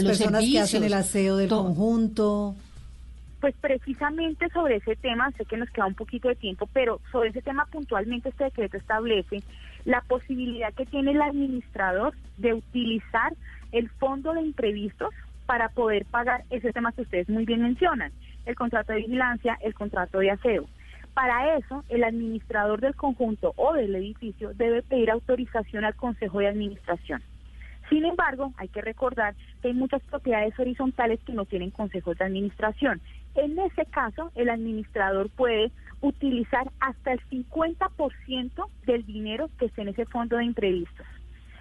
Las personas que hacen el aseo del conjunto. Pues precisamente sobre ese tema, sé que nos queda un poquito de tiempo, pero sobre ese tema puntualmente este decreto establece la posibilidad que tiene el administrador de utilizar el fondo de imprevistos para poder pagar ese tema que ustedes muy bien mencionan, el contrato de vigilancia, el contrato de aseo. Para eso, el administrador del conjunto o del edificio debe pedir autorización al Consejo de Administración. Sin embargo, hay que recordar que hay muchas propiedades horizontales que no tienen consejos de administración. En ese caso, el administrador puede utilizar hasta el 50% del dinero que esté en ese fondo de imprevistos.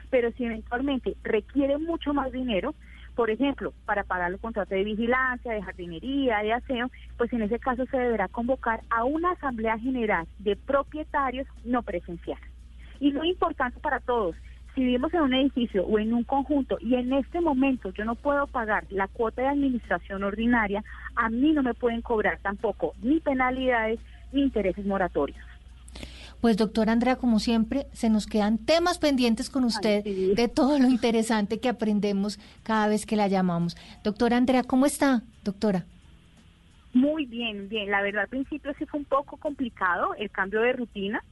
Pero si eventualmente requiere mucho más dinero, por ejemplo, para pagar los contratos de vigilancia, de jardinería, de aseo, pues en ese caso se deberá convocar a una asamblea general de propietarios no presencial. Y lo importante para todos, si vivimos en un edificio o en un conjunto y en este momento yo no puedo pagar la cuota de administración ordinaria, a mí no me pueden cobrar tampoco ni penalidades ni intereses moratorios. Pues doctora Andrea, como siempre, se nos quedan temas pendientes con usted de todo lo interesante que aprendemos cada vez que la llamamos. Doctora Andrea, ¿cómo está, doctora? Muy bien, bien. La verdad al principio sí fue un poco complicado el cambio de rutina,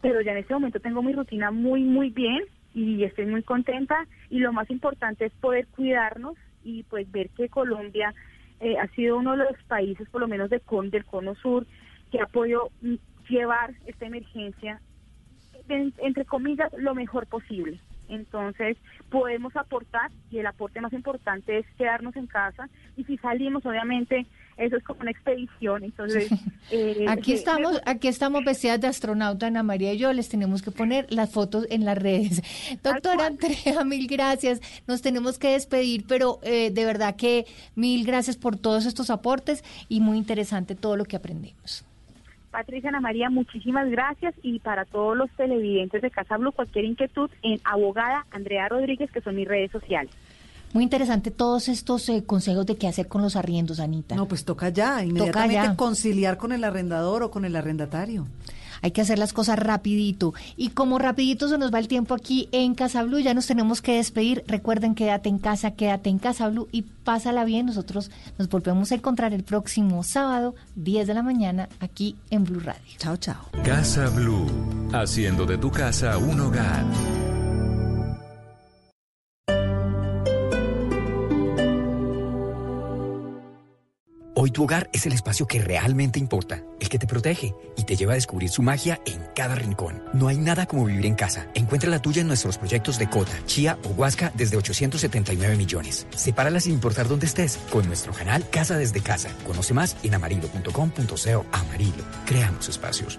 pero ya en este momento tengo mi rutina muy, muy bien y estoy muy contenta y lo más importante es poder cuidarnos y pues ver que Colombia eh, ha sido uno de los países, por lo menos de con, del cono sur, que ha podido mm, llevar esta emergencia, entre comillas, lo mejor posible. Entonces, podemos aportar y el aporte más importante es quedarnos en casa y si salimos, obviamente, eso es como una expedición. Entonces, eh, aquí estamos, aquí estamos vestidas de astronauta Ana María y yo les tenemos que poner las fotos en las redes. Doctora Andrea, mil gracias. Nos tenemos que despedir, pero eh, de verdad que mil gracias por todos estos aportes y muy interesante todo lo que aprendimos. Patricia Ana María, muchísimas gracias y para todos los televidentes de Casa Blue, cualquier inquietud en abogada Andrea Rodríguez, que son mis redes sociales. Muy interesante todos estos eh, consejos de qué hacer con los arriendos, Anita. No, pues toca ya, inmediatamente conciliar con el arrendador o con el arrendatario. Hay que hacer las cosas rapidito. Y como rapidito se nos va el tiempo aquí en Casa Blue, ya nos tenemos que despedir. Recuerden, quédate en casa, quédate en Casa Blue y pásala bien. Nosotros nos volvemos a encontrar el próximo sábado, 10 de la mañana, aquí en Blue Radio. Chao, chao. Casa Blue, haciendo de tu casa un hogar. Hoy tu hogar es el espacio que realmente importa, el que te protege y te lleva a descubrir su magia en cada rincón. No hay nada como vivir en casa. Encuentra la tuya en nuestros proyectos de Cota, Chía o Huasca desde 879 millones. Sepárala sin importar dónde estés con nuestro canal Casa desde Casa. Conoce más en amarillo.com.co. Amarillo. Creamos espacios.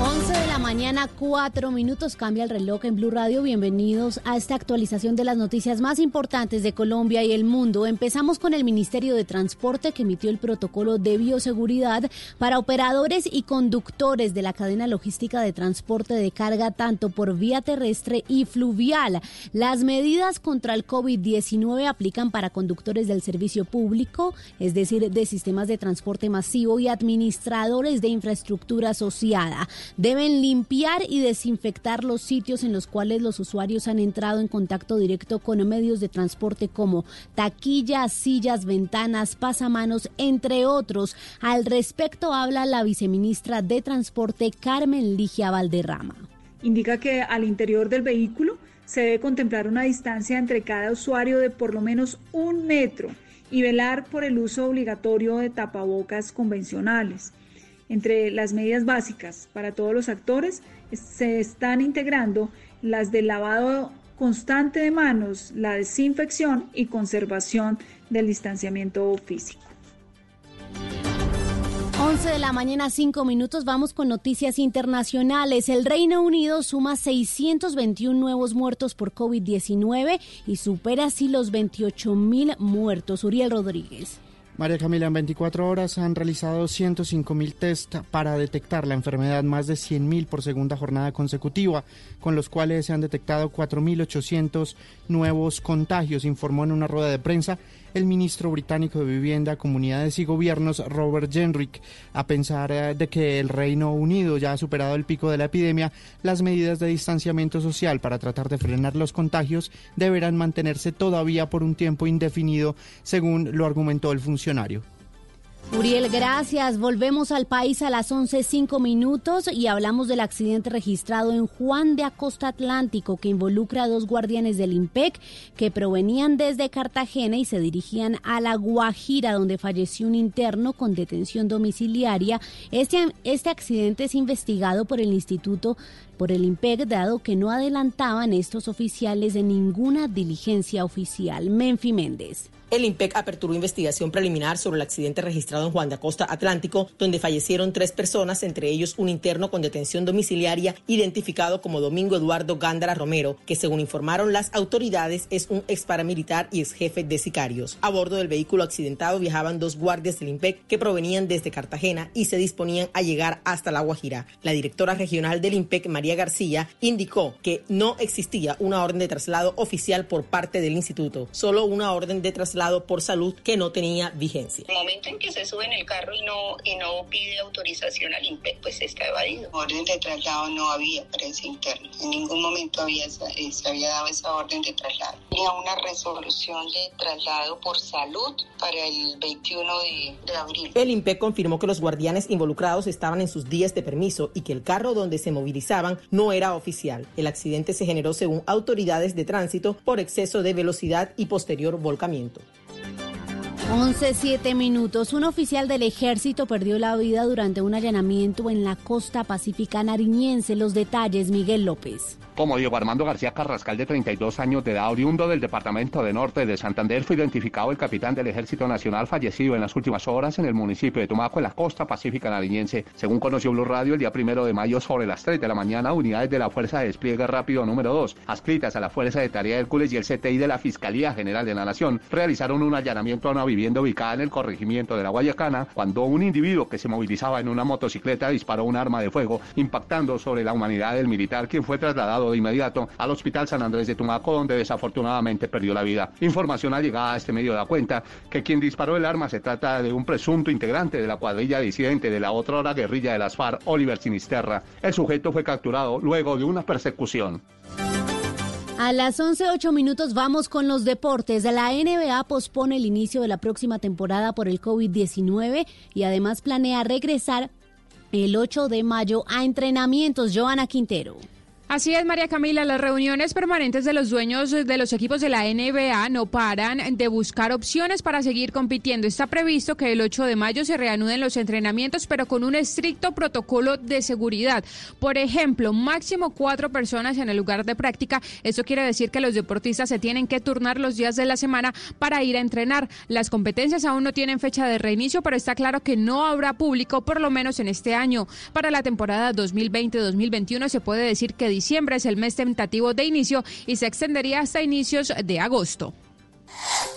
11 de la mañana, 4 minutos, cambia el reloj en Blue Radio. Bienvenidos a esta actualización de las noticias más importantes de Colombia y el mundo. Empezamos con el Ministerio de Transporte que emitió el protocolo de bioseguridad para operadores y conductores de la cadena logística de transporte de carga tanto por vía terrestre y fluvial. Las medidas contra el COVID-19 aplican para conductores del servicio público, es decir, de sistemas de transporte masivo y administradores de infraestructura asociada deben limpiar y desinfectar los sitios en los cuales los usuarios han entrado en contacto directo con medios de transporte como taquillas, sillas, ventanas, pasamanos, entre otros. Al respecto habla la viceministra de Transporte Carmen Ligia Valderrama. Indica que al interior del vehículo Se debe contemplar una distancia entre cada usuario de por lo menos un metro y velar por el uso obligatorio de tapabocas convencionales. Entre las medidas básicas para todos los actores se están integrando las del lavado constante de manos, la desinfección y conservación del distanciamiento físico. 11 de la mañana, 5 minutos. Vamos con noticias internacionales. El Reino Unido suma 621 nuevos muertos por COVID-19 y supera así los 28 mil muertos. Uriel Rodríguez. María Camila, en 24 horas han realizado 105 mil test para detectar la enfermedad, más de 100 mil por segunda jornada consecutiva, con los cuales se han detectado 4.800 nuevos contagios, informó en una rueda de prensa el ministro británico de Vivienda, Comunidades y Gobiernos, Robert Jenrick. A pensar eh, de que el Reino Unido ya ha superado el pico de la epidemia, las medidas de distanciamiento social para tratar de frenar los contagios deberán mantenerse todavía por un tiempo indefinido, según lo argumentó el funcionario. Uriel, gracias. Volvemos al país a las 11.05 minutos y hablamos del accidente registrado en Juan de Acosta Atlántico que involucra a dos guardianes del IMPEC que provenían desde Cartagena y se dirigían a La Guajira donde falleció un interno con detención domiciliaria. Este, este accidente es investigado por el Instituto por el IMPEC, dado que no adelantaban estos oficiales de ninguna diligencia oficial. Menfi Méndez. El IMPEC aperturó investigación preliminar sobre el accidente registrado en Juan de Acosta Atlántico, donde fallecieron tres personas, entre ellos un interno con detención domiciliaria identificado como Domingo Eduardo Gándara Romero, que según informaron las autoridades es un ex paramilitar y ex jefe de sicarios. A bordo del vehículo accidentado viajaban dos guardias del IMPEC que provenían desde Cartagena y se disponían a llegar hasta La Guajira. La directora regional del IMPEC, María García, indicó que no existía una orden de traslado oficial por parte del instituto, solo una orden de traslado por salud que no tenía vigencia. El momento en que se sube en el carro y no, y no pide autorización al INPEC, pues está evadido. Orden de traslado no había para ese interno. En ningún momento había eh, se había dado esa orden de traslado. Tenía una resolución de traslado por salud para el 21 de, de abril. El INPEC confirmó que los guardianes involucrados estaban en sus días de permiso y que el carro donde se movilizaban no era oficial. El accidente se generó según autoridades de tránsito por exceso de velocidad y posterior volcamiento. 11, 7 minutos. Un oficial del ejército perdió la vida durante un allanamiento en la costa pacífica nariñense. Los detalles, Miguel López. Como Diego Armando García Carrascal, de 32 años de edad, oriundo del departamento de Norte de Santander, fue identificado el capitán del Ejército Nacional fallecido en las últimas horas en el municipio de Tumaco, en la costa pacífica nariñense. Según conoció Blue Radio, el día primero de mayo, sobre las 3 de la mañana, unidades de la Fuerza de Despliegue Rápido número 2, adscritas a la Fuerza de Tarea Hércules y el CTI de la Fiscalía General de la Nación, realizaron un allanamiento a una vivienda ubicada en el corregimiento de la Guayacana, cuando un individuo que se movilizaba en una motocicleta disparó un arma de fuego, impactando sobre la humanidad del militar, quien fue trasladado de inmediato al Hospital San Andrés de Tumaco, donde desafortunadamente perdió la vida. Información ha llegado a este medio da cuenta que quien disparó el arma se trata de un presunto integrante de la cuadrilla disidente de la otra hora guerrilla de las FARC, Oliver Sinisterra. El sujeto fue capturado luego de una persecución. A las 11.08 minutos vamos con los deportes. La NBA pospone el inicio de la próxima temporada por el COVID-19 y además planea regresar el 8 de mayo a entrenamientos. Joana Quintero. Así es, María Camila, las reuniones permanentes de los dueños de los equipos de la NBA no paran de buscar opciones para seguir compitiendo. Está previsto que el 8 de mayo se reanuden los entrenamientos, pero con un estricto protocolo de seguridad. Por ejemplo, máximo cuatro personas en el lugar de práctica. Eso quiere decir que los deportistas se tienen que turnar los días de la semana para ir a entrenar. Las competencias aún no tienen fecha de reinicio, pero está claro que no habrá público, por lo menos en este año. Para la temporada 2020-2021 se puede decir que diciembre es el mes tentativo de inicio y se extendería hasta inicios de agosto.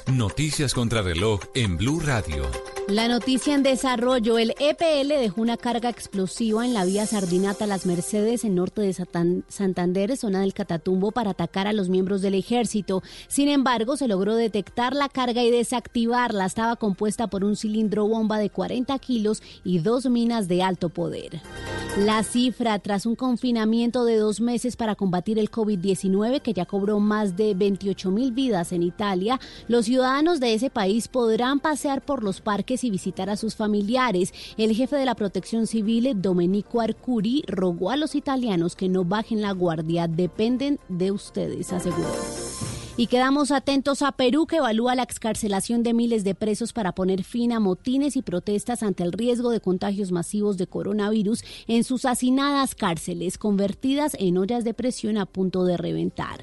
Noticias contra reloj en Blue Radio. La noticia en desarrollo, el EPL dejó una carga explosiva en la vía Sardinata Las Mercedes en norte de Santander, zona del Catatumbo, para atacar a los miembros del ejército. Sin embargo, se logró detectar la carga y desactivarla. Estaba compuesta por un cilindro bomba de 40 kilos y dos minas de alto poder. La cifra tras un confinamiento de dos meses para combatir el COVID-19 que ya cobró más de 28 mil vidas en Italia, los ciudadanos de ese país podrán pasear por los parques y visitar a sus familiares. El jefe de la Protección Civil, Domenico Arcuri, rogó a los italianos que no bajen la guardia. Dependen de ustedes, aseguró. Y quedamos atentos a Perú, que evalúa la excarcelación de miles de presos para poner fin a motines y protestas ante el riesgo de contagios masivos de coronavirus en sus hacinadas cárceles, convertidas en ollas de presión a punto de reventar.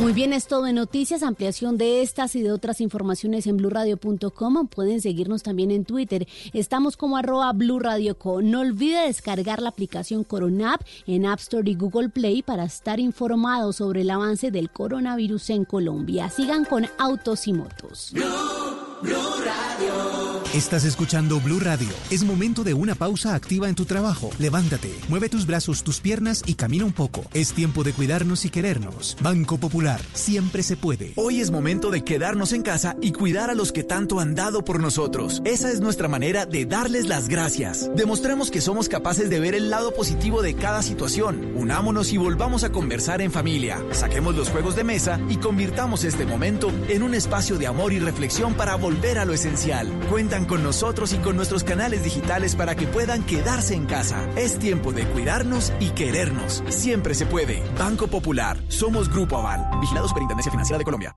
Muy bien, es todo en noticias. Ampliación de estas y de otras informaciones en blurradio.com. Pueden seguirnos también en Twitter. Estamos como arroba blurradioco. No olvide descargar la aplicación Coronap en App Store y Google Play para estar informados sobre el avance del coronavirus en Colombia. Sigan con Autos y Motos. Estás escuchando Blue Radio. Es momento de una pausa activa en tu trabajo. Levántate, mueve tus brazos, tus piernas y camina un poco. Es tiempo de cuidarnos y querernos. Banco Popular, siempre se puede. Hoy es momento de quedarnos en casa y cuidar a los que tanto han dado por nosotros. Esa es nuestra manera de darles las gracias. Demostremos que somos capaces de ver el lado positivo de cada situación. Unámonos y volvamos a conversar en familia. Saquemos los juegos de mesa y convirtamos este momento en un espacio de amor y reflexión para volver a lo esencial. Cuentan con nosotros y con nuestros canales digitales para que puedan quedarse en casa. Es tiempo de cuidarnos y querernos. Siempre se puede. Banco Popular. Somos Grupo Aval. Vigilados Superintendencia Financiera de Colombia.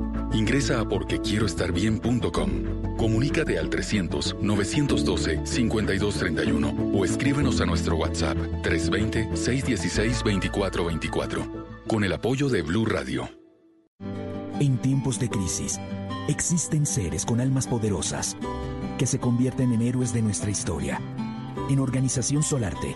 Ingresa a porquequieroestarbien.com. Comunícate al 300-912-5231 o escríbenos a nuestro WhatsApp 320-616-2424 con el apoyo de Blue Radio. En tiempos de crisis, existen seres con almas poderosas que se convierten en héroes de nuestra historia. En Organización Solarte,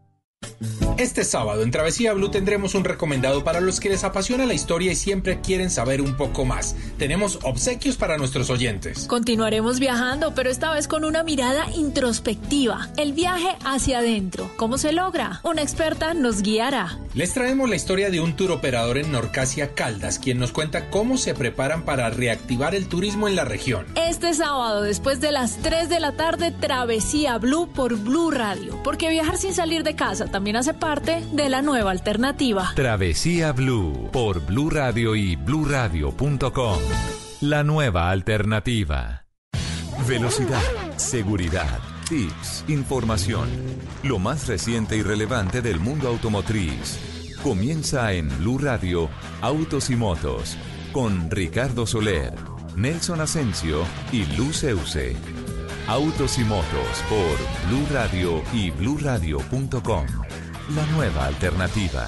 Este sábado en Travesía Blue tendremos un recomendado para los que les apasiona la historia y siempre quieren saber un poco más. Tenemos obsequios para nuestros oyentes. Continuaremos viajando, pero esta vez con una mirada introspectiva. El viaje hacia adentro. ¿Cómo se logra? Una experta nos guiará. Les traemos la historia de un tour operador en Norcasia Caldas, quien nos cuenta cómo se preparan para reactivar el turismo en la región. Este sábado, después de las 3 de la tarde, Travesía Blue por Blue Radio. Porque viajar sin salir de casa también hace parte de la nueva alternativa. Travesía Blue por Blue Radio y bluradio.com. La nueva alternativa. Velocidad, seguridad, tips, información. Lo más reciente y relevante del mundo automotriz. Comienza en Blue Radio Autos y Motos con Ricardo Soler, Nelson Asensio y Luz Euse. Autos y Motos por Blue Radio y bluradio.com. La nueva alternativa.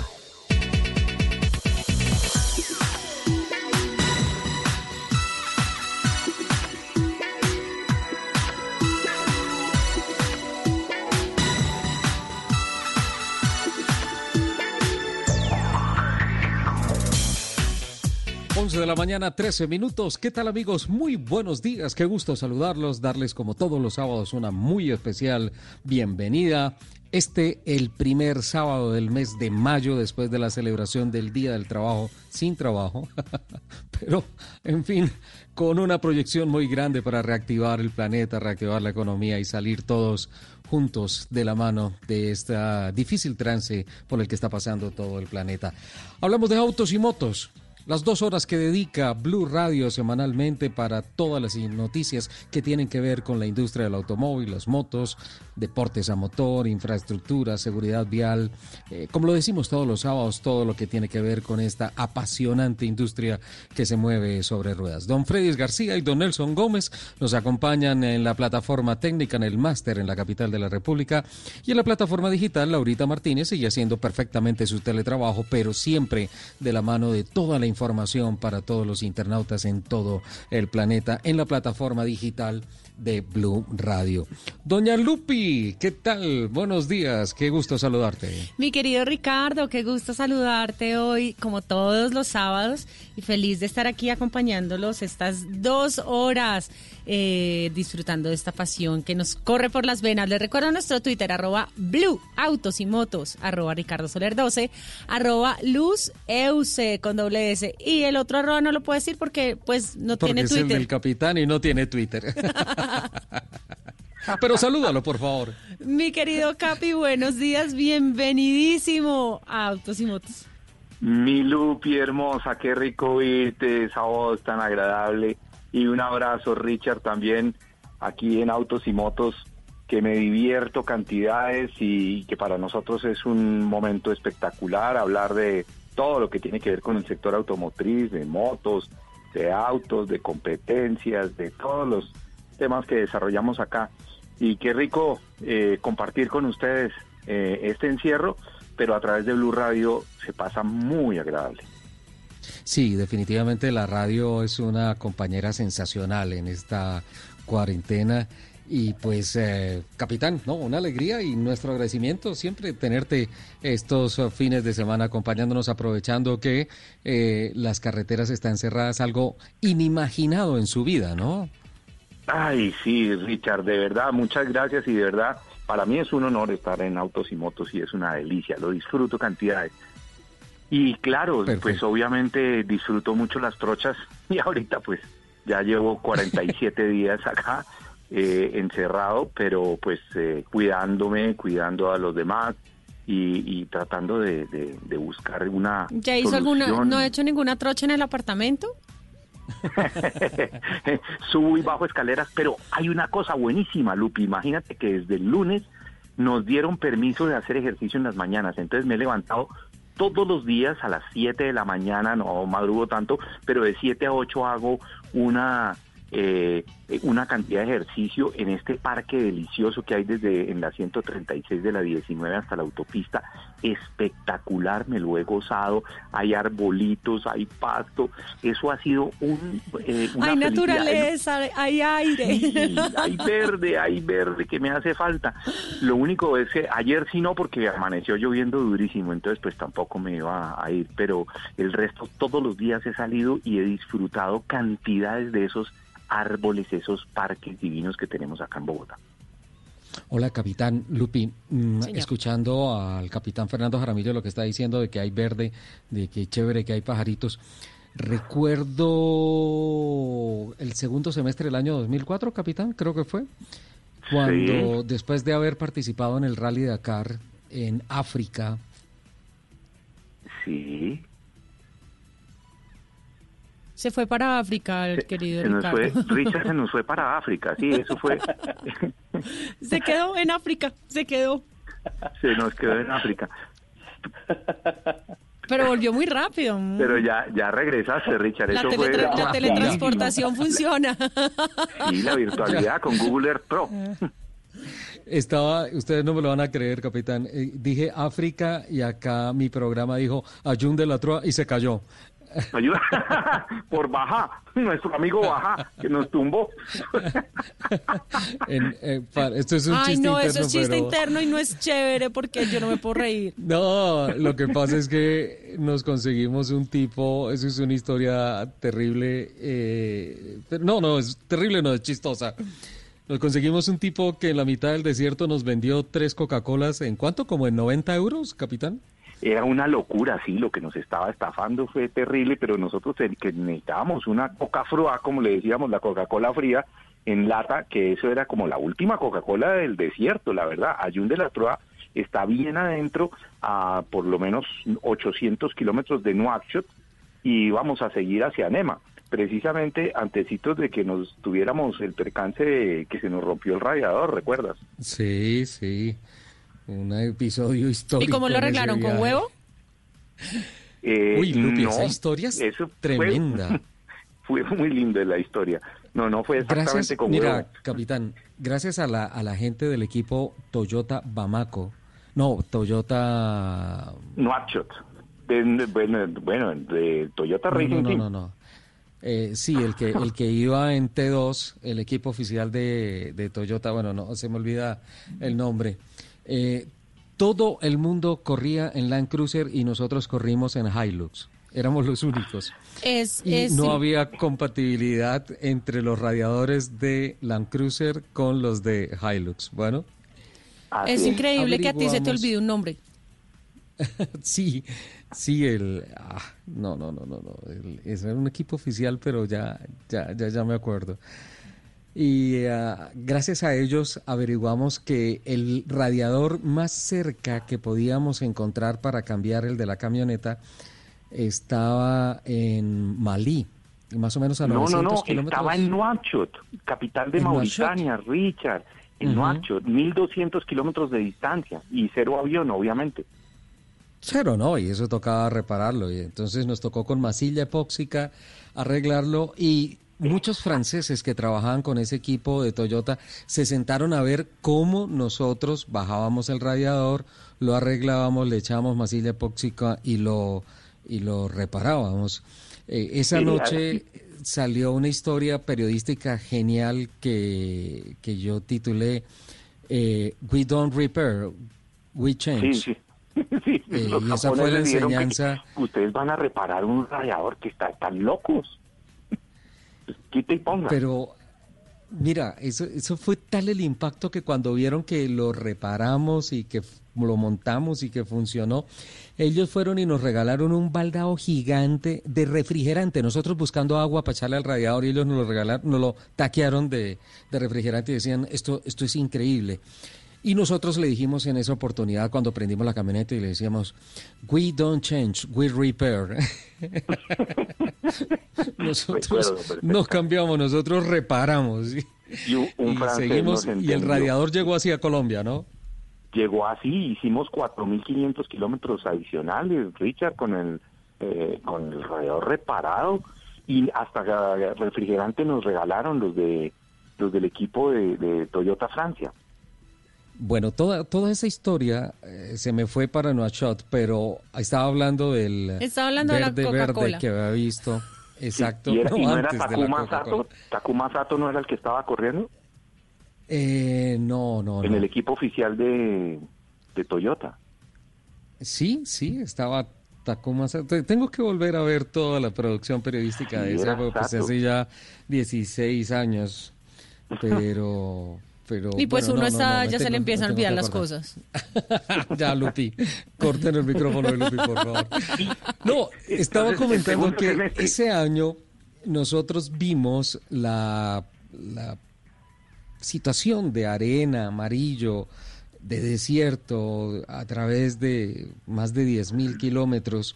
11 de la mañana, 13 minutos. ¿Qué tal amigos? Muy buenos días. Qué gusto saludarlos, darles como todos los sábados una muy especial bienvenida. Este el primer sábado del mes de mayo después de la celebración del Día del Trabajo sin trabajo. Pero, en fin, con una proyección muy grande para reactivar el planeta, reactivar la economía y salir todos juntos de la mano de esta difícil trance por el que está pasando todo el planeta. Hablamos de autos y motos. Las dos horas que dedica Blue Radio semanalmente para todas las noticias que tienen que ver con la industria del automóvil, las motos, deportes a motor, infraestructura, seguridad vial, eh, como lo decimos todos los sábados, todo lo que tiene que ver con esta apasionante industria que se mueve sobre ruedas. Don Freddy García y don Nelson Gómez nos acompañan en la plataforma técnica, en el máster en la capital de la República y en la plataforma digital, Laurita Martínez sigue haciendo perfectamente su teletrabajo, pero siempre de la mano de toda la información para todos los internautas en todo el planeta en la plataforma digital de Blue Radio. Doña Lupi, ¿qué tal? Buenos días, qué gusto saludarte. Mi querido Ricardo, qué gusto saludarte hoy, como todos los sábados, y feliz de estar aquí acompañándolos estas dos horas, eh, disfrutando de esta pasión que nos corre por las venas. Les recuerdo nuestro Twitter, arroba Blue Autos y Motos, arroba Ricardo Soler 12, arroba Luz Euse con doble S, y el otro arroba no lo puedo decir porque pues no tiene Twitter. es el del capitán y no tiene Twitter. Pero salúdalo, por favor. Mi querido Capi, buenos días, bienvenidísimo a Autos y Motos. Mi Lupi hermosa, qué rico oírte, esa voz tan agradable. Y un abrazo, Richard, también aquí en Autos y Motos, que me divierto cantidades y que para nosotros es un momento espectacular hablar de todo lo que tiene que ver con el sector automotriz, de motos, de autos, de competencias, de todos los temas que desarrollamos acá. Y qué rico eh, compartir con ustedes eh, este encierro, pero a través de Blue Radio se pasa muy agradable. Sí, definitivamente la radio es una compañera sensacional en esta cuarentena. Y pues, eh, capitán, no, una alegría y nuestro agradecimiento siempre tenerte estos fines de semana acompañándonos, aprovechando que las carreteras están cerradas, algo inimaginado en su vida, ¿no? Ay, sí, Richard, de verdad, muchas gracias y de verdad, para mí es un honor estar en Autos y Motos y es una delicia, lo disfruto cantidades. Y claro, pues obviamente disfruto mucho las trochas y ahorita pues ya llevo 47 días acá eh, encerrado, pero pues eh, cuidándome, cuidando a los demás y, tratando de, buscar una... ¿Ya hizo alguna, no ha hecho ninguna trocha en el apartamento? Subo y bajo escaleras, pero hay una cosa buenísima, Lupi. Imagínate que desde el lunes nos dieron permiso de hacer ejercicio en las mañanas. Entonces me he levantado todos los días a las 7 de la mañana, no madrugo tanto, pero de 7 a 8 hago una eh, una cantidad de ejercicio en este parque delicioso que hay desde en la 136 de la 19 hasta la autopista. Espectacular, me lo he gozado. Hay arbolitos, hay pasto. Eso ha sido un... Eh, hay naturaleza, hay aire. hay verde, hay verde que me hace falta. Lo único es que ayer sí no porque amaneció lloviendo durísimo, entonces pues tampoco me iba a ir, pero el resto todos los días he salido y he disfrutado cantidades de esos árboles, esos parques divinos que tenemos acá en Bogotá. Hola, capitán Lupi. Mm, escuchando al capitán Fernando Jaramillo lo que está diciendo de que hay verde, de que chévere, que hay pajaritos. Recuerdo el segundo semestre del año 2004, capitán, creo que fue, cuando después de haber participado en el Rally de Dakar en África. Sí. Se fue para África, el querido se Ricardo. Fue, Richard se nos fue para África, sí, eso fue. se quedó en África, se quedó. Se nos quedó en África. Pero volvió muy rápido. Pero ya, ya regresaste, Richard. La, eso fue la teletransportación funciona. Y la virtualidad con Google Earth Pro. Estaba, ustedes no me lo van a creer, capitán. Eh, dije África y acá mi programa dijo Ayun de la Troa y se cayó. Ayuda por Baja, nuestro amigo Baja, que nos tumbó. Eh, esto es un Ay, chiste no, interno, eso es chiste pero- interno y no es chévere porque yo no me puedo reír. No, lo que pasa es que nos conseguimos un tipo, eso es una historia terrible, eh, pero no, no, es terrible, no, es chistosa. Nos conseguimos un tipo que en la mitad del desierto nos vendió tres Coca-Colas, ¿en cuánto? ¿Como en 90 euros, capitán? Era una locura, sí, lo que nos estaba estafando fue terrible, pero nosotros que necesitábamos una coca froa, como le decíamos, la Coca-Cola fría en lata, que eso era como la última Coca-Cola del desierto, la verdad. Ayun de la Proa está bien adentro, a por lo menos 800 kilómetros de Nuakchot, y vamos a seguir hacia Nema. Precisamente antecitos de que nos tuviéramos el percance de que se nos rompió el radiador, ¿recuerdas? Sí, sí, un episodio histórico. ¿Y cómo lo arreglaron? ¿Con huevo? Eh, Uy, Lupi, no, esa historia es eso tremenda. Fue, muy linda la historia. No, no fue exactamente Gracias, con mira, huevo. capitán, gracias a la, a la gente del equipo Toyota Bamako, no, Toyota... Nuakchot. De- bueno, bueno, de Toyota No, Racing no, no, no, no. Eh, sí, el que, el que iba en T2, el equipo oficial de, de Toyota, bueno, no, se me olvida el nombre. Eh, todo el mundo corría en Land Cruiser y nosotros corrimos en Hilux. Éramos los únicos. Es, Y es- no sí. había compatibilidad entre los radiadores de Land Cruiser con los de Hilux. Bueno, es increíble que a ti se te olvide un nombre. sí, sí, el... ah, no, no, no, no, no. el- ese era un equipo oficial, pero ya, ya, ya, ya me acuerdo. Y ah, gracias a ellos averiguamos que el radiador más cerca que podíamos encontrar para cambiar el de la camioneta estaba en Malí, más o menos a No, 900 no, no, kilómetros. estaba en Nuakchot, capital de ¿En Mauritania, Richard. En Ujú. Nuakchot, 1200 kilómetros de distancia y cero avión, obviamente. Cero, no, y eso tocaba repararlo. Y entonces nos tocó con masilla epóxica arreglarlo y muchos franceses que trabajaban con ese equipo de Toyota se sentaron a ver cómo nosotros bajábamos el radiador, lo arreglábamos, le echábamos masilla epóxica y lo, y lo reparábamos. Eh, esa noche salió una historia periodística genial que, que yo titulé eh, We Don't Repair, We Change. Sí, sí. Sí, Eh, los y esa fue la enseñanza. Ustedes van a reparar un radiador que está tan locos. Quita y ponga. Pero mira, eso, eso fue tal el impacto que cuando vieron que lo reparamos y que lo montamos y que funcionó, ellos fueron y nos regalaron un baldao gigante de refrigerante. Nosotros buscando agua para echarle al radiador y ellos nos lo regalaron, nos lo taquearon de, de refrigerante y decían, esto, esto es increíble. Y nosotros le dijimos en esa oportunidad cuando prendimos la camioneta y le decíamos, we don't change, we repair. nosotros no cambiamos, nosotros reparamos. Y, Y un, un y francés seguimos, y el radiador llegó así a Colombia, ¿no? Llegó así, hicimos 4.500 kilómetros adicionales, Richard, con el, eh, con el radiador reparado y hasta refrigerante nos regalaron los de los del equipo de, de Toyota Francia. Bueno, toda, toda esa historia eh, se me fue para Nuachot, pero estaba hablando del Estaba hablando de la verde verde Coca-Cola. que había visto. Exacto. y, era- no, y no era Takuma. Sato, Takuma Sato no era el que estaba corriendo Eh, no, no, en no. el equipo oficial de, de Toyota. Sí, sí, estaba Takuma Sato. Tengo que volver a ver toda la producción periodística de Sí, esa época, pues hace ya 16 años. Pero, pero Y pues bueno, uno no, está, no, ya se le empiezan a olvidar las cosas. ya, Lupi, corten el micrófono de Lupi, por favor. No, estaba Entonces, comentando que ese año nosotros vimos la, la situación de arena, amarillo, de desierto a través de más de 10 mil kilómetros.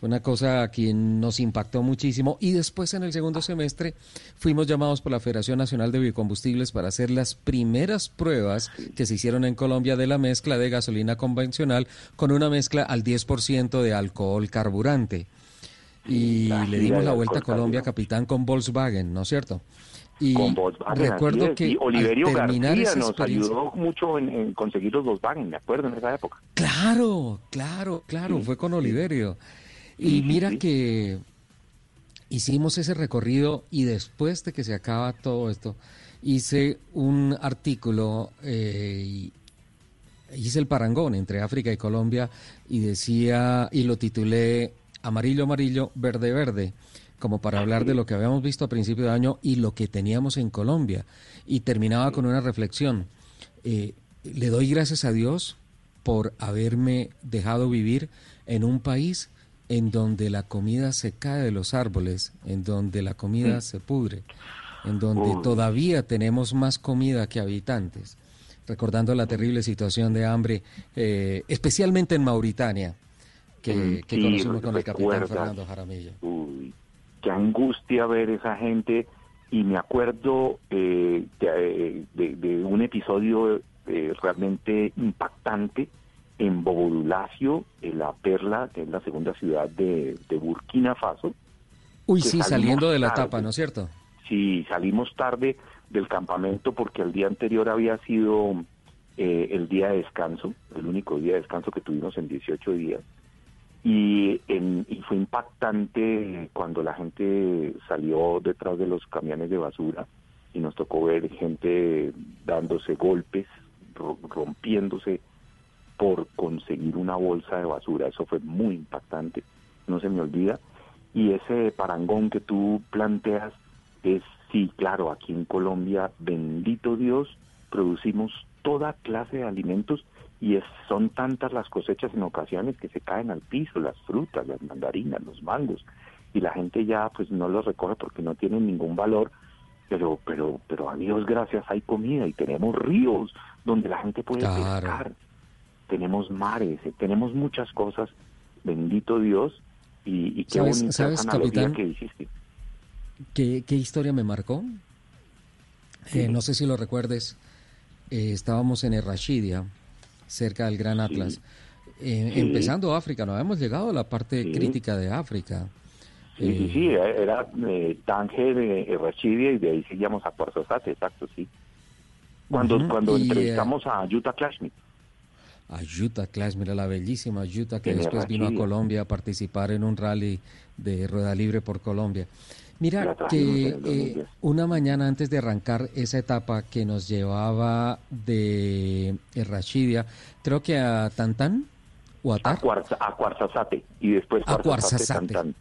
Fue una cosa que nos impactó muchísimo. Y después, en el segundo semestre, fuimos llamados por la Federación Nacional de Biocombustibles para hacer las primeras pruebas que se hicieron en Colombia de la mezcla de gasolina convencional con una mezcla al 10% de alcohol carburante. Y le dimos la vuelta a Colombia, capitán, con Volkswagen, ¿no es cierto? Y con Volkswagen. recuerdo es. que Y Oliverio García nos ayudó mucho en, en conseguir los Volkswagen, me acuerdo, en esa época. Claro, claro, claro, Sí, fue con. Oliverio. Sí, Y mira que hicimos ese recorrido y después de que se acaba todo esto, hice un artículo, eh, hice el parangón entre África y Colombia y decía, y lo titulé Amarillo, Amarillo, Verde, Verde como para hablar de lo que habíamos visto a principio de año y lo que teníamos en Colombia. Y terminaba con una reflexión. Eh, le doy gracias a Dios por haberme dejado vivir en un país en donde la comida se cae de los árboles, en donde la comida se pudre, en donde todavía tenemos más comida que habitantes, recordando la terrible situación de hambre, eh, especialmente en Mauritania, que, mm, conocimos con el capitán Fernando Jaramillo. Qué angustia ver esa gente. Y me acuerdo eh, eh, de, un episodio eh, realmente impactante en Bobodulacio, en la Perla, que es la segunda ciudad de, Burkina Faso. Uy, sí, saliendo de la etapa, ¿no es cierto? Sí, salimos tarde del campamento porque el día anterior había sido el día de descanso, el único día de descanso que tuvimos en 18 días. Y, fue impactante cuando la gente salió detrás de los camiones de basura y nos tocó ver gente dándose golpes, rompiéndose por conseguir una bolsa de basura. Eso fue muy impactante, no se me olvida. Y ese parangón que tú planteas es, sí, claro, aquí en Colombia, bendito Dios, producimos toda clase de alimentos y son tantas las cosechas en ocasiones que se caen al piso, las frutas, las mandarinas, los mangos, y la gente ya pues no los recoge porque no tienen ningún valor, pero pero pero a Dios gracias hay comida y tenemos ríos donde la gente puede pescar, tenemos mares, eh, tenemos muchas cosas, bendito Dios, y, qué bonita ¿sabes, capitán, que hiciste. ¿Qué, historia me marcó? Eh, no sé si lo recuerdes, eh, estábamos en Errachidia, cerca del Gran Atlas. Eh, empezando África, no habíamos llegado a la parte crítica de África. Sí, sí, sí, era eh, Tánger, Rachidia y de ahí seguíamos a Cuarzazate, exacto, sí. Cuando, cuando entrevistamos a Yuta Klashmir. A Yuta Klashmir, la bellísima Yuta que después vino a Colombia a participar en un rally de rueda libre por Colombia. Mira que eh, una mañana antes de arrancar esa etapa que nos llevaba de Rashidia, creo que a Tantán o a Tar. A, Cuarzazate y después a Cuarzazate.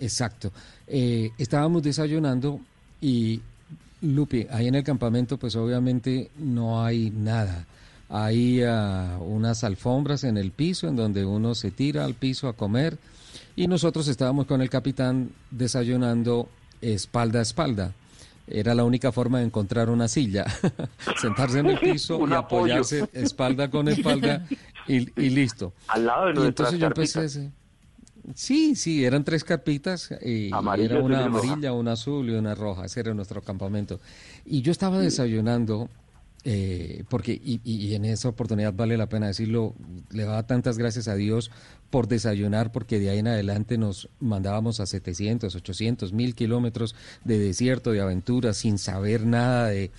Exacto. Eh, estábamos desayunando y Lupe, ahí en el campamento pues obviamente no hay nada. Hay uh, unas alfombras en el piso en donde uno se tira al piso a comer y nosotros estábamos con el capitán desayunando espalda a espalda. Era la única forma de encontrar una silla, sentarse en el piso y apoyarse espalda con espalda y, listo. Al lado de y entonces yo empecé Sí, sí, eran tres carpitas y era una amarilla, una azul y una roja. Ese era nuestro campamento. Y yo estaba desayunando eh, porque, y, en esa oportunidad vale la pena decirlo, le daba tantas gracias a Dios por desayunar, porque de ahí en adelante nos mandábamos a 700, 800, mil kilómetros de desierto, de aventuras, sin saber nada de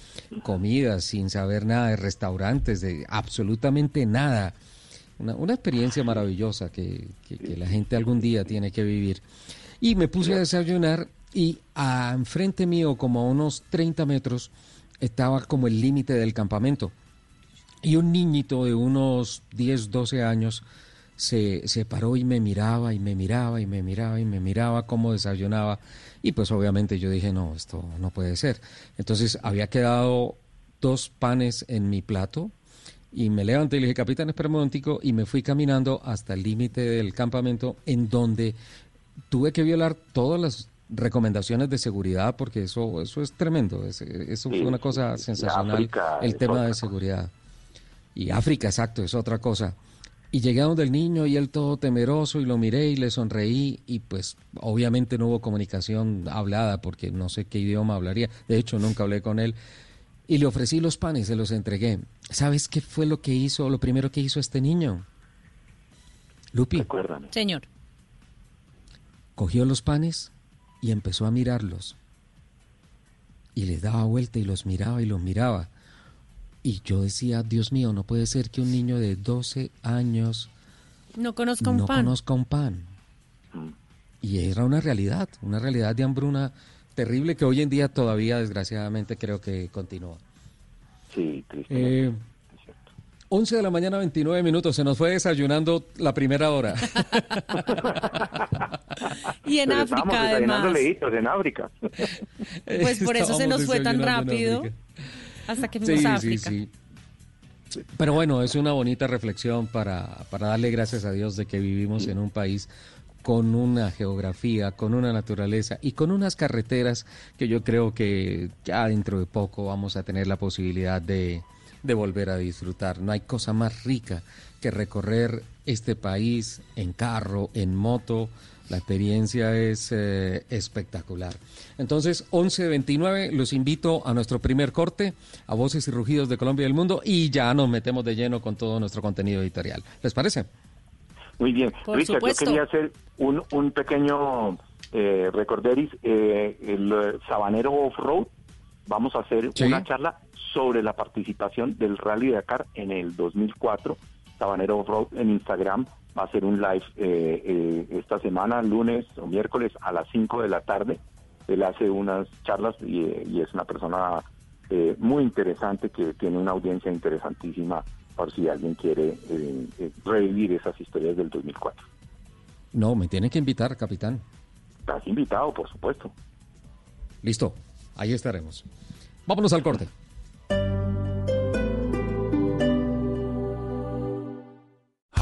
comida, sin saber nada de restaurantes, de absolutamente nada. Una, experiencia maravillosa que, que, la gente algún día tiene que vivir. Y me puse a desayunar y a enfrente mío, como a unos 30 metros, estaba como el límite del campamento. Y un niñito de unos 10, 12 años se, se, paró y me miraba y me miraba y me miraba y me miraba cómo desayunaba. Y pues obviamente yo dije, no, esto no puede ser. Entonces había quedado dos panes en mi plato y me levanté y le dije, capitán, espera y me fui caminando hasta el límite del campamento en donde tuve que violar todas las recomendaciones de seguridad, porque eso, eso es tremendo, eso fue una cosa sensacional, el tema de seguridad. Y África, exacto, es otra cosa. Y llegué a donde el niño y él todo temeroso y lo miré y le sonreí y pues obviamente no hubo comunicación hablada porque no sé qué idioma hablaría, de hecho nunca hablé con él. Y le ofrecí los panes, se los entregué. ¿Sabes qué fue lo que hizo, lo primero que hizo este niño? Lupi. Señor. Cogió los panes, y empezó a mirarlos. Y les daba vuelta y los miraba y los miraba. Y yo decía, Dios mío, no puede ser que un niño de 12 años no conozca un pan. Conozca un pan. y era una realidad, una realidad de hambruna terrible que hoy en día todavía desgraciadamente creo que continúa. Sí. Eh, 11 de la mañana, 29 minutos. Se nos fue desayunando la primera hora. y en África, además. leídos en África. Pues por eso se nos fue tan rápido. Hasta que fuimos a África. Sí, sí. Pero bueno, es una bonita reflexión para, para darle gracias a Dios de que vivimos en un país con una geografía, con una naturaleza y con unas carreteras que yo creo que ya dentro de poco vamos a tener la posibilidad de, de volver a disfrutar. No hay cosa más rica que recorrer este país en carro, en moto. La experiencia es eh, espectacular. Entonces, 11.29, los invito a nuestro primer corte, a Voces y Rugidos de Colombia y del Mundo, y ya nos metemos de lleno con todo nuestro contenido editorial. ¿Les parece? Muy bien. Richard, yo quería hacer un, un pequeño eh, recorderis. Eh, el Sabanero Off-Road, vamos a hacer una charla sobre la participación del Rally de Dakar en el 2004. Sabanero Road en Instagram va a hacer un live eh, eh, esta semana, lunes o miércoles a las 5 de la tarde. Él hace unas charlas y, es una persona eh, muy interesante que tiene una audiencia interesantísima por si alguien quiere revivir esas historias del 2004. No, me tiene que invitar, capitán. Estás invitado, por supuesto. Listo, ahí estaremos. Vámonos al corte.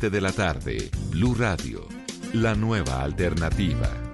de la tarde, Blue Radio, la nueva alternativa.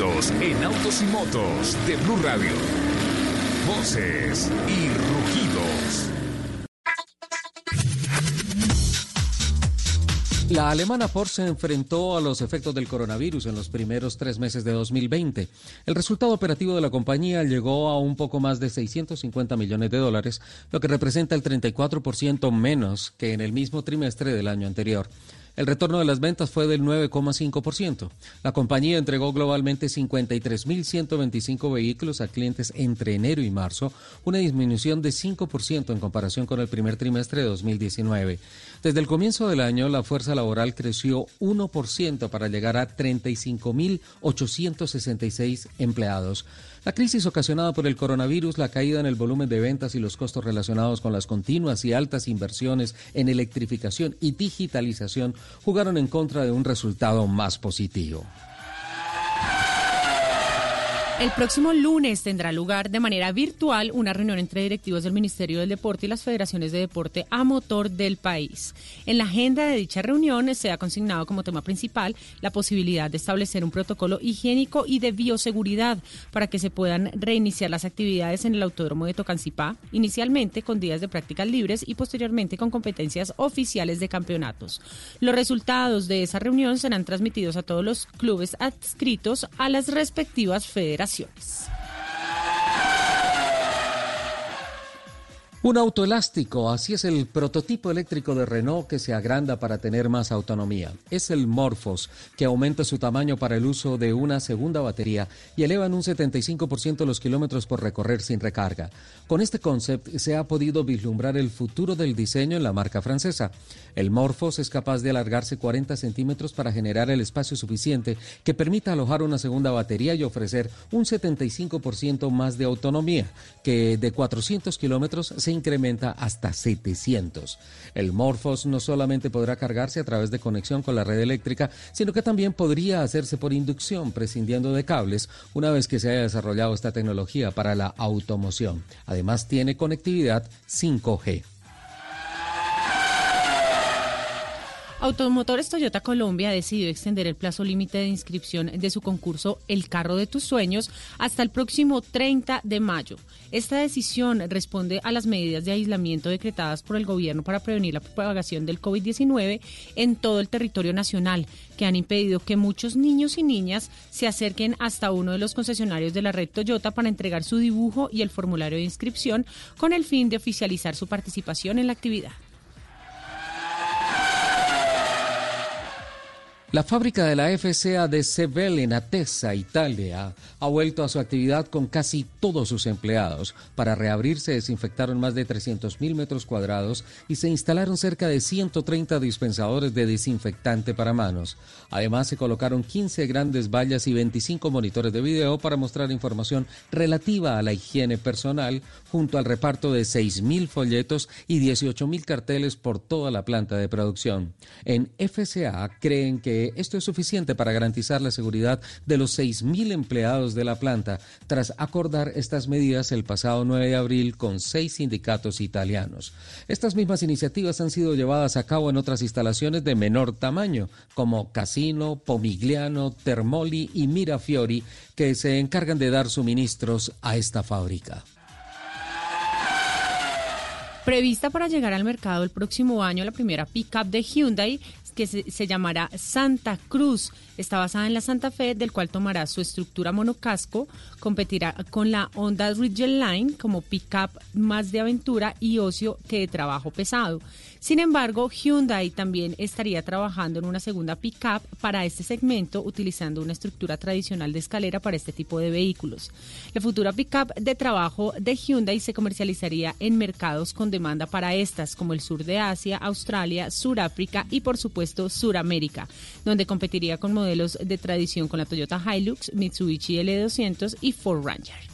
En autos y motos de Blue Radio. Voces y rugidos. La alemana Ford se enfrentó a los efectos del coronavirus en los primeros tres meses de 2020. El resultado operativo de la compañía llegó a un poco más de 650 millones de dólares, lo que representa el 34% menos que en el mismo trimestre del año anterior. El retorno de las ventas fue del 9,5%. La compañía entregó globalmente 53.125 vehículos a clientes entre enero y marzo, una disminución de 5% en comparación con el primer trimestre de 2019. Desde el comienzo del año, la fuerza laboral creció 1% para llegar a 35.866 empleados. La crisis ocasionada por el coronavirus, la caída en el volumen de ventas y los costos relacionados con las continuas y altas inversiones en electrificación y digitalización jugaron en contra de un resultado más positivo. El próximo lunes tendrá lugar de manera virtual una reunión entre directivos del Ministerio del Deporte y las federaciones de deporte a motor del país. En la agenda de dicha reunión se ha consignado como tema principal la posibilidad de establecer un protocolo higiénico y de bioseguridad para que se puedan reiniciar las actividades en el Autódromo de Tocancipá, inicialmente con días de prácticas libres y posteriormente con competencias oficiales de campeonatos. Los resultados de esa reunión serán transmitidos a todos los clubes adscritos a las respectivas federaciones vacaciones. Un auto elástico, así es el prototipo eléctrico de Renault que se agranda para tener más autonomía. Es el Morphos, que aumenta su tamaño para el uso de una segunda batería y eleva en un 75% los kilómetros por recorrer sin recarga. Con este concept se ha podido vislumbrar el futuro del diseño en la marca francesa. El Morphos es capaz de alargarse 40 centímetros para generar el espacio suficiente que permita alojar una segunda batería y ofrecer un 75% más de autonomía, que de 400 kilómetros se incrementa hasta 700. El Morphos no solamente podrá cargarse a través de conexión con la red eléctrica, sino que también podría hacerse por inducción, prescindiendo de cables, una vez que se haya desarrollado esta tecnología para la automoción. Además, tiene conectividad 5G. Automotores Toyota Colombia ha decidido extender el plazo límite de inscripción de su concurso El carro de tus sueños hasta el próximo 30 de mayo. Esta decisión responde a las medidas de aislamiento decretadas por el gobierno para prevenir la propagación del COVID-19 en todo el territorio nacional, que han impedido que muchos niños y niñas se acerquen hasta uno de los concesionarios de la red Toyota para entregar su dibujo y el formulario de inscripción con el fin de oficializar su participación en la actividad. La fábrica de la FCA de Sebel en Atessa, Italia, ha vuelto a su actividad con casi todos sus empleados. Para reabrirse desinfectaron más de 300.000 metros cuadrados y se instalaron cerca de 130 dispensadores de desinfectante para manos. Además, se colocaron 15 grandes vallas y 25 monitores de video para mostrar información relativa a la higiene personal, junto al reparto de 6.000 folletos y 18.000 carteles por toda la planta de producción. En FCA creen que esto es suficiente para garantizar la seguridad de los 6.000 empleados de la planta, tras acordar estas medidas el pasado 9 de abril con seis sindicatos italianos. Estas mismas iniciativas han sido llevadas a cabo en otras instalaciones de menor tamaño, como Casino, Pomigliano, Termoli y Mirafiori, que se encargan de dar suministros a esta fábrica. Prevista para llegar al mercado el próximo año, la primera pickup de Hyundai que se, llamará Santa Cruz. Está basada en la Santa Fe, del cual tomará su estructura monocasco, competirá con la Honda Line como pickup más de aventura y ocio que de trabajo pesado. Sin embargo, Hyundai también estaría trabajando en una segunda pickup para este segmento, utilizando una estructura tradicional de escalera para este tipo de vehículos. La futura pickup de trabajo de Hyundai se comercializaría en mercados con demanda para estas, como el sur de Asia, Australia, Suráfrica y por supuesto Suramérica, donde competiría con modelos de tradición con la Toyota Hilux, Mitsubishi L200 y Ford Ranger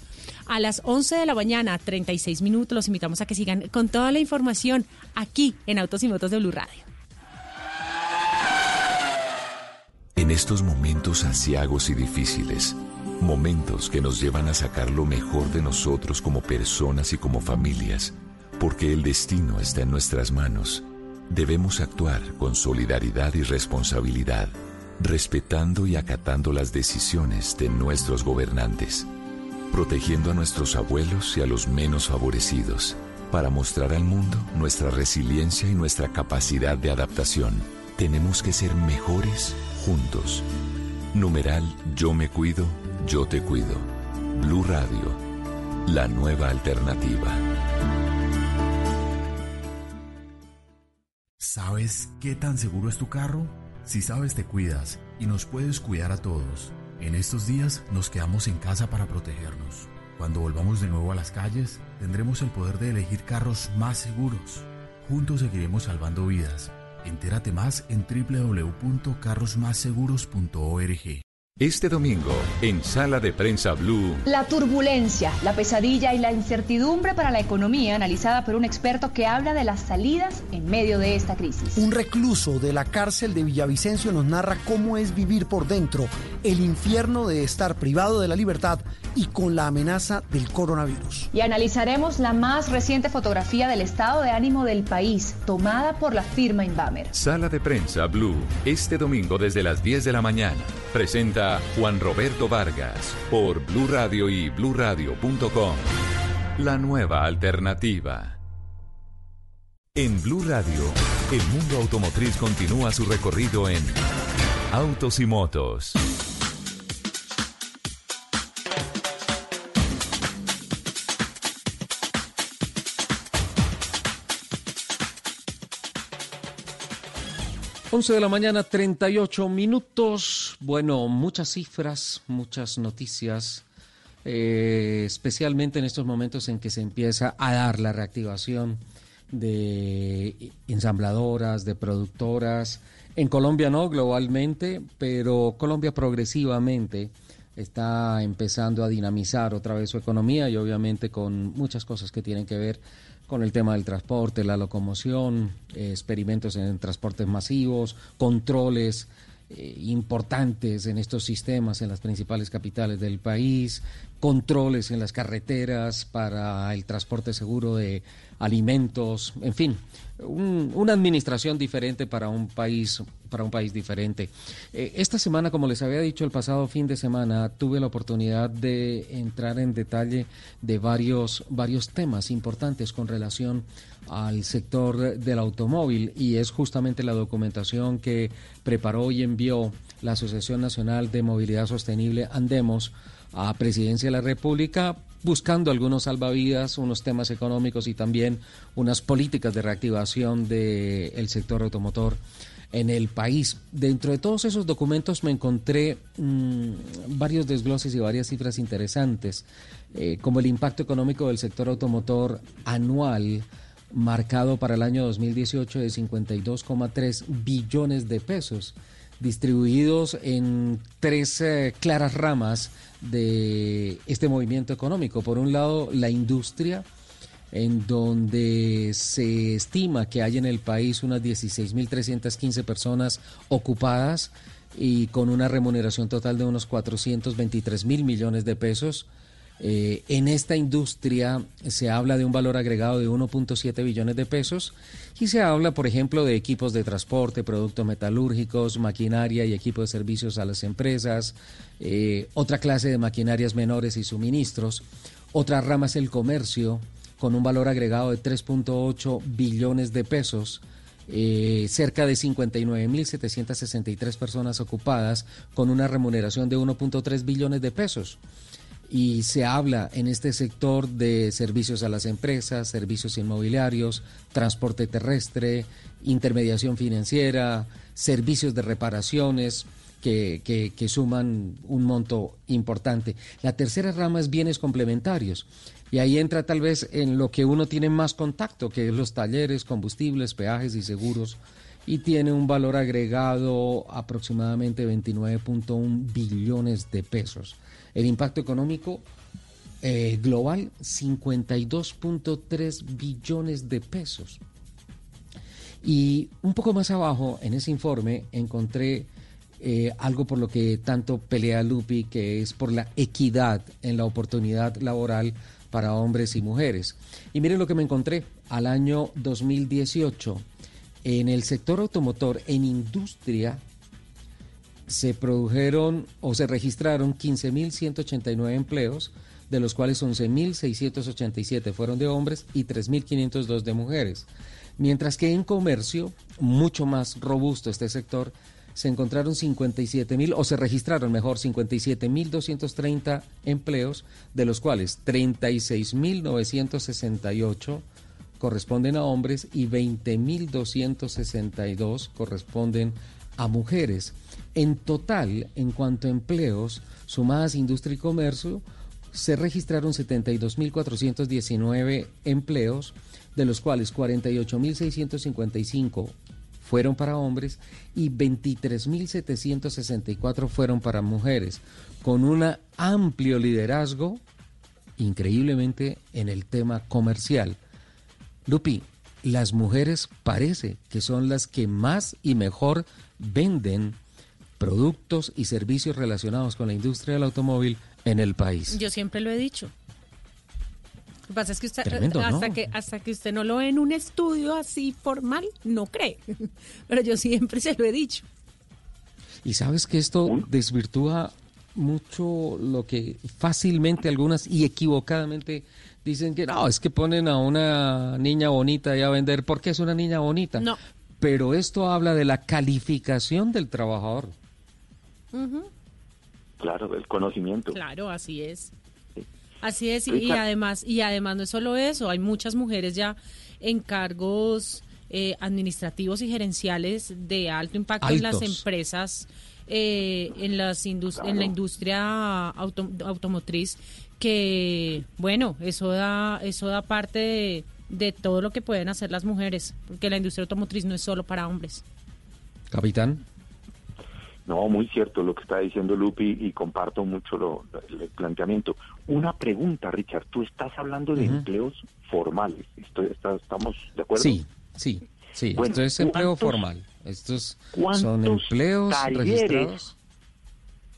a las 11 de la mañana, 36 minutos. Los invitamos a que sigan con toda la información aquí en Autos y Motos de Blue Radio. En estos momentos asiagos y difíciles, momentos que nos llevan a sacar lo mejor de nosotros como personas y como familias, porque el destino está en nuestras manos, debemos actuar con solidaridad y responsabilidad, respetando y acatando las decisiones de nuestros gobernantes protegiendo a nuestros abuelos y a los menos favorecidos, para mostrar al mundo nuestra resiliencia y nuestra capacidad de adaptación. Tenemos que ser mejores juntos. Numeral Yo me cuido, yo te cuido. Blue Radio, la nueva alternativa. ¿Sabes qué tan seguro es tu carro? Si sabes te cuidas y nos puedes cuidar a todos. En estos días nos quedamos en casa para protegernos. Cuando volvamos de nuevo a las calles, tendremos el poder de elegir carros más seguros. Juntos seguiremos salvando vidas. Entérate más en www.carrosmásseguros.org. Este domingo, en Sala de Prensa Blue. La turbulencia, la pesadilla y la incertidumbre para la economía analizada por un experto que habla de las salidas en medio de esta crisis. Un recluso de la cárcel de Villavicencio nos narra cómo es vivir por dentro, el infierno de estar privado de la libertad y con la amenaza del coronavirus. Y analizaremos la más reciente fotografía del estado de ánimo del país, tomada por la firma Inbamer. Sala de Prensa Blue, este domingo desde las 10 de la mañana. Presenta Juan Roberto Vargas por Blue Radio y bluradio.com. La nueva alternativa. En Blue Radio, el mundo automotriz continúa su recorrido en Autos y Motos. 11 de la mañana, 38 minutos. Bueno, muchas cifras, muchas noticias, eh, especialmente en estos momentos en que se empieza a dar la reactivación de ensambladoras, de productoras. En Colombia no, globalmente, pero Colombia progresivamente está empezando a dinamizar otra vez su economía y obviamente con muchas cosas que tienen que ver el tema del transporte, la locomoción, eh, experimentos en transportes masivos, controles eh, importantes en estos sistemas en las principales capitales del país, controles en las carreteras para el transporte seguro de alimentos, en fin, una administración diferente para un país para un país diferente. Eh, esta semana, como les había dicho el pasado fin de semana, tuve la oportunidad de entrar en detalle de varios varios temas importantes con relación al sector del automóvil y es justamente la documentación que preparó y envió la Asociación Nacional de Movilidad Sostenible Andemos a Presidencia de la República buscando algunos salvavidas, unos temas económicos y también unas políticas de reactivación del sector automotor en el país. Dentro de todos esos documentos me encontré mm, varios desgloses y varias cifras interesantes, eh, como el impacto económico del sector automotor anual marcado para el año 2018 de 52,3 billones de pesos distribuidos en tres eh, claras ramas de este movimiento económico. Por un lado, la industria, en donde se estima que hay en el país unas 16.315 personas ocupadas y con una remuneración total de unos 423 mil millones de pesos. Eh, en esta industria se habla de un valor agregado de 1.7 billones de pesos y se habla, por ejemplo, de equipos de transporte, productos metalúrgicos, maquinaria y equipos de servicios a las empresas, eh, otra clase de maquinarias menores y suministros. Otra rama es el comercio, con un valor agregado de 3.8 billones de pesos. Eh, cerca de 59.763 personas ocupadas con una remuneración de 1.3 billones de pesos y se habla en este sector de servicios a las empresas, servicios inmobiliarios, transporte terrestre, intermediación financiera, servicios de reparaciones. Que, que, suman un monto importante. La tercera rama es bienes complementarios. Y ahí entra tal vez en lo que uno tiene más contacto, que es los talleres, combustibles, peajes y seguros, y tiene un valor agregado aproximadamente 29.1 billones de pesos. El impacto económico eh, global, 52.3 billones de pesos. Y un poco más abajo, en ese informe, encontré eh, algo por lo que tanto pelea Lupi, que es por la equidad en la oportunidad laboral para hombres y mujeres. Y miren lo que me encontré al año 2018. En el sector automotor, en industria, se produjeron o se registraron 15.189 empleos, de los cuales 11.687 fueron de hombres y 3.502 de mujeres. Mientras que en comercio, mucho más robusto este sector, se encontraron 57.000 o se registraron mejor 57.230 empleos, de los cuales 36.968 corresponden a hombres y 20.262 corresponden a mujeres. En total, en cuanto a empleos, sumadas industria y comercio, se registraron 72.419 empleos, de los cuales 48.655 fueron para hombres y 23.764 fueron para mujeres, con un amplio liderazgo, increíblemente, en el tema comercial. Lupi, las mujeres parece que son las que más y mejor venden productos y servicios relacionados con la industria del automóvil en el país. Yo siempre lo he dicho. Lo que pasa es que usted, hasta, que, hasta que usted no lo ve en un estudio así formal, no cree. Pero yo siempre se lo he dicho. Y sabes que esto desvirtúa mucho lo que fácilmente algunas y equivocadamente dicen que no, es que ponen a una niña bonita ahí a vender porque es una niña bonita. No. Pero esto habla de la calificación del trabajador. Claro, el conocimiento. Claro, así es. Así es, y, además, y además no es solo eso, hay muchas mujeres ya en cargos eh, administrativos y gerenciales de alto impacto en las empresas, eh, en, las en la industria automotriz, que bueno, eso da, eso da parte de, de todo lo que pueden hacer las mujeres, porque la industria automotriz no es solo para hombres. Capitán. No, muy cierto lo que está diciendo Lupi y comparto mucho lo, el planteamiento. Una pregunta, Richard, tú estás hablando de empleos formales, ¿estamos de acuerdo? Sí, sí, sí, esto es empleo formal. Estos son empleos registrados.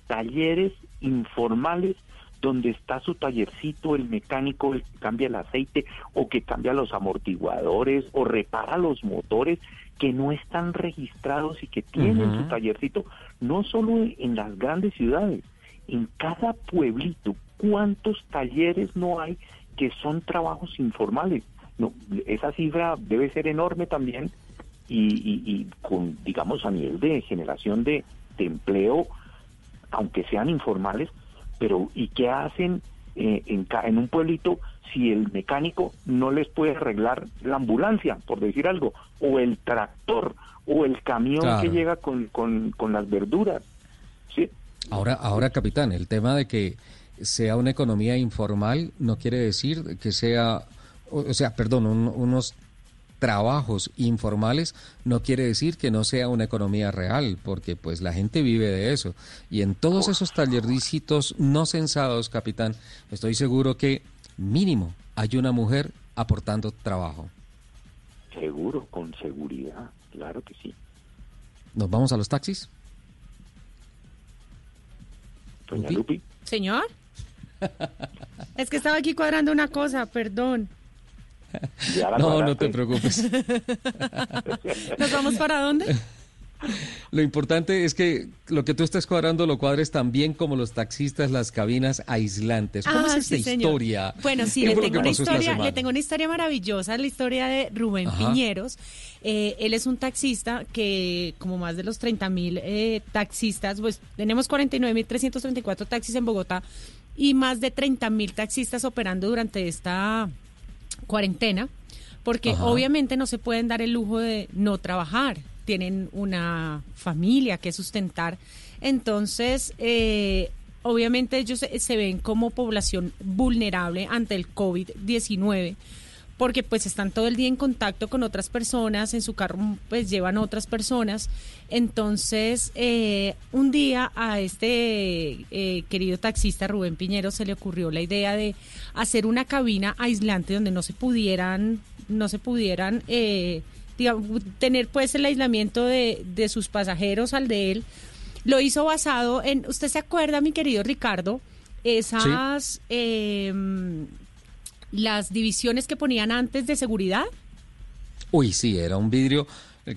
Talleres informales donde está su tallercito, el mecánico que cambia el aceite o que cambia los amortiguadores o repara los motores que no están registrados y que tienen su tallercito, no solo en las grandes ciudades, en cada pueblito, ¿cuántos talleres no hay que son trabajos informales? No, esa cifra debe ser enorme también y, con, digamos, a nivel de generación de, de empleo, aunque sean informales, pero ¿y qué hacen eh, en, en un pueblito si el mecánico no les puede arreglar la ambulancia, por decir algo, o el tractor, o el camión que llega con, con, con, las verduras. ¿sí? Ahora, ahora, capitán, el tema de que sea una economía informal no quiere decir que sea, o, sea, perdón, unos trabajos informales no quiere decir que no sea una economía real, porque pues la gente vive de eso. Y en todos esos tallericitos no censados, capitán, estoy seguro que mínimo hay una mujer aportando trabajo. Seguro, con seguridad, claro que sí. ¿Nos vamos a los taxis? Doña Lupi. Señor. es que estaba aquí cuadrando una cosa, perdón. No, no te preocupes. ¿Nos vamos para dónde? Lo importante es que lo que tú estás cuadrando lo cuadres tan bien como los taxistas, las cabinas aislantes. ¿Cómo es ah, esta historia? Bueno, sí, le tengo, una historia, le tengo una historia maravillosa, la historia de Rubén Piñeros. Eh, él es un taxista que, como más de los 30 mil eh, taxistas, pues tenemos 49 mil 334 taxis en Bogotá y más de 30 mil taxistas operando durante esta cuarentena, porque obviamente no se pueden dar el lujo de no trabajar. Tienen una familia que sustentar. Entonces, eh, obviamente ellos se, ven como población vulnerable ante el COVID-19 porque pues están todo el día en contacto con otras personas, en su carro pues llevan otras personas. Entonces, eh, un día a este eh, querido taxista Rubén Piñero se le ocurrió la idea de hacer una cabina aislante donde no se pudieran, no se pudieran tener pues el aislamiento de, de sus pasajeros al de él, lo hizo basado en, ¿usted se acuerda, mi querido Ricardo? Esas, em, las divisiones que ponían antes de seguridad. Uy, sí, era un vidrio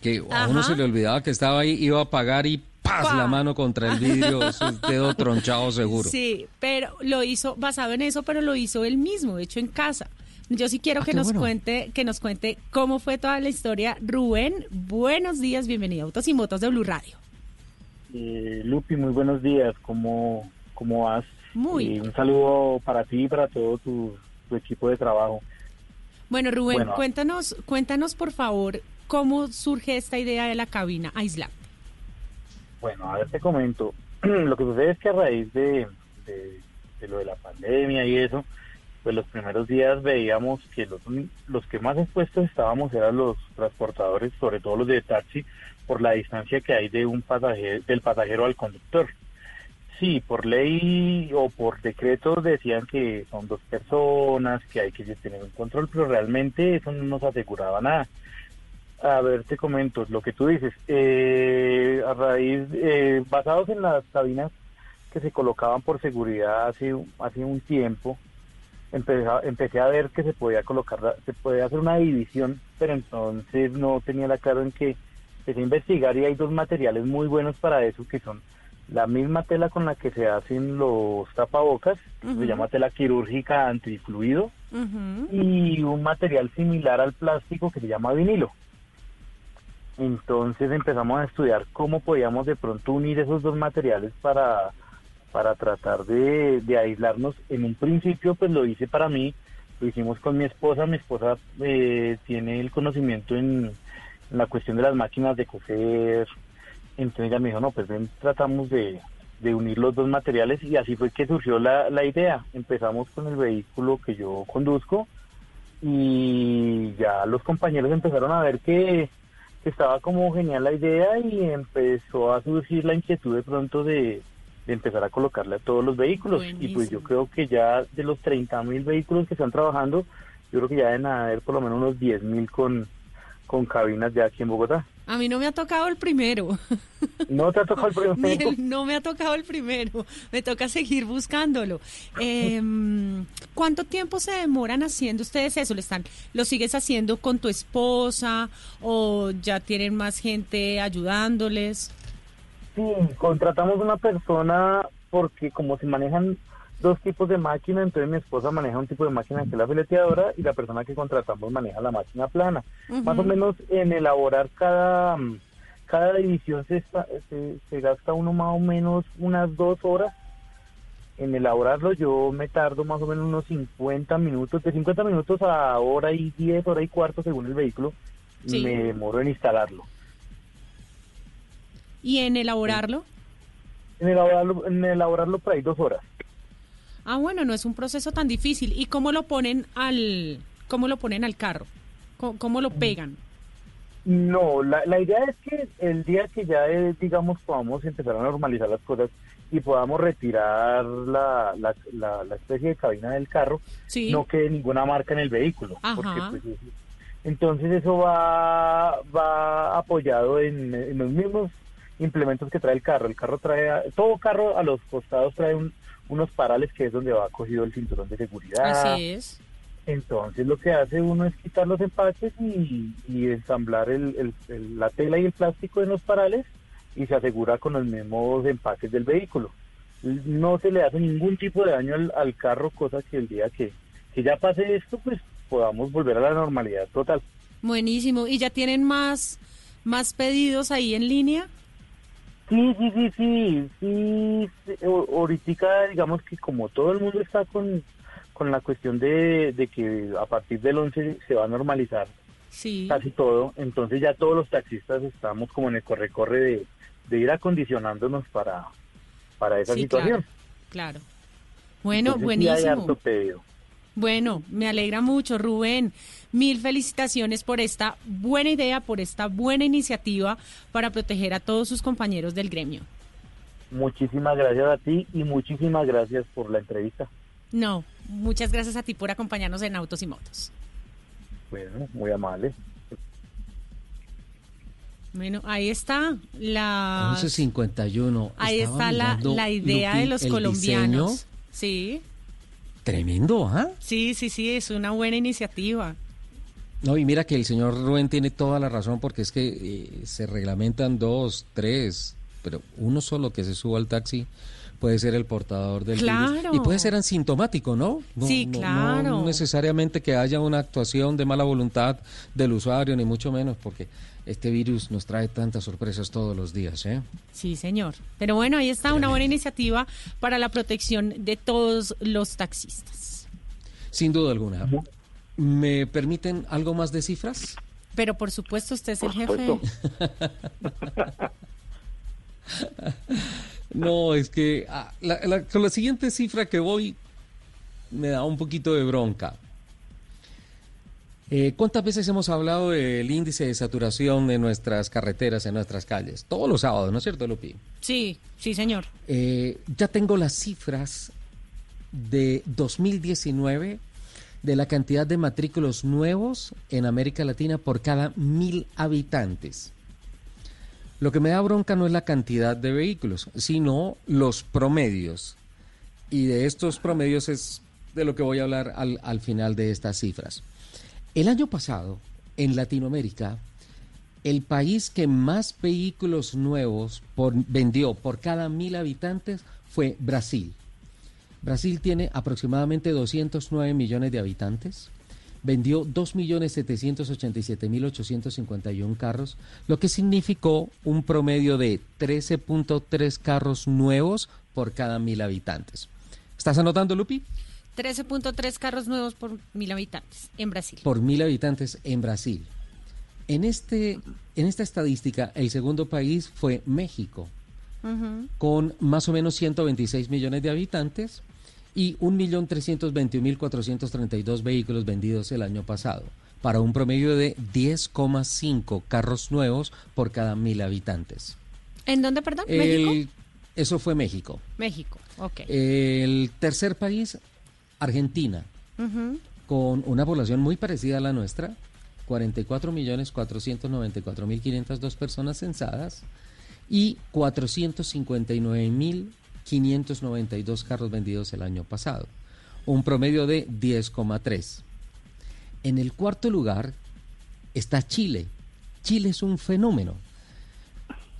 que a uno se le olvidaba que estaba ahí, iba a pagar y ¡paz! la mano contra el vidrio, su dedo tronchado seguro. Sí, pero lo hizo basado en eso, pero lo hizo él mismo, hecho en casa. Yo sí quiero ah, que nos cuente, que nos cuente cómo fue toda la historia. Rubén, buenos días, bienvenido a Autos y Motos de Blue Radio. Eh, Lupi, muy buenos días, ¿cómo, cómo vas? Muy. Eh, un saludo para ti y para todo tu, equipo de trabajo. Bueno, Rubén, cuéntanos, cuéntanos por favor cómo surge esta idea de la cabina aislante. Bueno, a ver te comento. lo que sucede es que a raíz de, de lo de la pandemia y eso, pues los primeros días veíamos que los, los que más expuestos estábamos eran los transportadores, sobre todo los de taxi, por la distancia que hay de un pasajero, del pasajero al conductor. Sí, por ley o por decreto decían que son dos personas, que hay que tener un control, pero realmente eso no nos aseguraba nada. A ver, te comento lo que tú dices. Eh, a raíz, eh, basados en las cabinas que se colocaban por seguridad hace, hace un tiempo, empecé a, empecé a ver que se podía colocar, se podía hacer una división, pero entonces no tenía la claro en que empecé a investigar y hay dos materiales muy buenos para eso que son la misma tela con la que se hacen los tapabocas, se llama tela quirúrgica antifluido, y un material similar al plástico que se llama vinilo. Entonces empezamos a estudiar cómo podíamos de pronto unir esos dos materiales para para tratar de, aislarnos. En un principio, pues lo hice para mí, lo hicimos con mi esposa. Mi esposa eh, tiene el conocimiento en, la cuestión de las máquinas de coser. Entonces ella me dijo, no, pues ven, tratamos de, de unir los dos materiales y así fue que surgió la, la idea. Empezamos con el vehículo que yo conduzco y ya los compañeros empezaron a ver que, que estaba como genial la idea y empezó a surgir la inquietud de pronto de, de empezar a colocarle a todos los vehículos. Y pues yo creo que ya de los 30 mil vehículos que están trabajando, yo creo que ya deben haber por lo menos unos 10 mil con, con cabinas ya aquí en Bogotá. A mí no me ha tocado el primero. No te ha tocado el primero. no me ha tocado el primero. Me toca seguir buscándolo. Em, ¿Cuánto tiempo se demoran haciendo ustedes eso? ¿Le están, ¿Lo sigues haciendo con tu esposa o ya tienen más gente ayudándoles? Sí, contratamos una persona porque como se manejan dos tipos de máquina, entonces mi esposa maneja un tipo de máquina que es la fileteadora y la persona que contratamos maneja la máquina plana. Más o menos en elaborar cada, cada división se, se, se, gasta uno más o menos unas dos horas. En elaborarlo yo me tardo más o menos unos 50 minutos, de 50 minutos a hora y 10, hora y cuarto según el vehículo, Sí. me demoro en instalarlo. ¿Y en elaborarlo? En elaborarlo, en elaborarlo por ahí dos horas. Ah, bueno, no es un proceso tan difícil. ¿Y cómo lo ponen al, cómo lo ponen al carro? ¿Cómo, cómo lo pegan? No, la, la idea es que el día que ya, eh, digamos, podamos empezar a normalizar las cosas y podamos retirar la, la, la, la especie de cabina del carro, Sí. no quede ninguna marca en el vehículo. Porque, pues, es- entonces eso va, va apoyado en, en los mismos implementos que trae el carro. El carro trae, todo carro a los costados trae un- unos parales que es donde va cogido el cinturón de seguridad. Así es. Entonces lo que hace uno es quitar los empaques y, y ensamblar el- el- el- la tela y el plástico en los parales y se asegura con los mismos empaques del vehículo. No se le hace ningún tipo de daño al, al carro, cosa que el día que, que ya pase esto, pues podamos volver a la normalidad total. Buenísimo. ¿Y ya tienen más, más pedidos ahí en línea? Sí, sí, sí, sí, sí. o- Ahorita, digamos que como todo el mundo está con, con la cuestión de, de que a partir del 11 se va a normalizar Sí. casi todo, entonces ya todos los taxistas estamos como en el corre-corre de, de ir acondicionándonos para, para esa Sí, situación. Claro. Bueno, Entonces, buenísimo. Bueno, me alegra mucho, Rubén. Mil felicitaciones por esta buena idea, por esta buena iniciativa para proteger a todos sus compañeros del gremio. Muchísimas gracias a ti y muchísimas gracias por la entrevista. No, muchas gracias a ti por acompañarnos en Autos y Motos. Bueno, muy amable. Bueno, ahí está la 11.51. ahí Estaba está la, la idea de los colombianos. diseño. Sí, Tremendo, ¿ah? sí, sí, sí, es una buena iniciativa. No, y mira que el señor Rubén tiene toda la razón porque es que eh, se reglamentan dos, tres, pero uno solo que se suba al taxi puede ser el portador del virus. Claro. Y puede ser asintomático, ¿no? No- Sí, no- claro. No necesariamente que haya una actuación de mala voluntad del usuario, ni mucho menos, porque este virus nos trae tantas sorpresas todos los días, ¿eh? Sí, señor. Pero bueno, ahí está una buena iniciativa para la protección de todos los taxistas. Sin duda alguna. ¿Me permiten algo más de cifras? Pero por supuesto, usted es el jefe. No, es que ah, la- la- con la siguiente cifra que voy me da un poquito de bronca. Eh, ¿Cuántas veces hemos hablado del índice de saturación de nuestras carreteras, en nuestras calles? Todos los sábados, ¿no es cierto, Lupi? Sí, sí, señor. Eh, ya tengo las cifras de 2019 de la cantidad de matrículos nuevos en América Latina por cada mil habitantes. Lo que me da bronca no es la cantidad de vehículos, sino los promedios. Y de estos promedios es de lo que voy a hablar al, al final de estas cifras. El año pasado, en Latinoamérica, el país que más vehículos nuevos vendió por cada mil habitantes fue Brasil. Brasil tiene aproximadamente 209 millones de habitantes. Vendió 2.787.851 carros, lo que significó un promedio de 13.3 carros nuevos por cada mil habitantes. ¿Estás anotando, Lupi? 13.3 carros nuevos por mil habitantes en Brasil. Por mil habitantes en Brasil. En, este, en esta estadística, el segundo país fue México, con más o menos 126 millones de habitantes y 1.321.432 vehículos vendidos el año pasado, para un promedio de 10,5 carros nuevos por cada mil habitantes. ¿En dónde, perdón? ¿México? Eso fue México. México, ok. El tercer país, Argentina, con una población muy parecida a la nuestra, 44.494.502 personas censadas y 459.592 carros vendidos el año pasado, un promedio de 10,3. En el cuarto lugar está Chile. Chile es un fenómeno.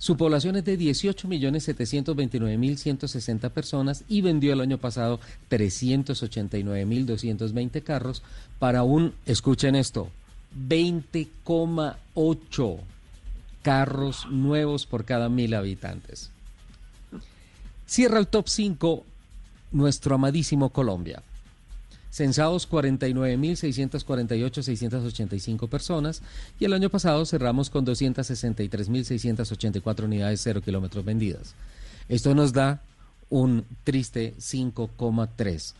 Su población es de 18.729.160 personas y vendió el año pasado 389.220 carros para un, escuchen esto, 20,8 carros nuevos por cada mil habitantes. Cierra el top 5 nuestro amadísimo Colombia. Censados 49.648.685 personas y el año pasado cerramos con 263.684 unidades cero kilómetros vendidas. Esto nos da un triste 5,3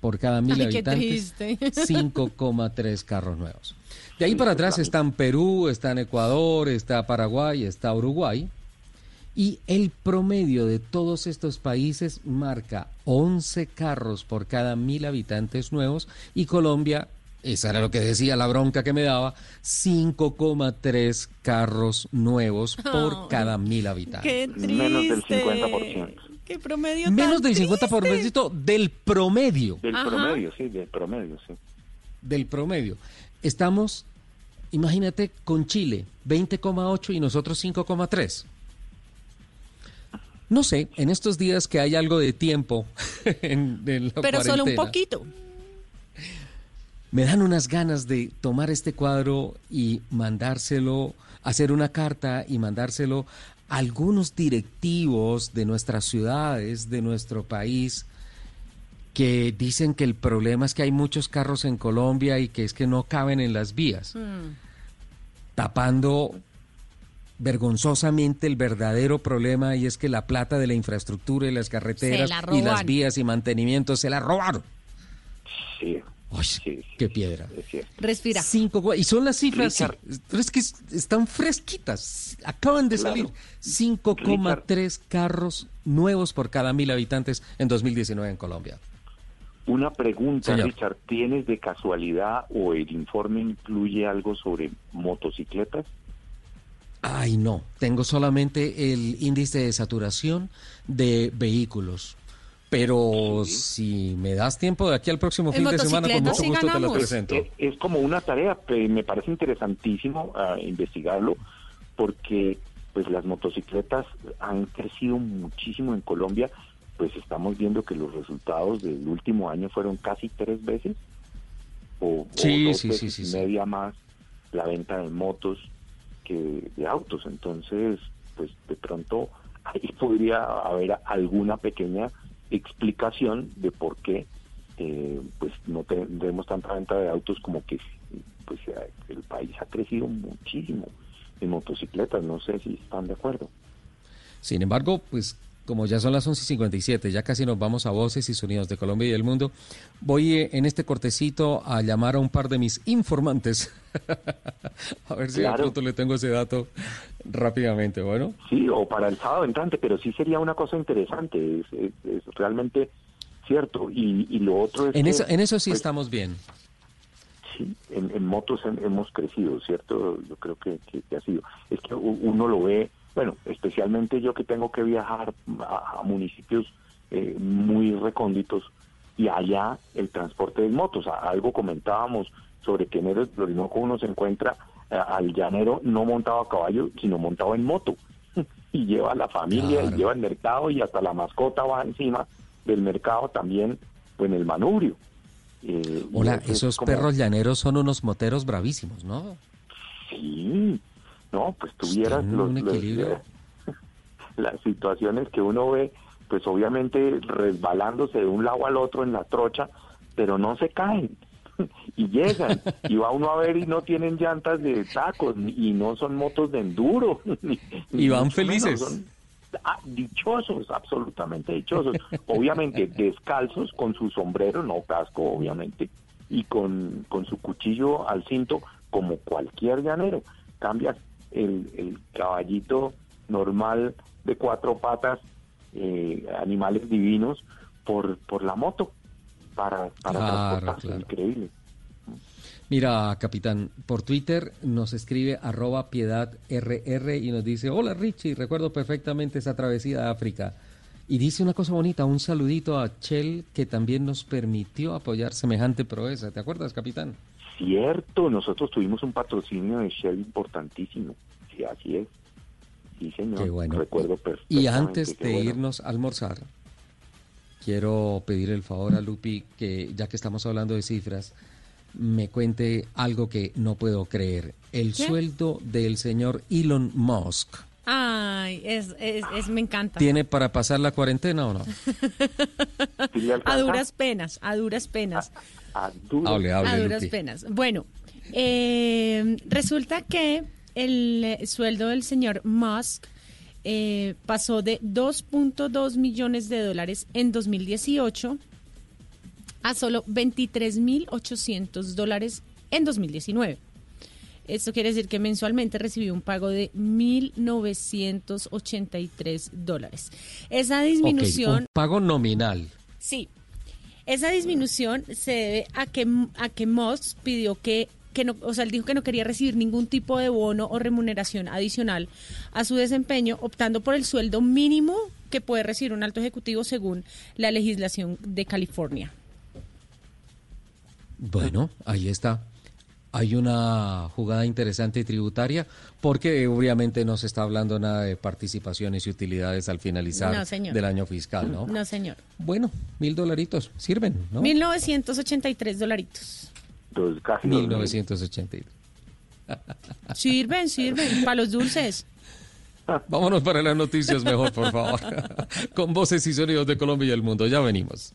por cada mil habitantes, 5,3 carros nuevos. De ahí para atrás están Perú, están Ecuador, está Paraguay, está Uruguay. Y el promedio de todos estos países marca 11 carros por cada mil habitantes nuevos y Colombia, esa era lo que decía la bronca que me daba, 5,3 carros nuevos por cada mil habitantes. Menos del 50%. ¿Qué promedio Menos del 50% del promedio. Del promedio, sí, del promedio, sí. Del promedio. Estamos, imagínate, con Chile, 20,8 y nosotros 5,3. No sé, en estos días que hay algo de tiempo en, la Pero solo un poquito. Me dan unas ganas de tomar este cuadro y mandárselo, hacer una carta y mandárselo a algunos directivos de nuestras ciudades, de nuestro país, que dicen que el problema es que hay muchos carros en Colombia y que es que no caben en las vías, mm. tapando vergonzosamente el verdadero problema y es que la plata de la infraestructura y las carreteras y las vías y mantenimiento se la robaron. Sí. qué piedra. Respira. Cinco, y son las cifras, es que están fresquitas, acaban de salir. 5,3 carros nuevos por cada mil habitantes en 2019 en Colombia. Una pregunta, Richard, ¿tienes de casualidad o el informe incluye algo sobre motocicletas? Ay, no, tengo solamente el índice de saturación de vehículos. Pero si me das tiempo de aquí al próximo fin de semana, con mucho gusto te lo presento. Es, como una tarea, me parece interesantísimo uh, investigarlo, porque pues las motocicletas han crecido muchísimo en Colombia, pues estamos viendo que los resultados del último año fueron casi tres veces, o, sí, dos sí, veces sí, y media más la venta de motos de autos. Entonces, pues de pronto ahí podría haber alguna pequeña explicación de por qué eh, pues no tenemos tanta venta de autos como que pues el país ha crecido muchísimo en motocicletas. No sé si están de acuerdo. Sin embargo, pues como ya son las 11.57, ya casi nos vamos a Voces y Sonidos de Colombia y del Mundo, voy eh, en este cortecito a llamar a un par de mis informantes. a ver si de pronto le tengo ese dato rápidamente, bueno. Sí, o para el sábado entrante, pero sí sería una cosa interesante, es, realmente cierto. Y, lo otro es... En, eso, en eso sí pues, estamos bien. Sí, en, motos hemos crecido, ¿cierto? Yo creo que, que ha sido. Es que uno lo ve bueno, especialmente yo que tengo que viajar a, municipios eh, muy recónditos y allá el transporte de motos, algo comentábamos sobre que en el Orinoco uno se encuentra eh, al llanero no montado a caballo, sino montado en moto y lleva a la familia y lleva el mercado y hasta la mascota va encima del mercado también en el manubrio. Eh, Hola, esos perros llaneros son unos moteros bravísimos, ¿no? Sí, no, pues tuvieras los, las situaciones que uno ve, pues obviamente resbalándose de un lado al otro en la trocha, pero no se caen. y llegan. Y va uno a ver y no tienen llantas de tacos y no son motos de enduro. y van felices. Ah, dichosos, absolutamente dichosos. Obviamente descalzos con su sombrero, no casco, obviamente, y con, con su cuchillo al cinto, como cualquier llanero. Cambias el, el caballito normal de cuatro patas, eh, animales divinos, por, por la moto, para, para transportarse. Increíble. Mira, capitán, por Twitter nos escribe arroba piedad rr y nos dice, hola Richie, recuerdo perfectamente esa travesía a África. Y dice una cosa bonita, un saludito a Shell que también nos permitió apoyar semejante proeza. ¿Te acuerdas, capitán? Cierto, nosotros tuvimos un patrocinio de Shell importantísimo. Sí, así es. Sí, señor. Qué bueno. Recuerdo perfectamente. Y antes de irnos a almorzar, quiero pedir el favor a Lupi que, ya que estamos hablando de cifras, me cuente algo que no puedo creer. El sueldo del señor Elon Musk. Ay, es, es, me encanta. ¿Tiene para pasar la cuarentena o no? a duras penas, a duras penas. A, duras, penas. Bueno, eh, resulta que el sueldo del señor Musk eh, pasó de 2.2 millones de dólares en 2018 a solo 23.800 dólares en 2019. Esto quiere decir que mensualmente recibió un pago de 1.983 dólares. Esa disminución... pago nominal. Sí. Esa disminución se debe a que, a que Moss pidió que que no, o sea, él dijo que no quería recibir ningún tipo de bono o remuneración adicional a su desempeño, optando por el sueldo mínimo que puede recibir un alto ejecutivo según la legislación de California. Bueno, ahí está. Hay una jugada interesante tributaria porque obviamente no se está hablando nada de participaciones y utilidades al finalizar del año fiscal, ¿no? No, señor. Bueno, mil dolaritos, sirven, ¿no? 1983 dolaritos. Entonces, casi 1983. Sirven, sirven, para los dulces. Vámonos para las noticias mejor, por favor. Con voces y sonidos de Colombia y el mundo. Ya venimos.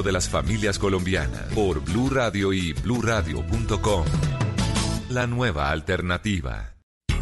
de las familias colombianas por Blue Radio y bluradio.com. La nueva alternativa.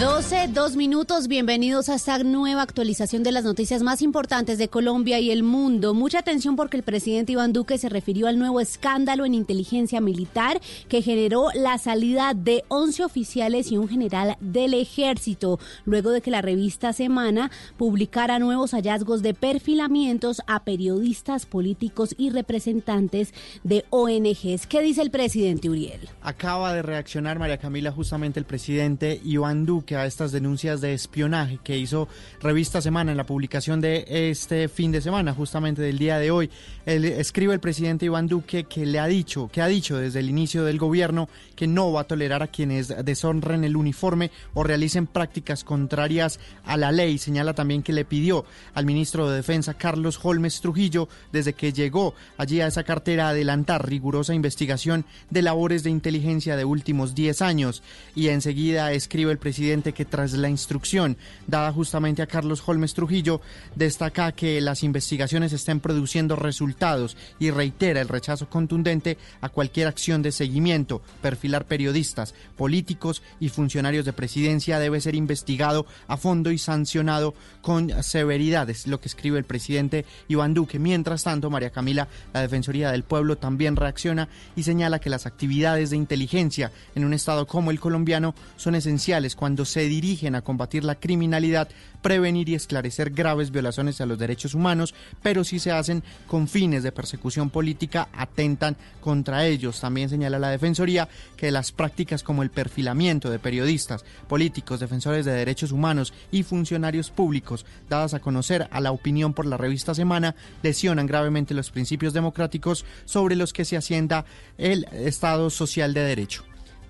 12, dos minutos. Bienvenidos a esta nueva actualización de las noticias más importantes de Colombia y el mundo. Mucha atención porque el presidente Iván Duque se refirió al nuevo escándalo en inteligencia militar que generó la salida de 11 oficiales y un general del ejército, luego de que la revista Semana publicara nuevos hallazgos de perfilamientos a periodistas políticos y representantes de ONGs. ¿Qué dice el presidente Uriel? Acaba de reaccionar María Camila justamente el presidente Iván Duque que a estas denuncias de espionaje que hizo Revista Semana en la publicación de este fin de semana, justamente del día de hoy. Escribe el presidente Iván Duque que le ha dicho, que ha dicho desde el inicio del gobierno que no va a tolerar a quienes deshonren el uniforme o realicen prácticas contrarias a la ley. Señala también que le pidió al ministro de Defensa, Carlos Holmes Trujillo, desde que llegó allí a esa cartera, adelantar rigurosa investigación de labores de inteligencia de últimos 10 años. Y enseguida escribe el presidente que tras la instrucción dada justamente a Carlos Holmes Trujillo destaca que las investigaciones estén produciendo resultados y reitera el rechazo contundente a cualquier acción de seguimiento. Perfilar periodistas, políticos y funcionarios de presidencia debe ser investigado a fondo y sancionado con severidad, es lo que escribe el presidente Iván Duque. Mientras tanto, María Camila, la Defensoría del Pueblo también reacciona y señala que las actividades de inteligencia en un estado como el colombiano son esenciales cuando se dirigen a combatir la criminalidad, prevenir y esclarecer graves violaciones a los derechos humanos, pero si se hacen con fines de persecución política, atentan contra ellos. También señala la Defensoría que las prácticas como el perfilamiento de periodistas, políticos, defensores de derechos humanos y funcionarios públicos dadas a conocer a la opinión por la revista Semana lesionan gravemente los principios democráticos sobre los que se asienta el Estado social de derecho.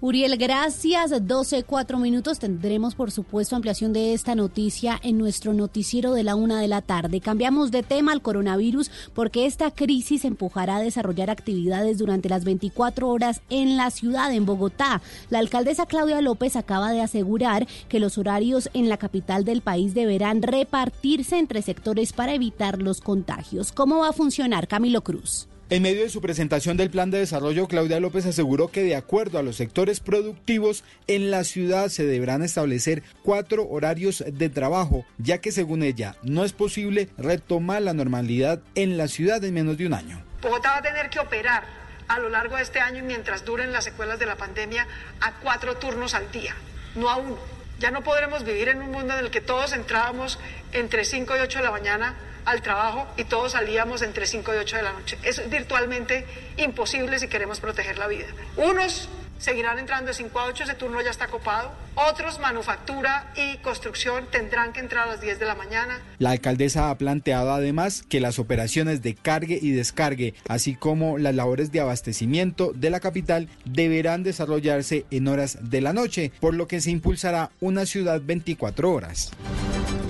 Uriel, gracias. 12, 4 minutos. Tendremos, por supuesto, ampliación de esta noticia en nuestro noticiero de la una de la tarde. Cambiamos de tema al coronavirus porque esta crisis empujará a desarrollar actividades durante las 24 horas en la ciudad, en Bogotá. La alcaldesa Claudia López acaba de asegurar que los horarios en la capital del país deberán repartirse entre sectores para evitar los contagios. ¿Cómo va a funcionar, Camilo Cruz? En medio de su presentación del plan de desarrollo, Claudia López aseguró que de acuerdo a los sectores productivos, en la ciudad se deberán establecer cuatro horarios de trabajo, ya que según ella no es posible retomar la normalidad en la ciudad en menos de un año. Bogotá va a tener que operar a lo largo de este año y mientras duren las secuelas de la pandemia a cuatro turnos al día, no a uno. Ya no podremos vivir en un mundo en el que todos entrábamos entre 5 y 8 de la mañana al trabajo y todos salíamos entre 5 y 8 de la noche. Es virtualmente imposible si queremos proteger la vida. Unos seguirán entrando de 5 a 8, ese turno ya está copado. Otros, manufactura y construcción, tendrán que entrar a las 10 de la mañana. La alcaldesa ha planteado además que las operaciones de cargue y descargue, así como las labores de abastecimiento de la capital, deberán desarrollarse en horas de la noche, por lo que se impulsará una ciudad 24 horas.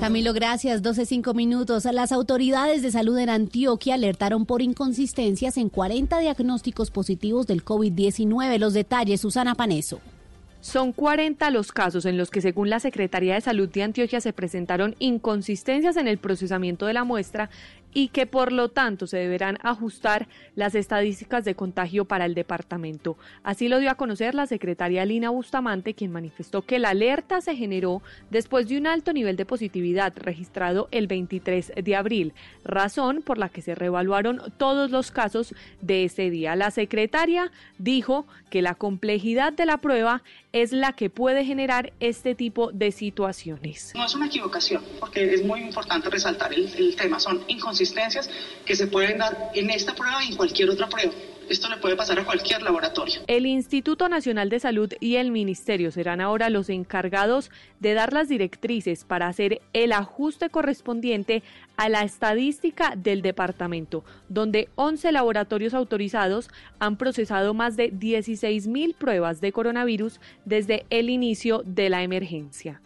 Camilo, gracias. 12.5 minutos. Las autoridades de salud en Antioquia alertaron por inconsistencias en 40 diagnósticos positivos del COVID-19. Los detalles, Susana Paneso. Son 40 los casos en los que, según la Secretaría de Salud de Antioquia, se presentaron inconsistencias en el procesamiento de la muestra y que por lo tanto se deberán ajustar las estadísticas de contagio para el departamento. Así lo dio a conocer la secretaria Lina Bustamante, quien manifestó que la alerta se generó después de un alto nivel de positividad registrado el 23 de abril, razón por la que se reevaluaron todos los casos de ese día. La secretaria dijo que la complejidad de la prueba es la que puede generar este tipo de situaciones. No es una equivocación, porque es muy importante resaltar el, el tema, son inconsistencias que se pueden dar en esta prueba y en cualquier otra prueba. Esto le puede pasar a cualquier laboratorio. El Instituto Nacional de Salud y el Ministerio serán ahora los encargados de dar las directrices para hacer el ajuste correspondiente a la estadística del departamento, donde 11 laboratorios autorizados han procesado más de 16 mil pruebas de coronavirus desde el inicio de la emergencia.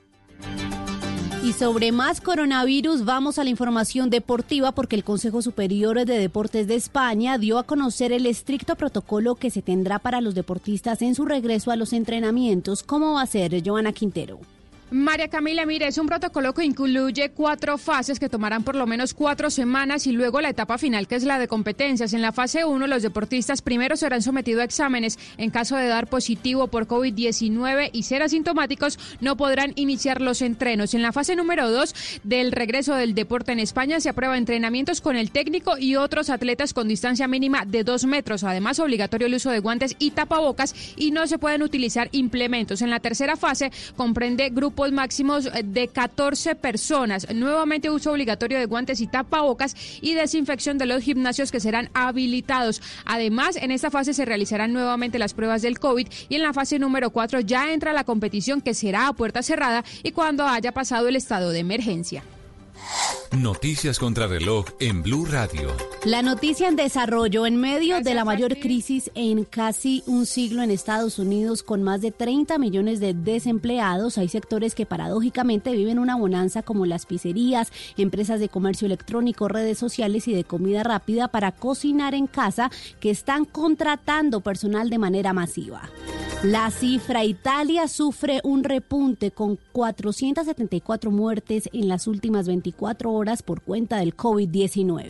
Y sobre más coronavirus, vamos a la información deportiva porque el Consejo Superior de Deportes de España dio a conocer el estricto protocolo que se tendrá para los deportistas en su regreso a los entrenamientos. ¿Cómo va a ser, Joana Quintero? María Camila, mire, es un protocolo que incluye cuatro fases que tomarán por lo menos cuatro semanas y luego la etapa final, que es la de competencias. En la fase 1, los deportistas primero serán sometidos a exámenes. En caso de dar positivo por COVID-19 y ser asintomáticos, no podrán iniciar los entrenos. En la fase número 2 del regreso del deporte en España, se aprueba entrenamientos con el técnico y otros atletas con distancia mínima de dos metros. Además, obligatorio el uso de guantes y tapabocas y no se pueden utilizar implementos. En la tercera fase, comprende grupos máximos de 14 personas. Nuevamente uso obligatorio de guantes y tapabocas y desinfección de los gimnasios que serán habilitados. Además, en esta fase se realizarán nuevamente las pruebas del COVID y en la fase número 4 ya entra la competición que será a puerta cerrada y cuando haya pasado el estado de emergencia. Noticias contra reloj en Blue Radio. La noticia en desarrollo en medio de la mayor crisis en casi un siglo en Estados Unidos con más de 30 millones de desempleados. Hay sectores que paradójicamente viven una bonanza como las pizzerías, empresas de comercio electrónico, redes sociales y de comida rápida para cocinar en casa que están contratando personal de manera masiva. La cifra, Italia sufre un repunte con 474 muertes en las últimas 24 horas por cuenta del COVID-19.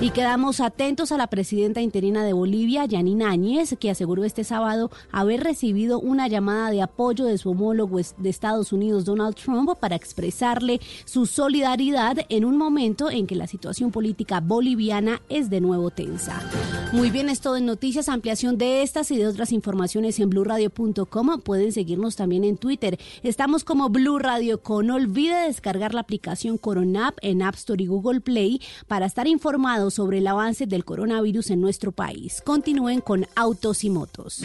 Y quedamos atentos a la presidenta interina de Bolivia, Yanina Áñez, que aseguró este sábado haber recibido una llamada de apoyo de su homólogo de Estados Unidos, Donald Trump, para expresarle su solidaridad en un momento en que la situación política boliviana es de nuevo tensa. Muy bien, es todo en noticias, ampliación de estas y de otras informaciones en blurradio.com. Pueden seguirnos también en Twitter. Estamos como Blue Radio. No olvide descargar la aplicación Coronap en App Store y Google Play para estar informados sobre el avance del coronavirus en nuestro país. Continúen con Autos y Motos.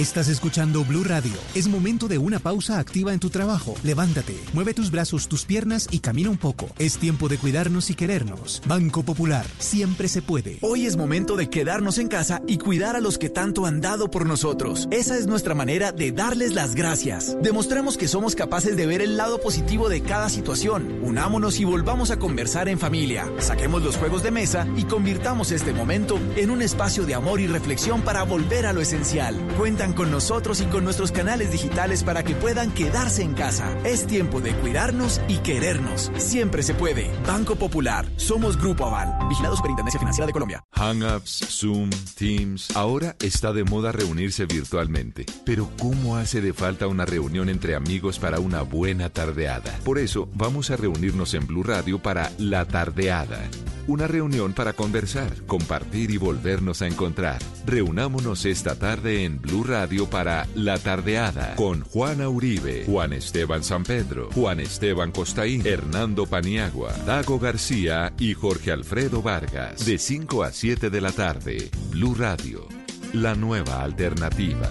Estás escuchando Blue Radio. Es momento de una pausa activa en tu trabajo. Levántate, mueve tus brazos, tus piernas y camina un poco. Es tiempo de cuidarnos y querernos. Banco Popular, siempre se puede. Hoy es momento de quedarnos en casa y cuidar a los que tanto han dado por nosotros. Esa es nuestra manera de darles las gracias. Demostremos que somos capaces de ver el lado positivo de cada situación. Unámonos y volvamos a conversar en familia. Saquemos los juegos de mesa y convirtamos este momento en un espacio de amor y reflexión para volver a lo esencial. Cuentan con nosotros y con nuestros canales digitales para que puedan quedarse en casa. Es tiempo de cuidarnos y querernos. Siempre se puede. Banco Popular. Somos Grupo Aval. Vigilado Superintendencia Financiera de Colombia. Hangouts, Zoom, Teams. Ahora está de moda reunirse virtualmente. Pero ¿cómo hace de falta una reunión entre amigos para una buena tardeada? Por eso vamos a reunirnos en Blue Radio para La Tardeada. Una reunión para conversar, compartir y volvernos a encontrar. Reunámonos esta tarde en Blue Radio para La Tardeada con Juana Uribe, Juan Esteban San Pedro, Juan Esteban Costaín, Hernando Paniagua, Dago García y Jorge Alfredo Vargas. De 5 a 7 de la tarde, Blue Radio, la nueva alternativa.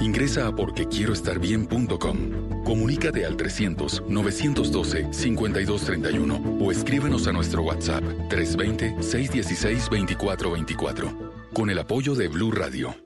Ingresa a porquequieroestarbien.com. Comunícate al 300-912-5231 o escríbenos a nuestro WhatsApp 320-616-2424 con el apoyo de Blue Radio.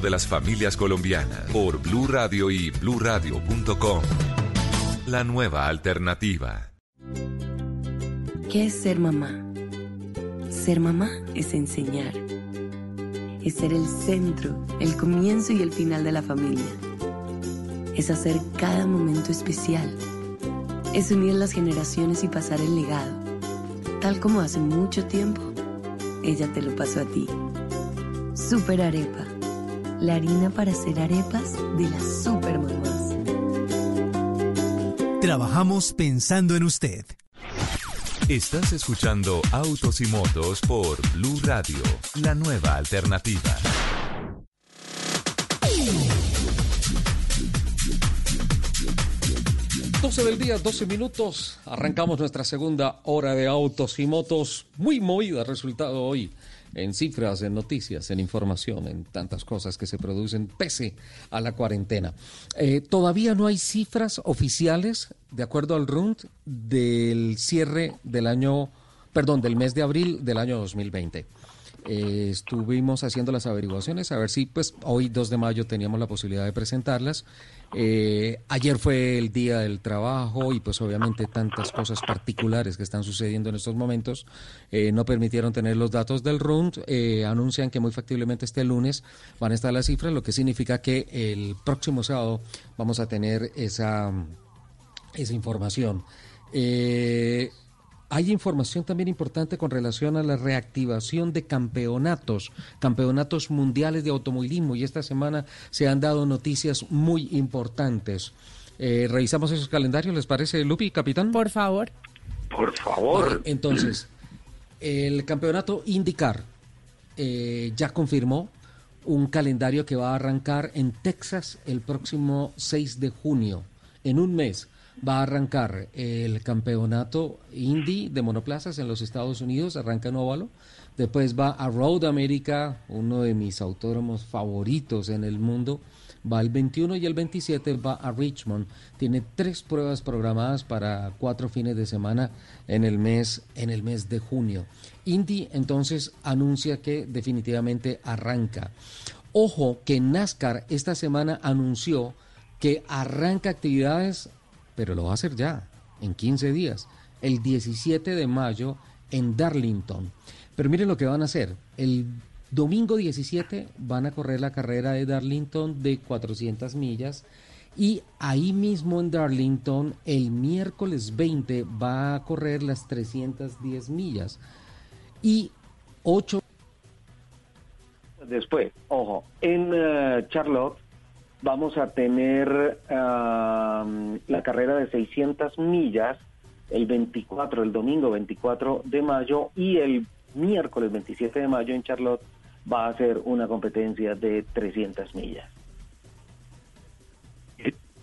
de las familias colombianas por Blue Radio y bluradio.com. La nueva alternativa. ¿Qué es ser mamá? Ser mamá es enseñar. Es ser el centro, el comienzo y el final de la familia. Es hacer cada momento especial. Es unir las generaciones y pasar el legado. Tal como hace mucho tiempo, ella te lo pasó a ti. Super Arepa la harina para hacer arepas de las supermamás. Trabajamos pensando en usted. Estás escuchando Autos y Motos por Blue Radio, la nueva alternativa. ...12 del día, 12 minutos... ...arrancamos nuestra segunda hora de autos y motos... ...muy movida resultado hoy en cifras, en noticias, en información, en tantas cosas que se producen pese a la cuarentena. Eh, todavía no hay cifras oficiales, de acuerdo al RUND, del cierre del año, perdón, del mes de abril del año 2020. Eh, estuvimos haciendo las averiguaciones a ver si pues hoy 2 de mayo teníamos la posibilidad de presentarlas eh, ayer fue el día del trabajo y pues obviamente tantas cosas particulares que están sucediendo en estos momentos eh, no permitieron tener los datos del RUND. Eh, anuncian que muy factiblemente este lunes van a estar las cifras, lo que significa que el próximo sábado vamos a tener esa, esa información. Hay información también importante con relación a la reactivación de campeonatos, campeonatos mundiales de automovilismo y esta semana se han dado noticias muy importantes. Eh, revisamos esos calendarios, ¿les parece, Lupi, capitán? Por favor. Por favor. entonces, el campeonato IndyCar eh, ya confirmó un calendario que va a arrancar en Texas el próximo 6 de junio, en un mes va a arrancar el campeonato Indy de monoplazas en los Estados Unidos, arranca en óvalo. Después va a Road America, uno de mis autódromos favoritos en el mundo. Va el 21 y el 27 va a Richmond. Tiene tres pruebas programadas para cuatro fines de semana en el mes, en el mes de junio. Indy entonces anuncia que definitivamente arranca. Ojo que NASCAR esta semana anunció que arranca actividades pero lo va a hacer ya, en 15 días, el 17 de mayo en Darlington. Pero miren lo que van a hacer. El domingo 17 van a correr la carrera de Darlington de 400 millas y ahí mismo en Darlington el miércoles 20 va a correr las 310 millas y 8 después, ojo, en eh, Charlotte vamos a tener la carrera de 600 millas el 24, el domingo 24 de mayo y el miércoles 27 de mayo en Charlotte va a ser una competencia de 300 millas.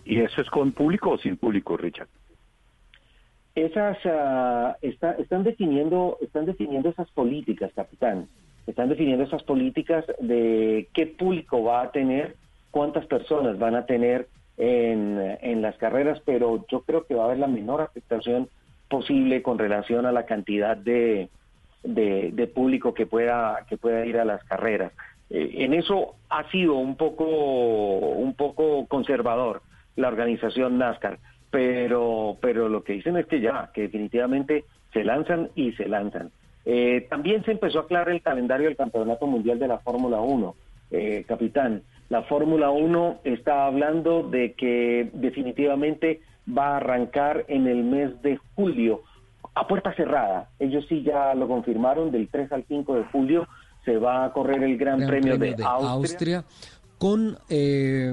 ¿Y eso es con público o sin público, Richard? Esas ah, están definiendo están definiendo esas políticas, capitán. Están definiendo esas políticas de qué público va a tener cuántas personas van a tener en, las carreras, pero yo creo que va a haber la menor afectación posible con relación a la cantidad de, de, público que pueda que pueda ir a las carreras. Eh, en eso ha sido un poco un poco conservador la organización NASCAR, pero pero lo que dicen es que ya que definitivamente se lanzan y se lanzan. Eh, también se empezó a aclarar el calendario del Campeonato Mundial de la Fórmula 1, eh, capitán. La Fórmula 1 está hablando de que definitivamente va a arrancar en el mes de julio a puerta cerrada. Ellos sí ya lo confirmaron, del 3 al 5 de julio se va a correr el Gran, Premio, de, Austria con eh,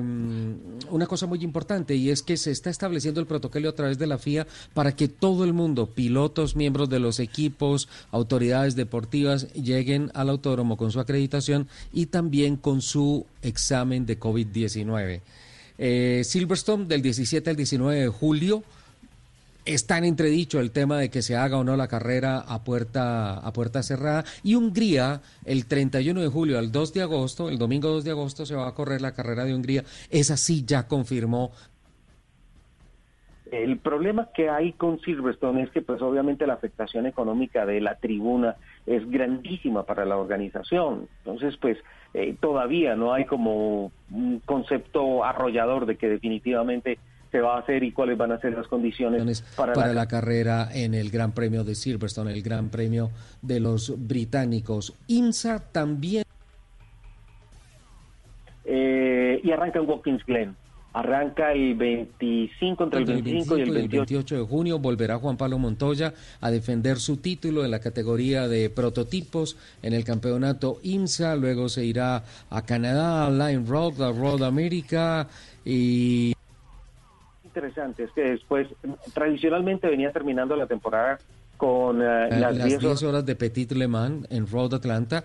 una cosa muy importante y es que se está estableciendo el protocolo a través de la FIA para que todo el mundo, pilotos, miembros de los equipos, autoridades deportivas, lleguen al autódromo con su acreditación y también con su examen de COVID-19. Eh, Silverstone del 17 al 19 de julio está en entredicho el tema de que se haga o no la carrera a puerta, a puerta cerrada. Y Hungría, el 31 de julio al 2 de agosto, el domingo 2 de agosto, se va a correr la carrera de Hungría. Esa sí ya confirmó. El problema que hay con Silverstone es que pues obviamente la afectación económica de la tribuna es grandísima para la organización. Entonces pues eh, todavía no hay como un concepto arrollador de que definitivamente se va a hacer y cuáles van a ser las condiciones para, la... carrera en el Gran Premio de Silverstone, el Gran Premio de los británicos. INSA también. Eh, y arranca en Watkins Glen. Arranca el 25, entre el 25, y el 28. de junio volverá Juan Pablo Montoya a defender su título en la categoría de prototipos en el campeonato IMSA. Luego se irá a Canadá, a Line Road, a Road America y interesante es que después, tradicionalmente venía terminando la temporada con eh, las 10 horas. de Petit Le Mans en Road Atlanta,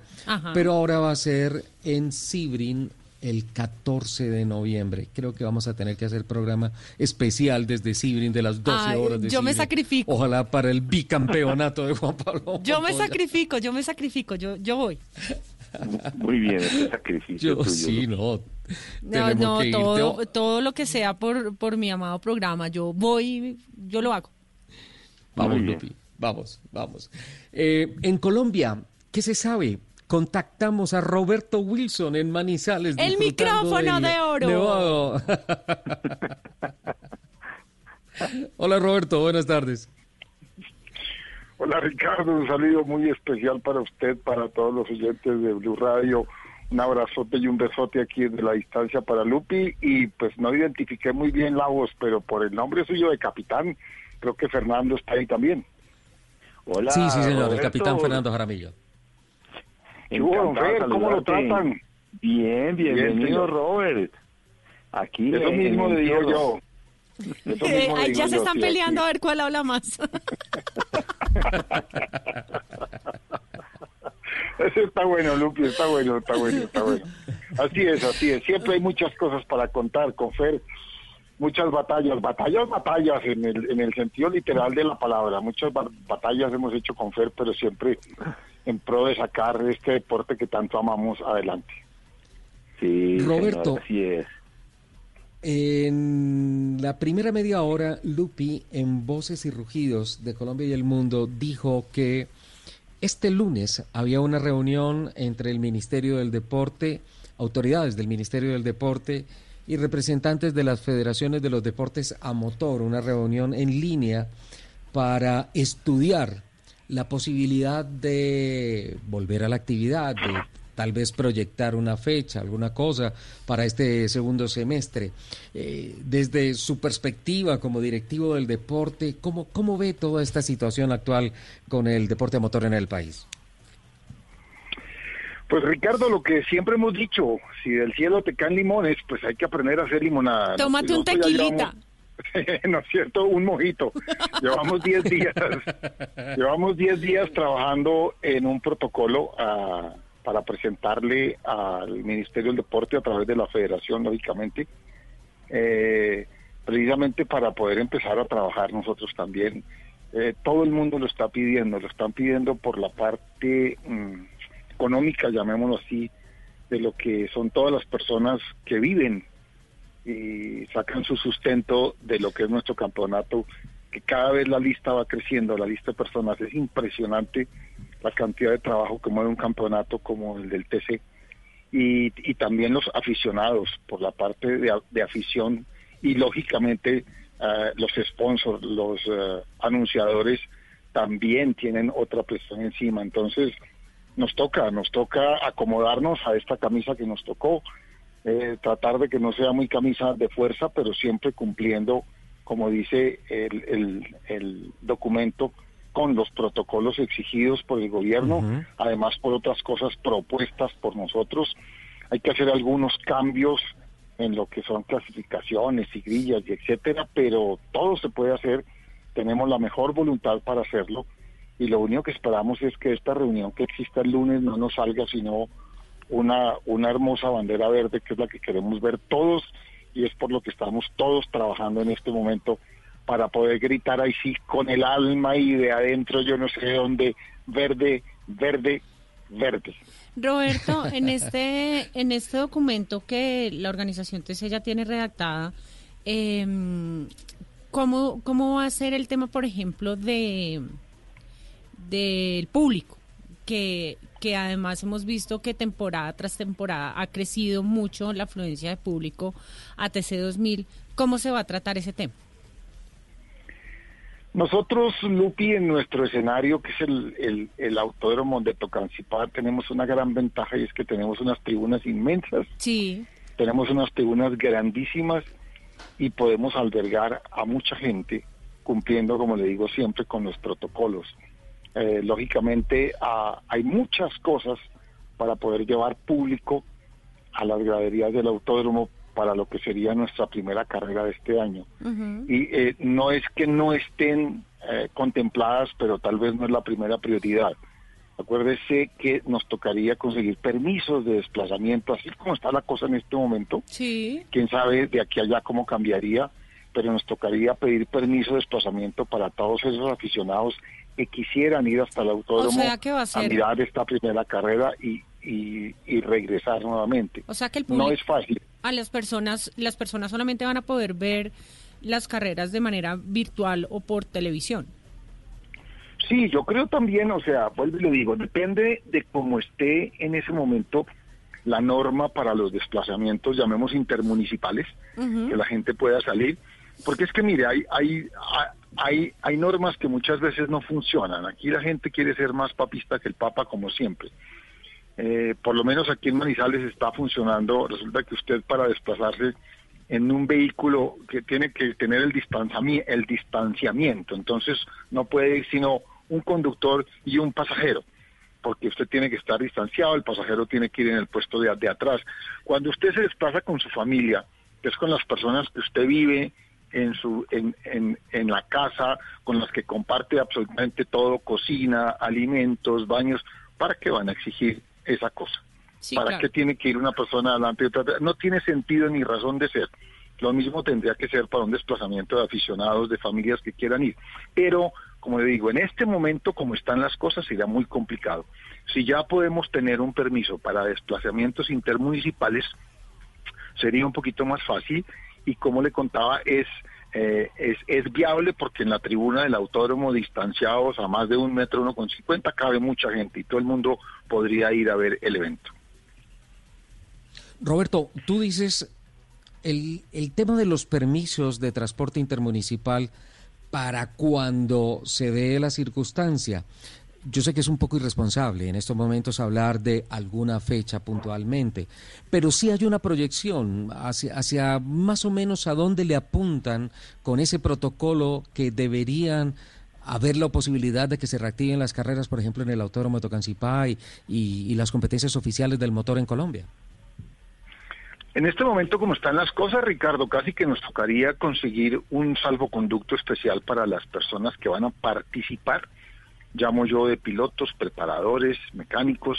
pero ahora va a ser en Sebring el 14 de noviembre. Creo que vamos a tener que hacer programa especial desde Sebring de las 12 horas de Yo me sacrifico. Ojalá para el bicampeonato de Juan Pablo. Yo me sacrifico, yo me sacrifico, yo, yo voy. Muy bien, ese sacrificio. Yo sí, no. No, no, todo, todo lo que sea por, por mi amado programa, yo voy, yo lo hago. Vamos, Lupi, vamos, vamos. Eh, en Colombia, ¿qué se sabe? Contactamos a Roberto Wilson en Manizales. El micrófono de oro. Hola Roberto, buenas tardes. Hola Ricardo, un saludo muy especial para usted, para todos los oyentes de Blue Radio. Un abrazote y un besote aquí desde la distancia para Lupi. Y pues no identifiqué muy bien la voz, pero por el nombre suyo de capitán, creo que Fernando está ahí también. Hola. Sí, sí, señor, el capitán Fernando Jaramillo. ¿Cómo lo tratan? Bien, bienvenido, Robert. Aquí. Es lo mismo de digo yo. Eh, ya se están peleando a ver cuál habla más. Eso está bueno, Lupi, está bueno, está bueno, está bueno. Así es, así es. Siempre hay muchas cosas para contar con Fer. Muchas batallas, batallas, batallas en el, en el sentido literal de la palabra. Muchas batallas hemos hecho con Fer, pero siempre en pro de sacar este deporte que tanto amamos adelante. Sí, Roberto, así es. En la primera media hora, Lupi, en Voces y Rugidos de Colombia y el Mundo, dijo que este lunes había una reunión entre el Ministerio del Deporte, autoridades del Ministerio del Deporte y representantes de las federaciones de los deportes a motor, una reunión en línea para estudiar la posibilidad de volver a la actividad, de tal vez proyectar una fecha, alguna cosa para este segundo semestre. Eh, desde su perspectiva como directivo del deporte, ¿cómo, ¿cómo ve toda esta situación actual con el deporte motor en el país? Pues Ricardo, lo que siempre hemos dicho, si del cielo te caen limones, pues hay que aprender a hacer limonada. Tómate un tequilita. ¿no es cierto? Un mojito. Llevamos 10 días, llevamos 10 días trabajando en un protocolo a para presentarle al Ministerio del Deporte a través de la Federación, lógicamente, eh, precisamente para poder empezar a trabajar nosotros también. Eh, todo el mundo lo está pidiendo, lo están pidiendo por la parte mm, económica, llamémoslo así, de lo que son todas las personas que viven y sacan su sustento de lo que es nuestro campeonato, que cada vez la lista va creciendo, la lista de personas es impresionante la cantidad de trabajo que mueve un campeonato como el del TC y, también los aficionados por la parte de, afición y lógicamente eh, los sponsors, los eh, anunciadores también tienen otra presión encima. Entonces nos toca, nos toca acomodarnos a esta camisa que nos tocó, eh, tratar de que no sea muy camisa de fuerza, pero siempre cumpliendo, como dice el, el documento, con los protocolos exigidos por el gobierno, además por otras cosas propuestas por nosotros. Hay que hacer algunos cambios en lo que son clasificaciones y grillas y etcétera, pero todo se puede hacer, tenemos la mejor voluntad para hacerlo y lo único que esperamos es que esta reunión que exista el lunes no nos salga sino una, una hermosa bandera verde que es la que queremos ver todos y es por lo que estamos todos trabajando en este momento para poder gritar ahí sí con el alma y de adentro yo no sé de dónde, verde, verde, verde. Roberto, en este, en este documento que la organización TC ya tiene redactada, eh, ¿cómo, ¿cómo va a ser el tema, por ejemplo, de del público? Que, que además hemos visto que temporada tras temporada ha crecido mucho la afluencia de público a TC 2000. ¿Cómo se va a tratar ese tema? Nosotros, Lupi, en nuestro escenario, que es el, el, Autódromo de Tocancipá, tenemos una gran ventaja y es que tenemos unas tribunas inmensas. Sí. Tenemos unas tribunas grandísimas y podemos albergar a mucha gente cumpliendo, como le digo siempre, con los protocolos. Eh, lógicamente, hay muchas cosas para poder llevar público a las graderías del autódromo para lo que sería nuestra primera carrera de este año. Y eh, no es que no estén eh, contempladas, pero tal vez no es la primera prioridad. Acuérdese que nos tocaría conseguir permisos de desplazamiento, así como está la cosa en este momento. Sí. Quién sabe de aquí a allá cómo cambiaría, pero nos tocaría pedir permiso de desplazamiento para todos esos aficionados que quisieran ir hasta el autódromo a, mirar esta primera carrera y, y, regresar nuevamente. O sea que el no es fácil a las personas, las personas solamente van a poder ver las carreras de manera virtual o por televisión. Sí, yo creo también, o sea, vuelvo y le digo, depende de cómo esté en ese momento la norma para los desplazamientos, llamemos intermunicipales, que la gente pueda salir, porque es que mire, hay, hay, hay, hay normas que muchas veces no funcionan. Aquí la gente quiere ser más papista que el Papa, como siempre. Eh, por lo menos aquí en Manizales está funcionando. Resulta que usted para desplazarse en un vehículo que tiene que tener el, el distanciamiento, entonces no puede ir sino un conductor y un pasajero, porque usted tiene que estar distanciado, el pasajero tiene que ir en el puesto de, de atrás. Cuando usted se desplaza con su familia, que es con las personas que usted vive en su en, en, la casa con las que comparte absolutamente todo, cocina, alimentos, baños, ¿para qué van a exigir esa cosa? ¿Para qué tiene que ir una persona adelante y otra? No tiene sentido ni razón de ser. Lo mismo tendría que ser para un desplazamiento de aficionados, de familias que quieran ir. Pero, como le digo, en este momento, como están las cosas, sería muy complicado. Si ya podemos tener un permiso para desplazamientos intermunicipales, sería un poquito más fácil y como le contaba, es, eh, es, es viable porque en la tribuna del autódromo, distanciados a más de un metro, uno con cincuenta, cabe mucha gente y todo el mundo podría ir a ver el evento. Roberto, tú dices el, el tema de los permisos de transporte intermunicipal para cuando se dé la circunstancia. Yo sé que es un poco irresponsable en estos momentos hablar de alguna fecha puntualmente, pero sí hay una proyección hacia, más o menos a dónde le apuntan con ese protocolo que deberían haber la posibilidad de que se reactiven las carreras, por ejemplo, en el Autódromo de Tocancipá y, y las competencias oficiales del motor en Colombia. En este momento, como están las cosas, Ricardo, casi que nos tocaría conseguir un salvoconducto especial para las personas que van a participar. Llamo yo de pilotos, preparadores, mecánicos,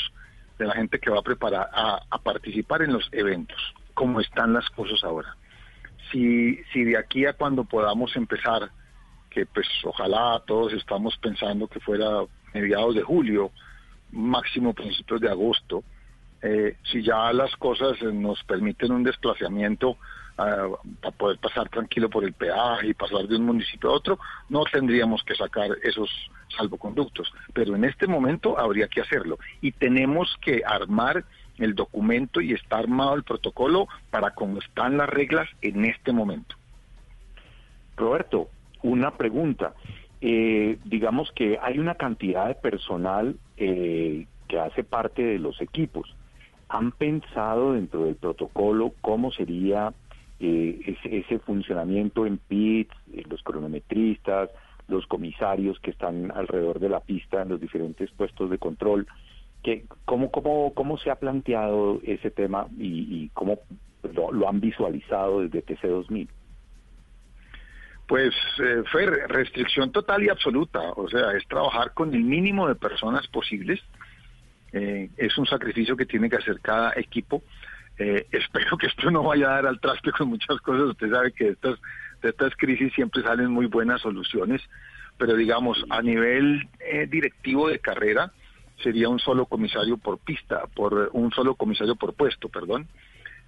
de la gente que va a preparar a, participar en los eventos. Como están las cosas ahora. Si, si de aquí a cuando podamos empezar, que pues ojalá todos estamos pensando que fuera mediados de julio, máximo principios de agosto, eh, si ya las cosas nos permiten un desplazamiento para poder pasar tranquilo por el peaje y pasar de un municipio a otro, no tendríamos que sacar esos salvoconductos. Pero en este momento habría que hacerlo y tenemos que armar el documento y está armado el protocolo para cómo están las reglas en este momento. Roberto, una pregunta. Eh, digamos que hay una cantidad de personal que hace parte de los equipos. ¿Han pensado dentro del protocolo cómo sería eh, ese, funcionamiento en pits, los cronometristas, los comisarios que están alrededor de la pista en los diferentes puestos de control? ¿Qué, cómo, cómo, ¿Cómo se ha planteado ese tema y, cómo lo, han visualizado desde TC2000? Pues, eh, Fer, restricción total y absoluta. O sea, es trabajar con el mínimo de personas posibles eh, es un sacrificio que tiene que hacer cada equipo. Eh, espero que esto no vaya a dar al traste con muchas cosas. Usted sabe que estas, de estas crisis siempre salen muy buenas soluciones, pero digamos, a nivel eh, directivo de carrera, sería un solo comisario por pista, por un solo comisario por puesto, perdón.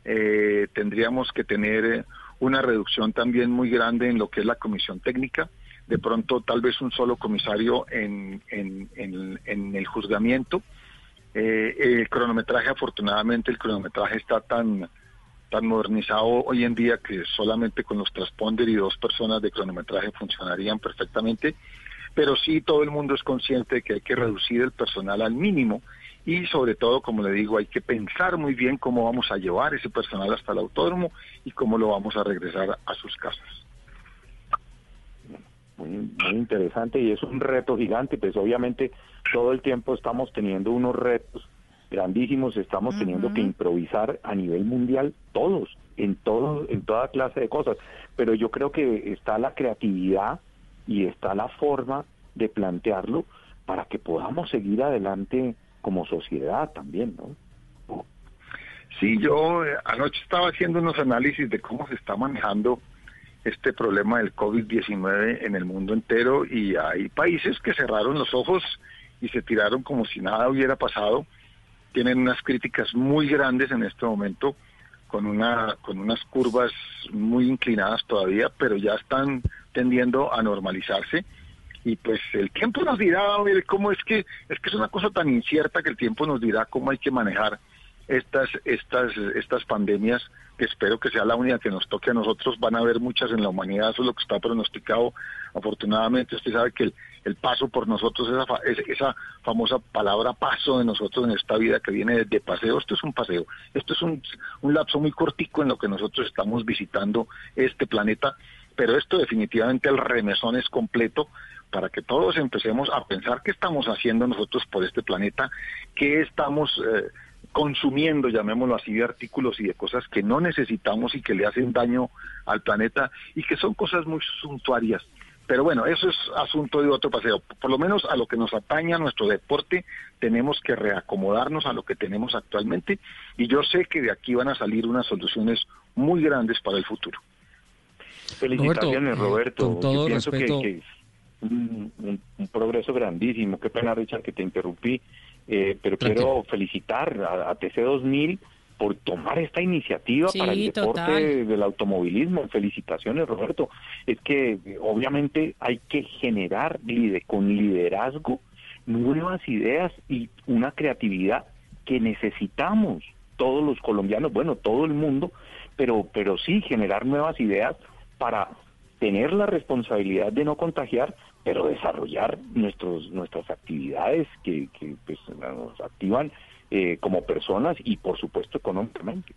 tendríamos que tener una reducción también muy grande en lo que es la comisión técnica. De pronto, tal vez un solo comisario en, en, en el juzgamiento eh, el cronometraje, afortunadamente, el cronometraje está tan, tan modernizado hoy en día que solamente con los transponder y dos personas de cronometraje funcionarían perfectamente, pero sí todo el mundo es consciente de que hay que reducir el personal al mínimo y sobre todo, como le digo, hay que pensar muy bien cómo vamos a llevar ese personal hasta el autódromo y cómo lo vamos a regresar a sus casas. Muy, muy interesante y es un reto gigante, pues obviamente todo el tiempo estamos teniendo unos retos grandísimos, estamos teniendo que improvisar a nivel mundial todos, en todo, en toda clase de cosas. Pero yo creo que está la creatividad y está la forma de plantearlo para que podamos seguir adelante como sociedad también, ¿no? Sí, yo eh, anoche estaba haciendo unos análisis de cómo se está manejando este problema del COVID-19 en el mundo entero y hay países que cerraron los ojos y se tiraron como si nada hubiera pasado. Tienen unas críticas muy grandes en este momento, con, una, con unas curvas muy inclinadas todavía, pero ya están tendiendo a normalizarse. Y pues el tiempo nos dirá cómo es que es que es una cosa tan incierta que el tiempo nos dirá cómo hay que manejar estas estas estas pandemias que espero que sea la única que nos toque a nosotros. Van a haber muchas en la humanidad eso es lo que está pronosticado. Afortunadamente usted sabe que el, paso por nosotros, esa, esa famosa palabra paso de nosotros en esta vida que viene de, paseo, esto es un paseo, esto es un, un lapso muy cortico en lo que nosotros estamos visitando este planeta, pero esto definitivamente el remesón es completo para que todos empecemos a pensar qué estamos haciendo nosotros por este planeta, qué estamos... Eh, consumiendo, llamémoslo así, de artículos y de cosas que no necesitamos y que le hacen daño al planeta y que son cosas muy suntuarias. Pero bueno, eso es asunto de otro paseo. Por lo menos a lo que nos ataña nuestro deporte, tenemos que reacomodarnos a lo que tenemos actualmente y yo sé que de aquí van a salir unas soluciones muy grandes para el futuro. Felicitaciones, Roberto. Eh, con todo Yo pienso respeto- que, que es un, un- un progreso grandísimo. Qué pena, Richard, que te interrumpí, eh, pero Tranquilo. quiero felicitar a, a TC2000 por tomar esta iniciativa Sí, para el deporte total. del automovilismo. Felicitaciones, Roberto. Es que eh, obviamente hay que generar con liderazgo nuevas ideas y una creatividad que necesitamos todos los colombianos, bueno, todo el mundo, pero, pero sí generar nuevas ideas para tener la responsabilidad de no contagiar, pero desarrollar nuestros, nuestras actividades que, que pues, nos activan eh, como personas y por supuesto económicamente.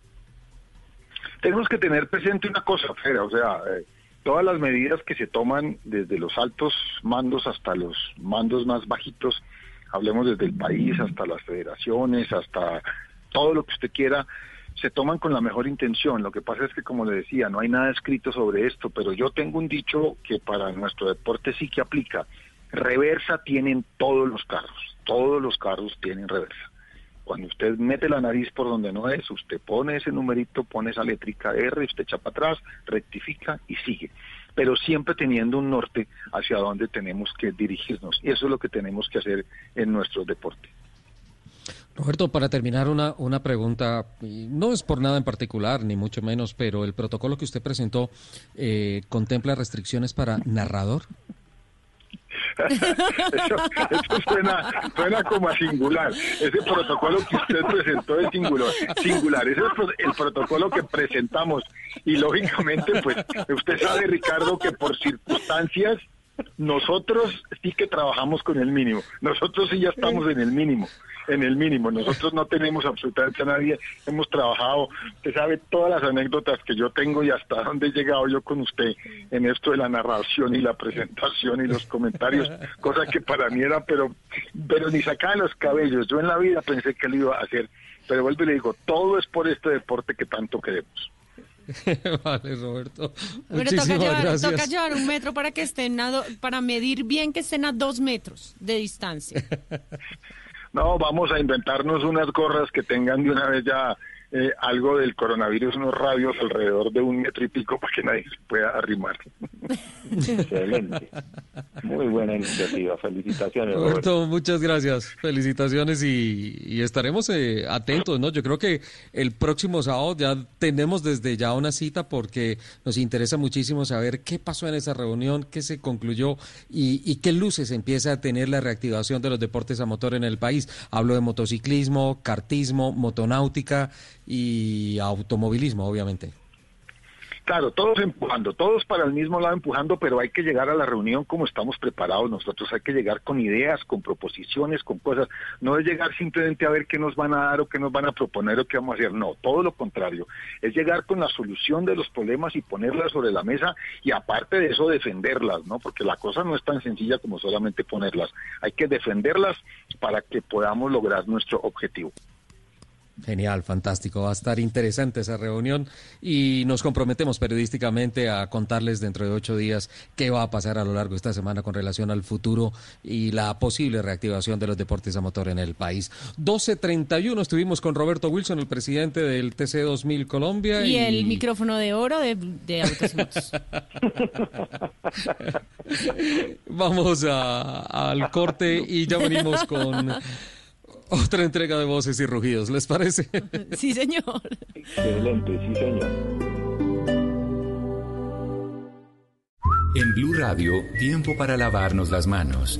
tenemos que tener presente una cosa, Fera, o sea, eh, todas las medidas que se toman desde los altos mandos hasta los mandos más bajitos, hablemos desde el país hasta las federaciones, hasta todo lo que usted quiera, se toman con la mejor intención. Lo que pasa es que, como le decía, no hay nada escrito sobre esto, pero yo tengo un dicho que para nuestro deporte sí que aplica. Reversa tienen todos los carros, todos los carros tienen reversa. Cuando usted mete la nariz por donde no es, usted pone ese numerito, pone esa letrica R, usted echa para atrás, rectifica y sigue. Pero siempre teniendo un norte hacia donde tenemos que dirigirnos. Y eso es lo que tenemos que hacer en nuestro deporte. Roberto, para terminar, una, una pregunta, no es por nada en particular, ni mucho menos, pero el protocolo que usted presentó eh, contempla restricciones para narrador. Eso, suena, suena como a singular. Ese protocolo que usted presentó es singular. singular. Ese es pro- el protocolo que presentamos. Y lógicamente, pues, usted sabe, Ricardo, que por circunstancias nosotros sí que trabajamos con el mínimo. Nosotros sí ya estamos en el mínimo. En el mínimo. Nosotros no tenemos absolutamente a nadie. Hemos trabajado. Usted sabe todas las anécdotas que yo tengo y hasta dónde he llegado yo con usted en esto de la narración y la presentación y los comentarios. Cosa que para mí era, pero, pero ni sacaba los cabellos. Yo en la vida pensé que lo iba a hacer. Pero vuelvo y le digo, todo es por este deporte que tanto queremos. vale, Roberto. Pero toca Muchísimas llevar, gracias. toca llevar un metro para que estén a do- para medir bien que estén a dos metros de distancia. No, vamos a inventarnos unas gorras que tengan de una vez ya eh, algo del coronavirus, unos radios alrededor de un metro y pico para que nadie se pueda arrimar. Excelente. Muy buena iniciativa. Felicitaciones, Roberto. Roberto, muchas gracias. Felicitaciones y, y estaremos eh, atentos, ¿no? Yo creo que el próximo sábado ya tenemos desde ya una cita porque nos interesa muchísimo saber qué pasó en esa reunión, qué se concluyó y, y qué luces empieza a tener la reactivación de los deportes a motor en el país. Hablo de motociclismo, kartismo, motonáutica y automovilismo, obviamente. Claro, todos empujando, todos para el mismo lado empujando, pero hay que llegar a la reunión como estamos preparados nosotros, hay que llegar con ideas, con proposiciones, con cosas, no es llegar simplemente a ver qué nos van a dar o qué nos van a proponer o qué vamos a hacer, no, todo lo contrario, es llegar con la solución de los problemas y ponerlas sobre la mesa y aparte de eso defenderlas, ¿no? Porque la cosa no es tan sencilla como solamente ponerlas, hay que defenderlas para que podamos lograr nuestro objetivo. Genial, fantástico. Va a estar interesante esa reunión y nos comprometemos periodísticamente a contarles dentro de ocho días qué va a pasar a lo largo de esta semana con relación al futuro y la posible reactivación de los deportes a motor en el país. 12.31 estuvimos con Roberto Wilson, el presidente del TC 2000 Colombia. Y el micrófono de oro de, de Autos Motos. Vamos a- al corte y ya venimos con otra entrega de voces y rugidos. ¿Les parece? Sí, señor. Excelente, sí, señor. En Blue Radio, tiempo para lavarnos las manos.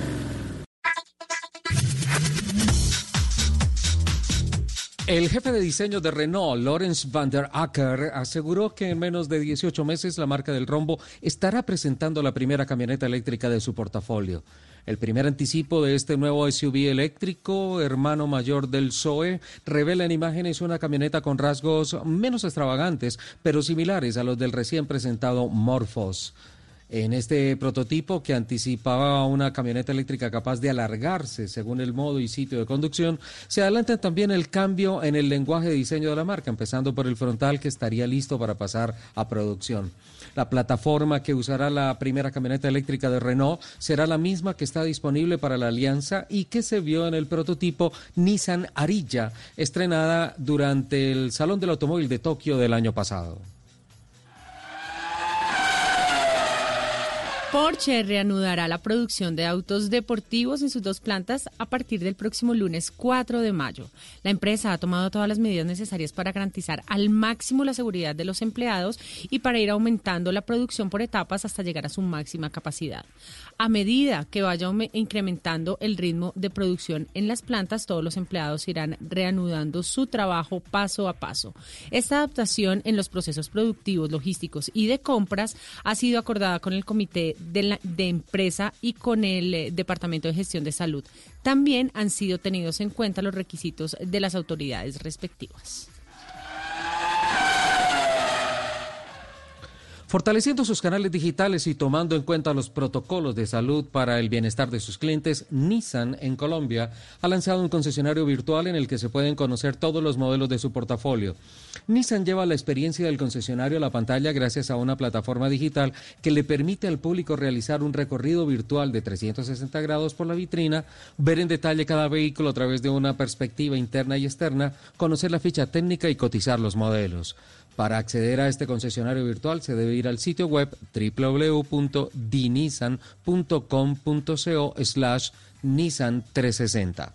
El jefe de diseño de Renault, Lawrence van der Acker, aseguró que en menos de 18 meses la marca del rombo estará presentando la primera camioneta eléctrica de su portafolio. El primer anticipo de este nuevo SUV eléctrico, hermano mayor del Zoe, revela en imágenes una camioneta con rasgos menos extravagantes, pero similares a los del recién presentado Morphos. En este prototipo que anticipaba una camioneta eléctrica capaz de alargarse según el modo y sitio de conducción, se adelanta también el cambio en el lenguaje de diseño de la marca, empezando por el frontal que estaría listo para pasar a producción. La plataforma que usará la primera camioneta eléctrica de Renault será la misma que está disponible para la alianza y que se vio en el prototipo Nissan Ariya, estrenada durante el Salón del Automóvil de Tokio del año pasado. Porsche reanudará la producción de autos deportivos en sus dos plantas a partir del próximo lunes 4 de mayo. La empresa ha tomado todas las medidas necesarias para garantizar al máximo la seguridad de los empleados y para ir aumentando la producción por etapas hasta llegar a su máxima capacidad. A medida que vaya incrementando el ritmo de producción en las plantas, todos los empleados irán reanudando su trabajo paso a paso. Esta adaptación en los procesos productivos, logísticos y de compras ha sido acordada con el Comité de, la, de Empresa y con el eh, Departamento de Gestión de Salud. También han sido tenidos en cuenta los requisitos de las autoridades respectivas. Fortaleciendo sus canales digitales y tomando en cuenta los protocolos de salud para el bienestar de sus clientes, Nissan en Colombia ha lanzado un concesionario virtual en el que se pueden conocer todos los modelos de su portafolio. Nissan lleva la experiencia del concesionario a la pantalla gracias a una plataforma digital que le permite al público realizar un recorrido virtual de 360 grados por la vitrina, ver en detalle cada vehículo a través de una perspectiva interna y externa, conocer la ficha técnica y cotizar los modelos. Para acceder a este concesionario virtual se debe ir al sitio web www.dinissan.com.co slash Nissan 360.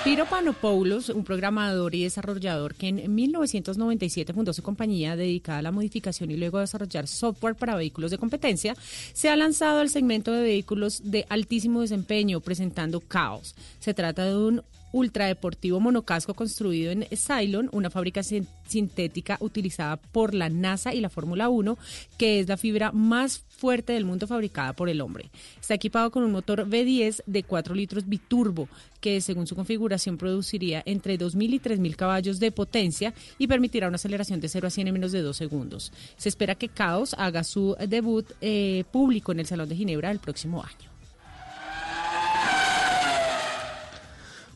Spiro Panopoulos, un programador y desarrollador que en 1997 fundó su compañía dedicada a la modificación y luego a desarrollar software para vehículos de competencia, se ha lanzado al segmento de vehículos de altísimo desempeño presentando Chaos. Se trata de un ultradeportivo monocasco construido en Cylon, una fábrica sintética utilizada por la NASA y la Fórmula 1, que es la fibra más fuerte del mundo fabricada por el hombre. Está equipado con un motor V10 de 4 litros biturbo, que según su configuración produciría entre 2.000 y 3.000 caballos de potencia y permitirá una aceleración de 0 a 100 en menos de 2 segundos. Se espera que Chaos haga su debut eh, público en el Salón de Ginebra el próximo año.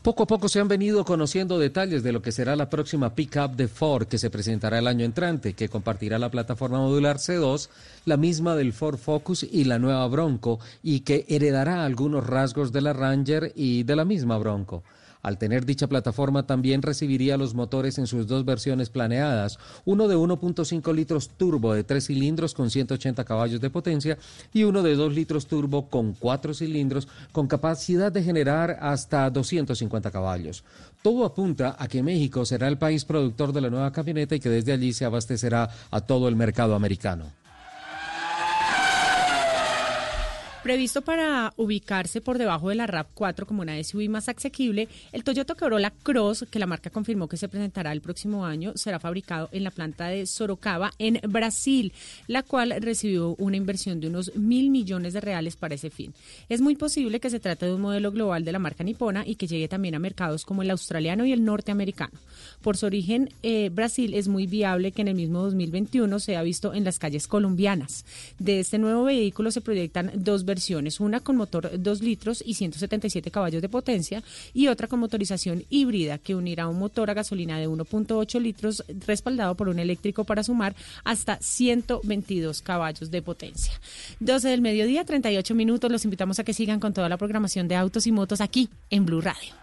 Poco a poco se han venido conociendo detalles de lo que será la próxima pickup de Ford que se presentará el año entrante, que compartirá la plataforma modular C2, la misma del Ford Focus y la nueva Bronco, y que heredará algunos rasgos de la Ranger y de la misma Bronco. Al tener dicha plataforma también recibiría los motores en sus dos versiones planeadas, uno de 1.5 litros turbo de 3 cilindros con 180 caballos de potencia y uno de 2 litros turbo con 4 cilindros con capacidad de generar hasta 250 caballos. Todo apunta a que México será el país productor de la nueva camioneta y que desde allí se abastecerá a todo el mercado americano. Previsto para ubicarse por debajo de la RAV4 como una SUV más asequible, el Toyota Corolla Cross, que la marca confirmó que se presentará el próximo año, será fabricado en la planta de Sorocaba, en Brasil, la cual recibió una inversión de unos mil millones de reales para ese fin. Es muy posible que se trate de un modelo global de la marca nipona y que llegue también a mercados como el australiano y el norteamericano. Por su origen, eh, Brasil es muy viable que en el mismo 2021 sea visto en las calles colombianas. De este nuevo vehículo se proyectan dos versiones, una con motor 2 litros y 177 caballos de potencia y otra con motorización híbrida que unirá un motor a gasolina de 1.8 litros respaldado por un eléctrico para sumar hasta 122 caballos de potencia. 12 del mediodía, 38 minutos. Los invitamos a que sigan con toda la programación de autos y motos aquí en Blue Radio.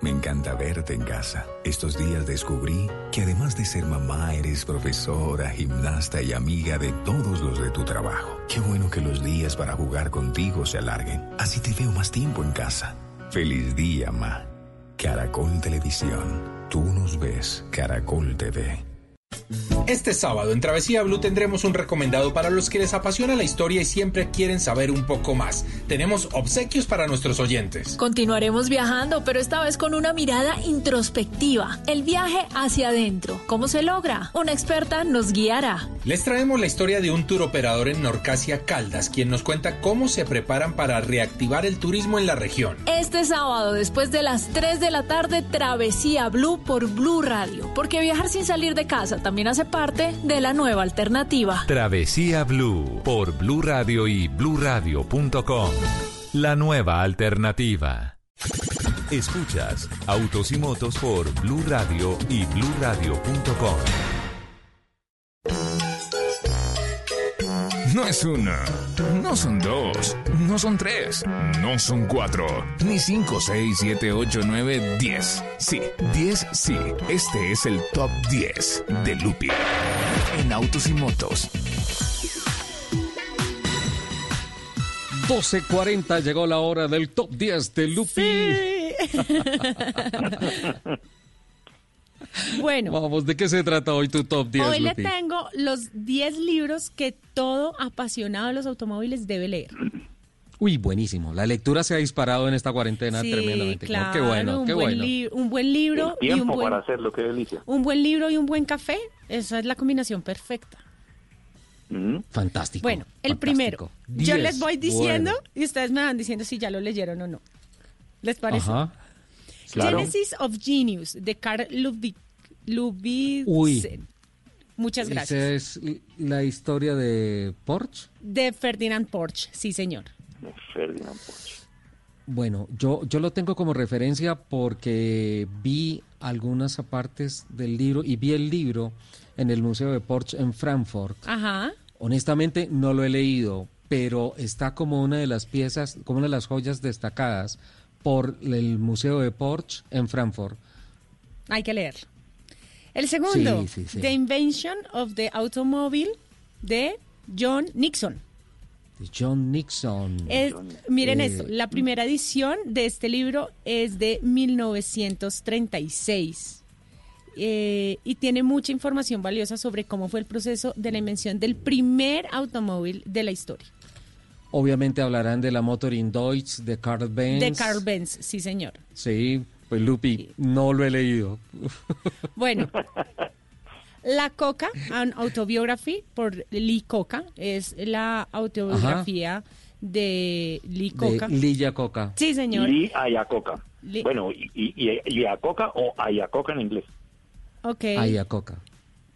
Me encanta verte en casa. Estos días descubrí que además de ser mamá, eres profesora, gimnasta y amiga de todos los de tu trabajo. Qué bueno que los días para jugar contigo se alarguen. Así te veo más tiempo en casa. Feliz día, ma. Caracol Televisión. Tú nos ves. Caracol TV. Este sábado en Travesía Blue tendremos un recomendado para los que les apasiona la historia y siempre quieren saber un poco más. Tenemos obsequios para nuestros oyentes. Continuaremos viajando, pero esta vez con una mirada introspectiva. El viaje hacia adentro. ¿Cómo se logra? Una experta nos guiará. Les traemos la historia de un tour operador en Norcasia Caldas, quien nos cuenta cómo se preparan para reactivar el turismo en la región. Este sábado, después de las 3 de la tarde, Travesía Blue por Blue Radio. Porque viajar sin salir de casa también hace parte de la nueva alternativa. Travesía Blue por Blue Radio y bluradio.com. La nueva alternativa. Escuchas Autos y Motos por Blue Radio y bluradio.com. No es una, no son dos, no son tres, no son cuatro, ni cinco, seis, siete, ocho, nueve, diez. Sí, diez, sí. Este es el top 10 de Lupi en autos y motos. 12.40 llegó la hora del top 10 de Lupi. Bueno. Vamos, ¿de qué se trata hoy tu top 10? Hoy Lupi? le tengo los 10 libros que todo apasionado de los automóviles debe leer. Uy, buenísimo. La lectura se ha disparado en esta cuarentena Sí, tremendamente. claro, qué bueno, un qué buen bueno. un buen libro y Tiempo un buen, para hacerlo, qué delicia. un buen libro y un buen café. Esa es la combinación perfecta. Fantástico. Bueno, el fantástico. primero. Yo Diez. les voy diciendo Bueno. y ustedes me van diciendo si ya lo leyeron o no. ¿Les parece? Ajá. Claro. Genesis of Genius de Carl Ludwig, Uy. Muchas gracias. Esa es la historia de Porsche. De Ferdinand Porsche, sí señor. Ferdinand Porsche. Bueno, yo, yo lo tengo como referencia porque vi algunas partes del libro y vi el libro en el Museo de Porsche en Frankfurt. Ajá. Honestamente no lo he leído, pero está como una de las piezas, como una de las joyas destacadas por el Museo de Porsche en Frankfurt. Hay que leerlo. El segundo, Sí, sí, sí. The Invention of the Automobile de John Nixon. de John Nixon. Es- miren Eh, esto, la primera edición de este libro es de 1936 eh, y tiene mucha información valiosa sobre cómo fue el proceso de la invención del primer automóvil de la historia, Obviamente hablarán de la Motor in Deutsch de Carl Benz. de Carl Benz, sí señor. Sí, pues Lupi, no lo he leído. Bueno, La Coca, an Autobiography por Lee Coca, es la autobiografía de Lee Coca. De Lilla Coca. Sí, señor. Lee Ayacoca. Lee- Bueno, y, y, y- Ayacoca o Ayacoca en inglés. Ok. Lilla Coca.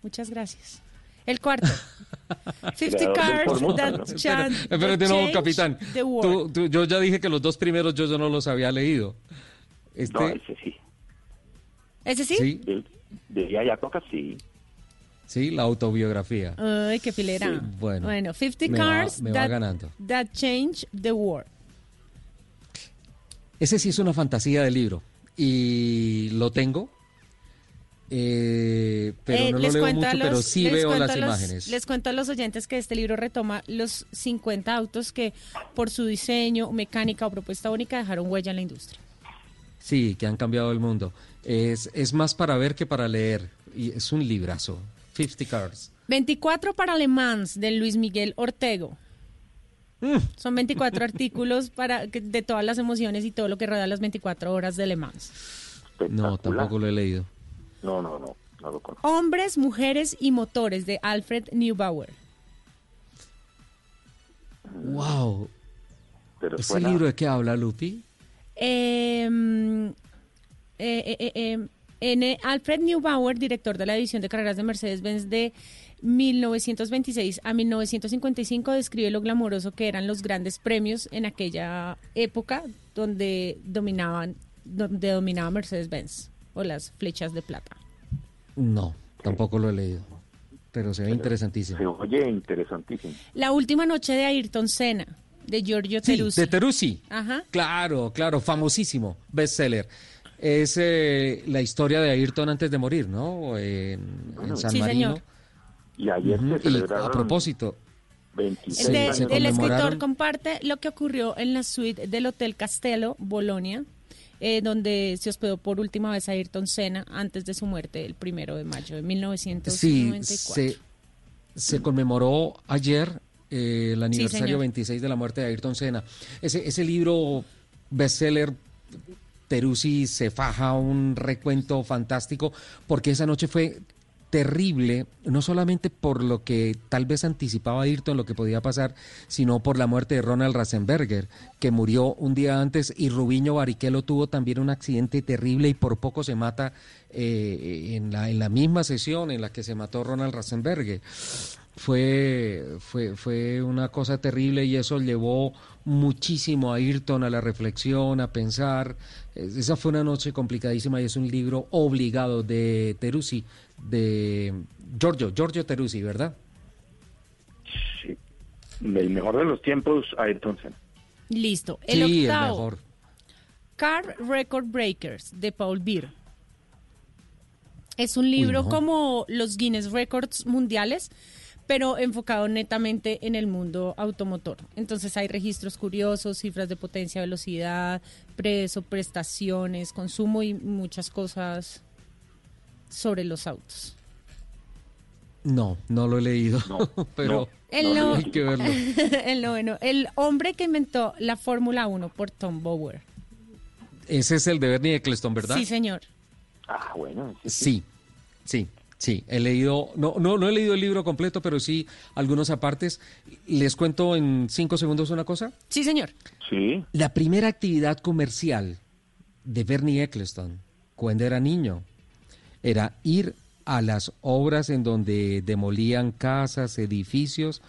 Muchas gracias. El cuarto. 50 Creador del cars that ¿no? chant- Espérate, that no, changed capitán. the world. Tú- tú- yo ya dije que los dos primeros yo, yo no los había leído. Este, No, ese sí. ¿Ese sí? Sí. De, de Ayacoca sí. Sí, la autobiografía. Ay, qué filera. bueno, bueno, 50 me va- cars me va that, ganando. that change the world. Ese sí es una fantasía del libro y lo tengo, eh, pero Eh, no lo leo mucho, pero sí veo las los- imágenes. Les cuento a los oyentes que este libro retoma los 50 autos que por su diseño, mecánica o propuesta única dejaron huella en la industria. Sí, que han cambiado el mundo. Es, es más para ver que para leer. Y es un librazo. 50 Cars. 24 para Le Mans de Luis Miguel Ortego. Mm. Son 24 artículos para de todas las emociones y todo lo que rodea las 24 horas de Le Mans. No, tampoco lo he leído. No, no, no, no lo conozco. Hombres, mujeres y motores de Alfred Neubauer. ¡Wow! Pero ¿Ese suena- libro de qué habla, Lupi? Eh, mm, eh, eh, eh, eh, N. Alfred Neubauer, director de la división de carreras de Mercedes-Benz de 1926 a 1955, describe lo glamoroso que eran los grandes premios en aquella época donde dominaban, donde dominaba Mercedes-Benz o las flechas de plata. No, tampoco lo he leído. Pero se ve interesantísimo. Se oye interesantísimo. La última noche de Ayrton Senna, de Giorgio Sí, Teruzzi. de Teruzzi. Ajá. Claro, claro, famosísimo, bestseller. Es eh, la historia de Ayrton antes de morir, ¿no? En, en San Sí, Marino. señor. Y ayer se y celebraron a propósito, 26 Sí, De- años se el escritor comparte lo que ocurrió en la suite del Hotel Castello, Bolonia, eh, donde se hospedó por última vez a Ayrton Senna antes de su muerte el primero de mayo de sí, 1994. se, se conmemoró ayer eh, el aniversario señor. 26 de la muerte de Ayrton Senna. Ese, ese libro bestseller, Teruzzi se faja un recuento fantástico, porque esa noche fue terrible, no solamente por lo que tal vez anticipaba Ayrton lo que podía pasar, sino por la muerte de Ronald Ratzenberger, que murió un día antes, y Rubiño Barrichello tuvo también un accidente terrible y por poco se mata eh, en, la, en la misma sesión en la que se mató Ronald Ratzenberger. Fue, fue, fue una cosa terrible y eso llevó muchísimo a Ayrton a la reflexión, a pensar. Es- Esa fue una noche complicadísima y es un libro obligado de Teruzzi, de Giorgio, Giorgio Teruzzi, ¿verdad? Sí. El mejor de los tiempos, Ayrton Senna. Listo. El sí, el octavo, mejor. Car Record Breakers, de Paul Beer. Es un libro no. como los Guinness Records mundiales, pero enfocado netamente en el mundo automotor. Entonces hay registros curiosos, cifras de potencia, velocidad, precio, prestaciones, consumo y muchas cosas sobre los autos. No, no lo he leído, pero El, no- hay que verlo. el noveno, el hombre que inventó la Fórmula 1 por Tom Bauer. Ese es el de Bernie Eccleston, ¿verdad? Sí, señor. Ah, bueno. Sí, sí, sí. He leído, no, no, no he leído el libro completo, pero sí algunos apartes. Les cuento en cinco segundos una cosa. Sí, señor. Sí. La primera actividad comercial de Bernie Eccleston, cuando era niño, era ir a las obras en donde demolían casas, edificios,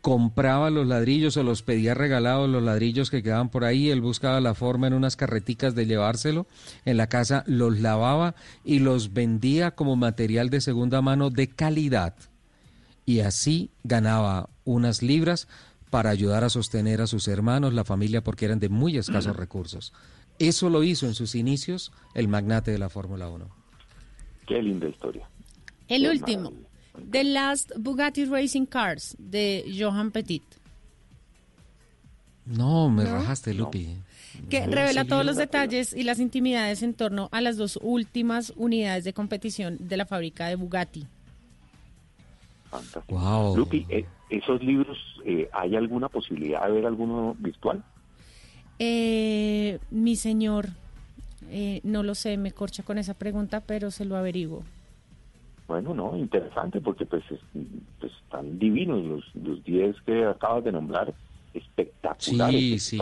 compraba los ladrillos o los pedía regalados los ladrillos que quedaban por ahí, él buscaba la forma en unas carreticas de llevárselo, en la casa los lavaba y los vendía como material de segunda mano de calidad y así ganaba unas libras para ayudar a sostener a sus hermanos, la familia, porque eran de muy escasos recursos. Eso lo hizo en sus inicios el magnate de la Fórmula 1. Qué linda historia. El Qué último, The Last Bugatti Racing Cars, de Johan Petit, No, me ¿No? rajaste, Lupi. que No, revela todos los detalles y las intimidades en torno a las dos últimas unidades de competición de la fábrica de Bugatti. Fantástico. Wow. Lupi, eh, ¿esos libros, eh, hay alguna posibilidad de ver alguno virtual? Eh, mi señor, eh, no lo sé, me corcha con esa pregunta, pero se lo averiguo. Bueno, no, interesante porque pues, es- pues están divinos los, los 10 que acabas de nombrar, espectaculares. Sí, ese sí.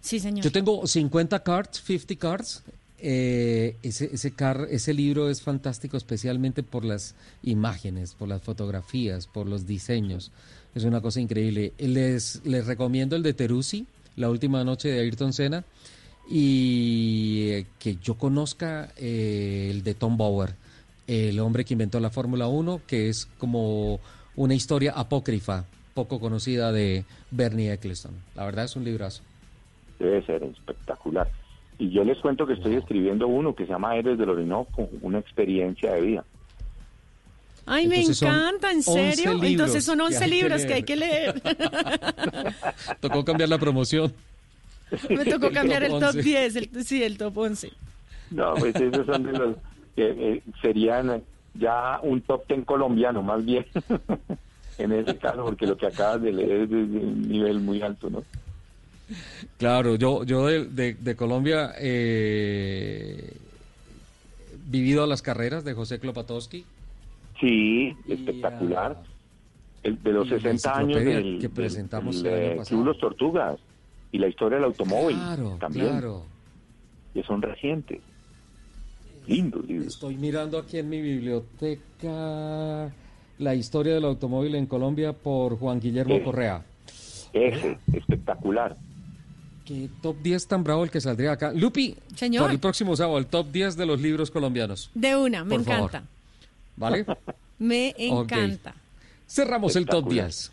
Sí, señor. Yo tengo 50 cards, 50 cards. Eh, ese, ese, car- ese libro es fantástico, especialmente por las imágenes, por las fotografías, por los diseños. Es una cosa increíble. Les, les recomiendo el de Teruzzi, La última noche de Ayrton Senna, y eh, que yo conozca eh, el de Tom Bauer. el hombre que inventó la Fórmula 1, que es como una historia apócrifa, poco conocida de Bernie Eccleston. La verdad es un librazo. Debe ser espectacular. Y yo les cuento que estoy escribiendo uno que se llama Héroes del Orinoco, una experiencia de vida. Ay, me encanta, ¿en serio? Entonces son 11 libros que hay que leer. Tocó cambiar la promoción. Me tocó cambiar el top 10, sí, el top 11. No, pues esos son de los que eh, serían ya un top 10 colombiano, más bien. en ese caso, porque lo que acabas de leer es de un nivel muy alto, ¿no? Claro, yo, yo de, de, Colombia eh, vivido las carreras de José Klopatowski. Sí, espectacular. el de los 60 años del, que presentamos del, Los Tortugas y la historia del automóvil también. Claro. Que son recientes. Lindo libros. Estoy mirando aquí en mi biblioteca la historia del automóvil en Colombia por Juan Guillermo Correa. Ese, espectacular. Qué top 10 tan bravo el que saldría acá. Lupi, Señor. para el próximo sábado, el top 10 de los libros colombianos. De una, me encanta. ¿Vale? me encanta. Cerramos el top 10.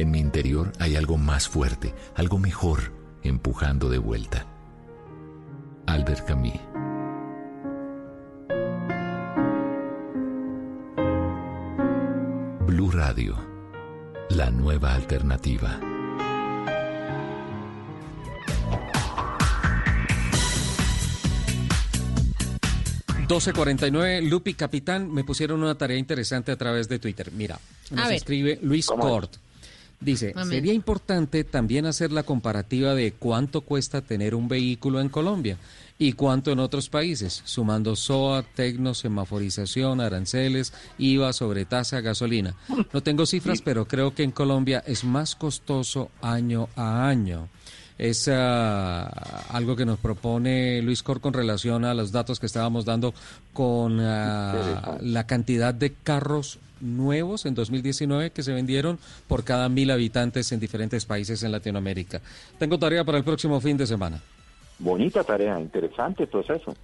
en mi interior hay algo más fuerte, algo mejor empujando de vuelta. Albert Camus Blue Radio, la nueva alternativa. ...12.49, Lupi Capitán, me pusieron una tarea interesante a través de Twitter. Mira, nos escribe Luis Cort. Dice, sería importante también hacer la comparativa de cuánto cuesta tener un vehículo en Colombia y cuánto en otros países, sumando SOA, tecno, semaforización, aranceles, IVA, sobretasa, gasolina. No tengo cifras, pero creo que en Colombia es más costoso año a año. Es ah, algo que nos propone Luis Cor con relación a los datos que estábamos dando con ah, la cantidad de carros nuevos en 2019 que se vendieron por cada mil habitantes en diferentes países en Latinoamérica. Tengo tarea para el próximo fin de semana. Bonita tarea, interesante proceso.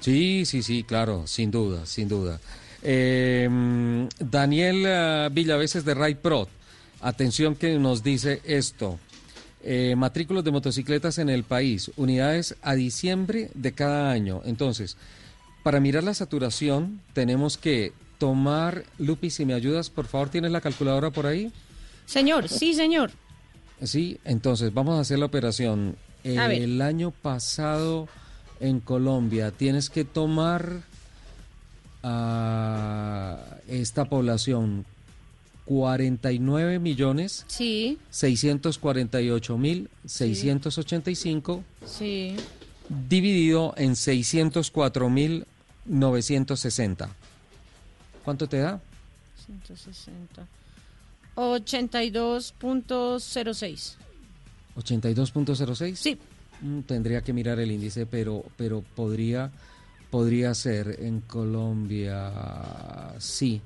Sí, sí, sí, claro, sin duda, sin duda. Em, Daniel uh, Villaveses de Ray Pro, atención que nos dice esto. Eh, matrículos de motocicletas en el país, unidades a diciembre de cada año. Entonces, para mirar la saturación, tenemos que tomar, Lupi, si me ayudas, por favor, ¿tienes la calculadora por ahí? Señor, sí, señor. Sí, entonces vamos a hacer la operación el año pasado en Colombia tienes que tomar a esta población 49 millones sí. 648 mil 685 sí. dividido en 604 mil 960 ¿cuánto te da? 160 82.06 82.06. Sí. Mm, tendría que mirar el índice, pero, pero podría, podría ser en Colombia, sí.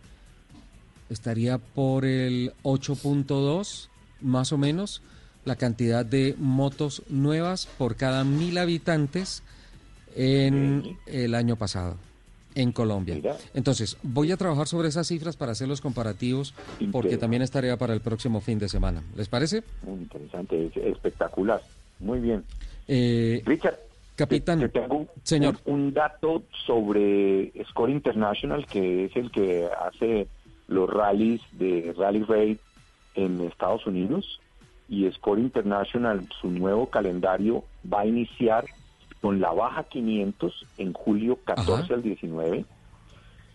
Estaría por el 8.2, más o menos, la cantidad de motos nuevas por cada mil habitantes en el año pasado en Colombia. Entonces, voy a trabajar sobre esas cifras para hacer los comparativos, porque también estaría para el próximo fin de semana. ¿Les parece? Muy interesante, espectacular. Muy bien. Eh, Richard, capitán, tengo un, señor. Un, dato sobre Score International, que es el que hace los rallies de Rally Raid en Estados Unidos. Y Score International, su nuevo calendario va a iniciar con la Baja 500 en julio 14 al 19,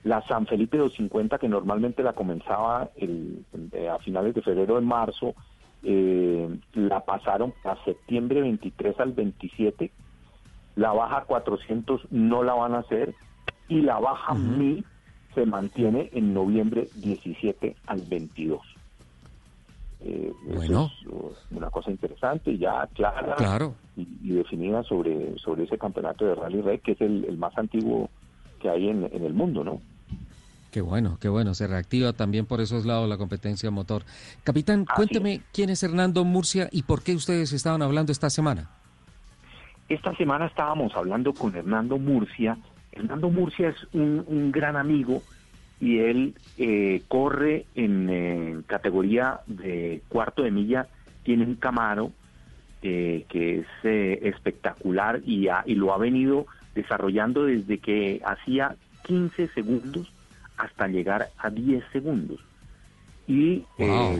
la San Felipe 250 que normalmente la comenzaba el, eh, a finales de febrero en marzo, eh, la pasaron a septiembre 23 al 27 La baja 400 no la van a hacer y la baja 1000 se mantiene en noviembre 17 al 22. Eh, bueno. Es una cosa interesante, ya clara claro. y, definida sobre, sobre ese campeonato de Rally Red, que es el, más antiguo que hay en, el mundo, ¿no? Qué bueno, qué bueno. Se reactiva también por esos lados la competencia motor. Capitán, cuénteme quién es Hernando Murcia y por qué ustedes estaban hablando esta semana. Esta semana estábamos hablando con Hernando Murcia. Hernando Murcia es un gran amigo y él eh, corre en, categoría de cuarto de milla, tiene un Camaro eh, que es eh, espectacular y, y lo ha venido desarrollando desde que hacía 15 segundos hasta llegar a 10 segundos. Y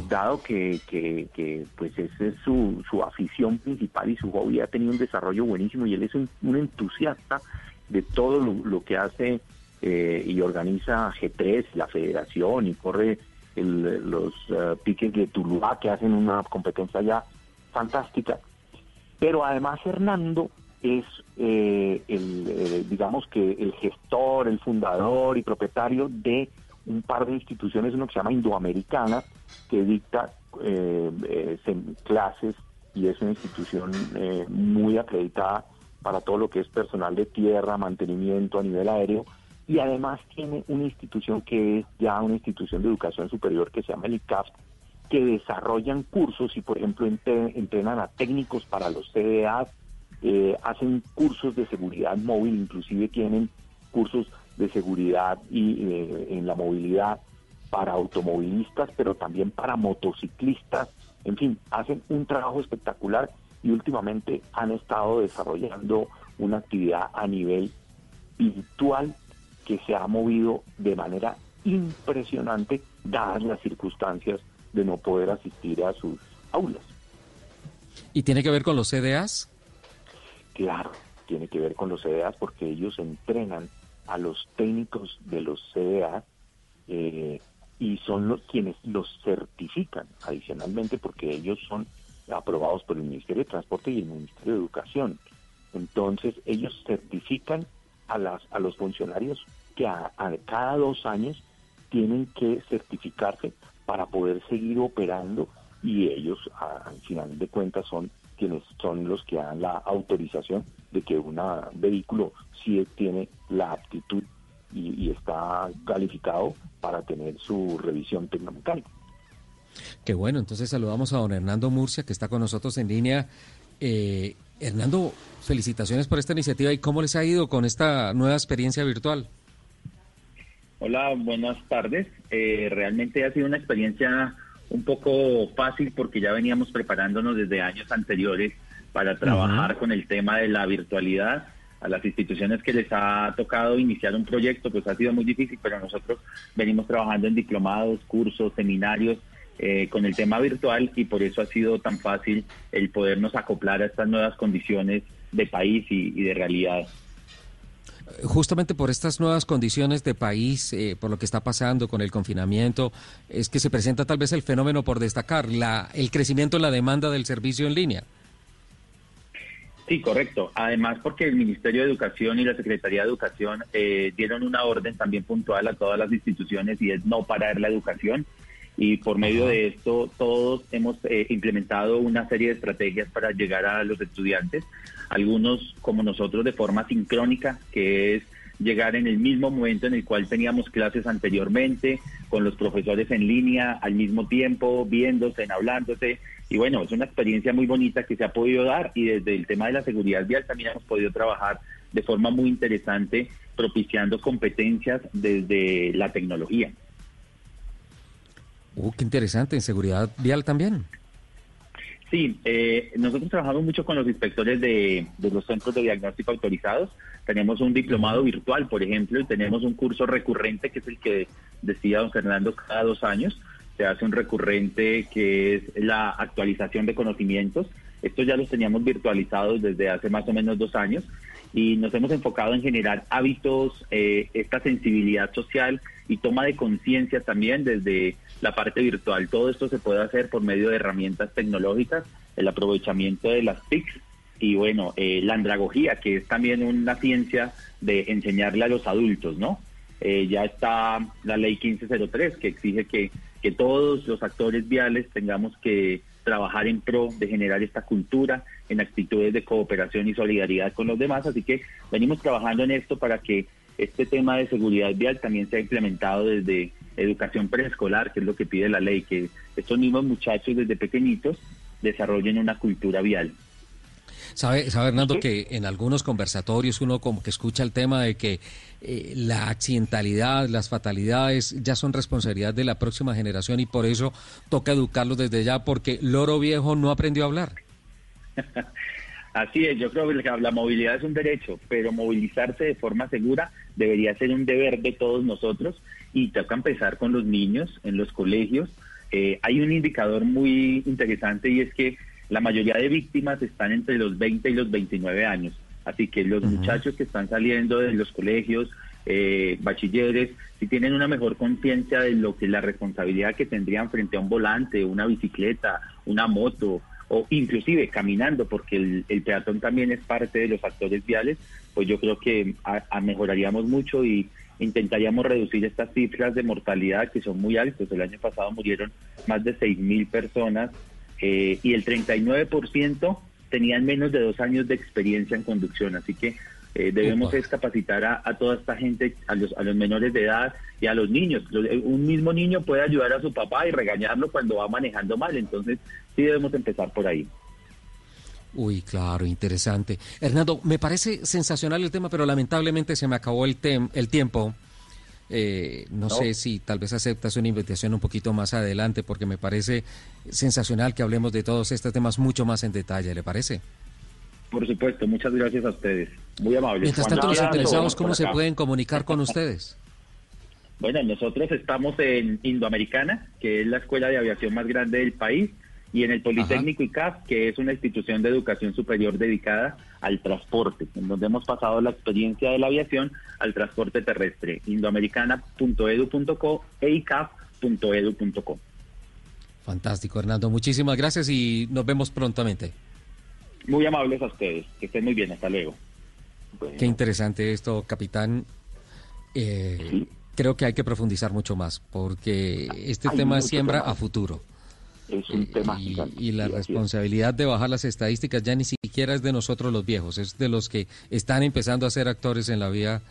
dado que, que, pues esa es su, su afición principal y su hobby, ha tenido un desarrollo buenísimo y él es un, entusiasta de todo lo que hace eh, y organiza G3, la federación, y corre los uh, piques de Tuluá, que hacen una competencia ya fantástica. Pero además Hernando es eh, el, eh, digamos que el gestor, el fundador y propietario de un par de instituciones, uno que se llama Indoamericana, que dicta clases y es una institución muy acreditada para todo lo que es personal de tierra, mantenimiento a nivel aéreo, y además tiene una institución que es ya una institución de educación superior que se llama el ICAP, que desarrollan cursos y, por ejemplo, entrenan a técnicos para los CDA, eh, hacen cursos de seguridad móvil, inclusive tienen cursos de seguridad y eh, en la movilidad para automovilistas, pero también para motociclistas. En fin, hacen un trabajo espectacular y últimamente han estado desarrollando una actividad a nivel virtual que se ha movido de manera impresionante dadas las circunstancias de no poder asistir a sus aulas. ¿Y tiene que ver con los CDAs? Claro, tiene que ver con los CDAs porque ellos entrenan a los técnicos de los CDA eh, y son los quienes los certifican adicionalmente porque ellos son aprobados por el Ministerio de Transporte y el Ministerio de Educación. Entonces ellos certifican a, las, a los funcionarios que a, cada dos años tienen que certificarse para poder seguir operando y ellos al final de cuentas son quienes son los que dan la autorización de que un vehículo sí tiene la aptitud y, está calificado para tener su revisión tecnomecánica. Qué bueno, entonces saludamos a don Hernando Murcia que está con nosotros en línea. Eh, Hernando, felicitaciones por esta iniciativa y cómo les ha ido con esta nueva experiencia virtual. Hola, buenas tardes. Eh, realmente ha sido una experiencia un poco fácil porque ya veníamos preparándonos desde años anteriores para trabajar con el tema de la virtualidad. A las instituciones que les ha tocado iniciar un proyecto, pues ha sido muy difícil, pero nosotros venimos trabajando en diplomados, cursos, seminarios eh, con el tema virtual y por eso ha sido tan fácil el podernos acoplar a estas nuevas condiciones de país y, de realidad. Justamente por estas nuevas condiciones de país, eh, por lo que está pasando con el confinamiento, es que se presenta tal vez el fenómeno por destacar, la, el crecimiento en la demanda del servicio en línea. Sí, correcto. Además, porque el Ministerio de Educación y la Secretaría de Educación eh, dieron una orden también puntual a todas las instituciones y es no parar la educación y por medio de esto todos hemos eh, implementado una serie de estrategias para llegar a los estudiantes, algunos como nosotros de forma sincrónica, que es llegar en el mismo momento en el cual teníamos clases anteriormente, con los profesores en línea al mismo tiempo, viéndose, hablándose. Y bueno, es una experiencia muy bonita que se ha podido dar y desde el tema de la seguridad vial también hemos podido trabajar de forma muy interesante, propiciando competencias desde la tecnología. Uh, qué interesante, en seguridad vial también. Sí, eh, nosotros trabajamos mucho con los inspectores de, los centros de diagnóstico autorizados. Tenemos un diplomado virtual, por ejemplo, y tenemos un curso recurrente que es el que decía don Fernando cada dos años. Se hace un recurrente que es la actualización de conocimientos. Estos ya los teníamos virtualizados desde hace más o menos dos años y nos hemos enfocado en generar hábitos, eh, esta sensibilidad social y toma de conciencia también desde la parte virtual. Todo esto se puede hacer por medio de herramientas tecnológicas, el aprovechamiento de las TICs y bueno, eh, la andragogía, que es también una ciencia de enseñarle a los adultos, ¿no? Eh, ya está la ley 1503 que exige que, que todos los actores viales tengamos que trabajar en pro de generar esta cultura en actitudes de cooperación y solidaridad con los demás. Así que venimos trabajando en esto para que este tema de seguridad vial también sea implementado desde educación preescolar, que es lo que pide la ley, que estos mismos muchachos desde pequeñitos desarrollen una cultura vial. Sabe, sabe Hernando que en algunos conversatorios uno como que escucha el tema de que eh, la accidentalidad, las fatalidades ya son responsabilidad de la próxima generación y por eso toca educarlos desde ya porque loro viejo no aprendió a hablar. Así es, yo creo que la movilidad es un derecho, pero movilizarse de forma segura debería ser un deber de todos nosotros y toca empezar con los niños en los colegios. Eh, hay un indicador muy interesante y es que la mayoría de víctimas están entre los 20 y los 29 años. Así que los muchachos que están saliendo de los colegios, eh, bachilleres, si tienen una mejor conciencia de lo que la responsabilidad que tendrían frente a un volante, una bicicleta, una moto o inclusive caminando, porque el, peatón también es parte de los actores viales, pues yo creo que mejoraríamos mucho y intentaríamos reducir estas cifras de mortalidad que son muy altas. El año pasado murieron más de 6.000 personas eh, y el 39% tenían menos de dos años de experiencia en conducción. Así que eh, debemos capacitar a, toda esta gente, a los, a los menores de edad y a los niños. Eh, un mismo niño puede ayudar a su papá y regañarlo cuando va manejando mal. Entonces sí debemos empezar por ahí. Uy, claro, interesante. Hernando, me parece sensacional el tema, pero lamentablemente se me acabó el, el tiempo. Eh, no, sé si tal vez aceptas una invitación un poquito más adelante, porque me parece sensacional que hablemos de todos estos temas mucho más en detalle, ¿le parece? Por supuesto, muchas gracias a ustedes. Muy amables. Mientras tanto, los interesados, ¿cómo se pueden comunicar con ustedes? Bueno, nosotros estamos en Indoamericana, que es la escuela de aviación más grande del país y en el Politécnico ICAF, que es una institución de educación superior dedicada al transporte, en donde hemos pasado la experiencia de la aviación al transporte terrestre, indoamericana.edu.co e icaf.edu.co. Fantástico, Hernando. Muchísimas gracias y nos vemos prontamente. Muy amables a ustedes. Que estén muy bien. Hasta luego. Qué interesante esto, capitán. Eh, creo que hay que profundizar mucho más porque este tema siembra a futuro es un tema y, la responsabilidad de bajar las estadísticas ya ni siquiera es de nosotros los viejos, es de los que están empezando a ser actores en la vía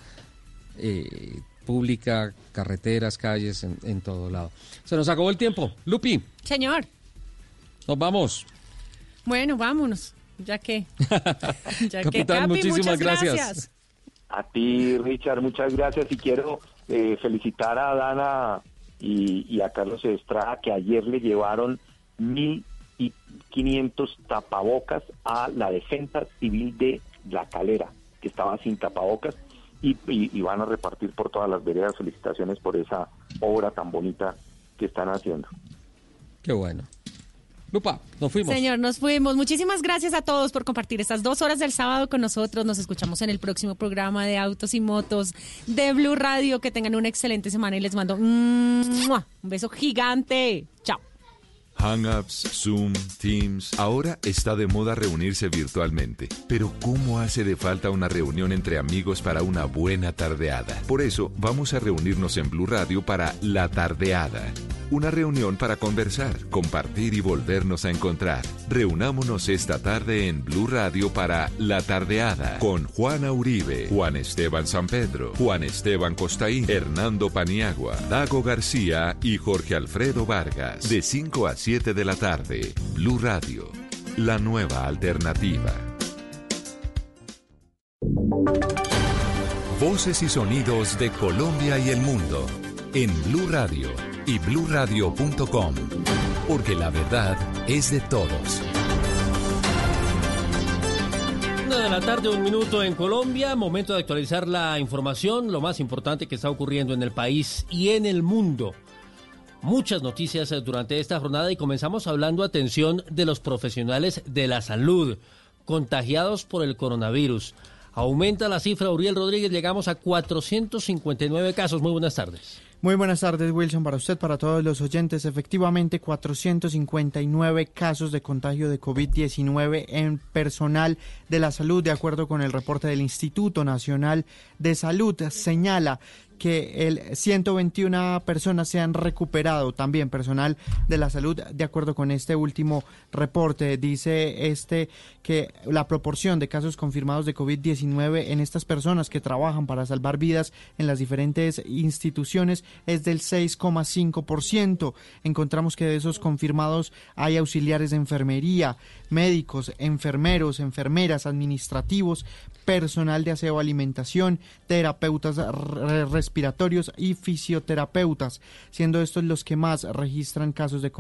eh, pública, carreteras, calles, en, todo lado. Se nos acabó el tiempo. Lupi. Señor. Nos vamos. Bueno, vámonos, ya que. ya Capitán, muchísimas gracias. A ti, Richard, muchas gracias. Y quiero eh, felicitar a Dana y, a Carlos Estrada que ayer le llevaron 1.500 tapabocas a la defensa civil de La Calera, que estaba sin tapabocas, y, y, van a repartir por todas las veredas felicitaciones por esa obra tan bonita que están haciendo. Qué bueno. Lupa, nos fuimos. Señor, nos fuimos. Muchísimas gracias a todos por compartir estas dos horas del sábado con nosotros. Nos escuchamos en el próximo programa de Autos y Motos de Blue Radio. Que tengan una excelente semana y les mando un beso gigante. Chao. Hangouts, Zoom, Teams. Ahora está de moda reunirse virtualmente. Pero ¿cómo hace de falta una reunión entre amigos para una buena tardeada? Por eso vamos a reunirnos en Blue Radio para La Tardeada. Una reunión para conversar, compartir y volvernos a encontrar. Reunámonos esta tarde en Blue Radio para La Tardeada con Juana Uribe, Juan Esteban San Pedro, Juan Esteban Costaín, Hernando Paniagua, Dago García y Jorge Alfredo Vargas. De 5 a 7 de la tarde, Blue Radio, la nueva alternativa. Voces y sonidos de Colombia y el mundo en Blue Radio y bluradio.com, porque la verdad es de todos. Una de la tarde, un minuto en Colombia, momento de actualizar la información, lo más importante que está ocurriendo en el país y en el mundo muchas noticias durante esta jornada y comenzamos hablando, atención, de los profesionales de la salud contagiados por el coronavirus. Aumenta la cifra, Uriel Rodríguez, llegamos a 459 casos. Muy buenas tardes. Muy buenas tardes, Wilson, para usted, para todos los oyentes. Efectivamente, 459 casos de contagio de COVID-19 en personal de la salud, de acuerdo con el reporte del Instituto Nacional de Salud. Señala que el 121 personas se han recuperado, también personal de la salud, de acuerdo con este último reporte. Dice este que la proporción de casos confirmados de COVID-19 en estas personas que trabajan para salvar vidas en las diferentes instituciones es del 6,5%. Encontramos que de esos confirmados hay auxiliares de enfermería, médicos, enfermeros, enfermeras, administrativos, personal de aseo alimentación, terapeutas respiratorios y fisioterapeutas, siendo estos los que más registran casos de,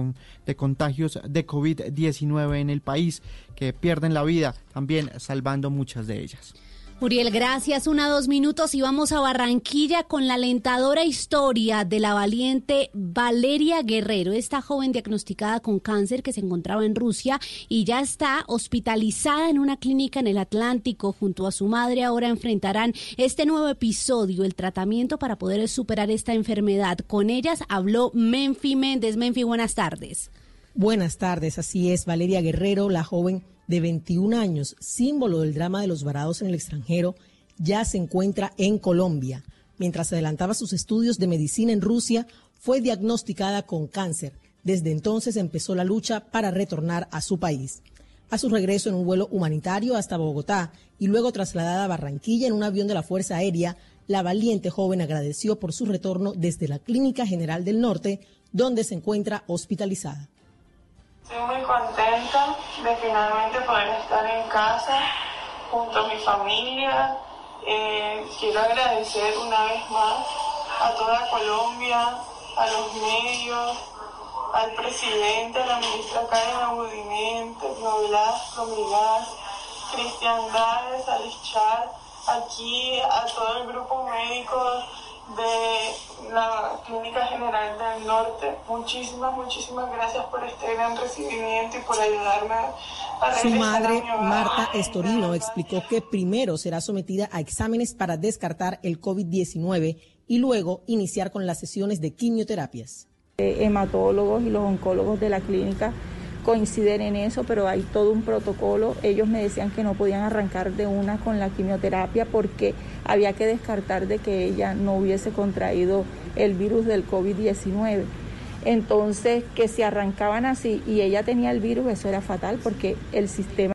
de contagios de COVID-19 en el país, que pierden la vida, también salvando muchas de ellas. Muriel, gracias. Una, dos minutos y vamos a Barranquilla con la alentadora historia de la valiente Valeria Guerrero, esta joven diagnosticada con cáncer que se encontraba en Rusia y ya está hospitalizada en una clínica en el Atlántico junto a su madre. Ahora enfrentarán este nuevo episodio, el tratamiento para poder superar esta enfermedad. Con ellas habló Menfi Méndez. Menfi, buenas tardes. Buenas tardes, así es, Valeria Guerrero, la joven de 21 años, símbolo del drama de los varados en el extranjero, ya se encuentra en Colombia. Mientras adelantaba sus estudios de medicina en Rusia, fue diagnosticada con cáncer. Desde entonces empezó la lucha para retornar a su país. A su regreso en un vuelo humanitario hasta Bogotá y luego trasladada a Barranquilla en un avión de la Fuerza Aérea, la valiente joven agradeció por su retorno desde la Clínica General del Norte, donde se encuentra hospitalizada. Estoy muy contenta de finalmente poder estar en casa junto a mi familia. Eh, quiero agradecer una vez más a toda Colombia, a los medios, al presidente, a la ministra Karen Abudimente, Novelas, Milás, Cristian Dárez, Alichar, aquí a todo el grupo médico de la Clínica General del Norte. Muchísimas, muchísimas gracias por este gran recibimiento y por ayudarme a Su madre, Marta Estorino, explicó que primero será sometida a exámenes para descartar el COVID-19 y luego iniciar con las sesiones de quimioterapias. Hematólogos y los oncólogos de la clínica coinciden en eso, pero hay todo un protocolo. Ellos me decían que no podían arrancar de una con la quimioterapia porque había que descartar de que ella no hubiese contraído el virus del COVID-19. Entonces, que si arrancaban así y ella tenía el virus, eso era fatal porque el sistema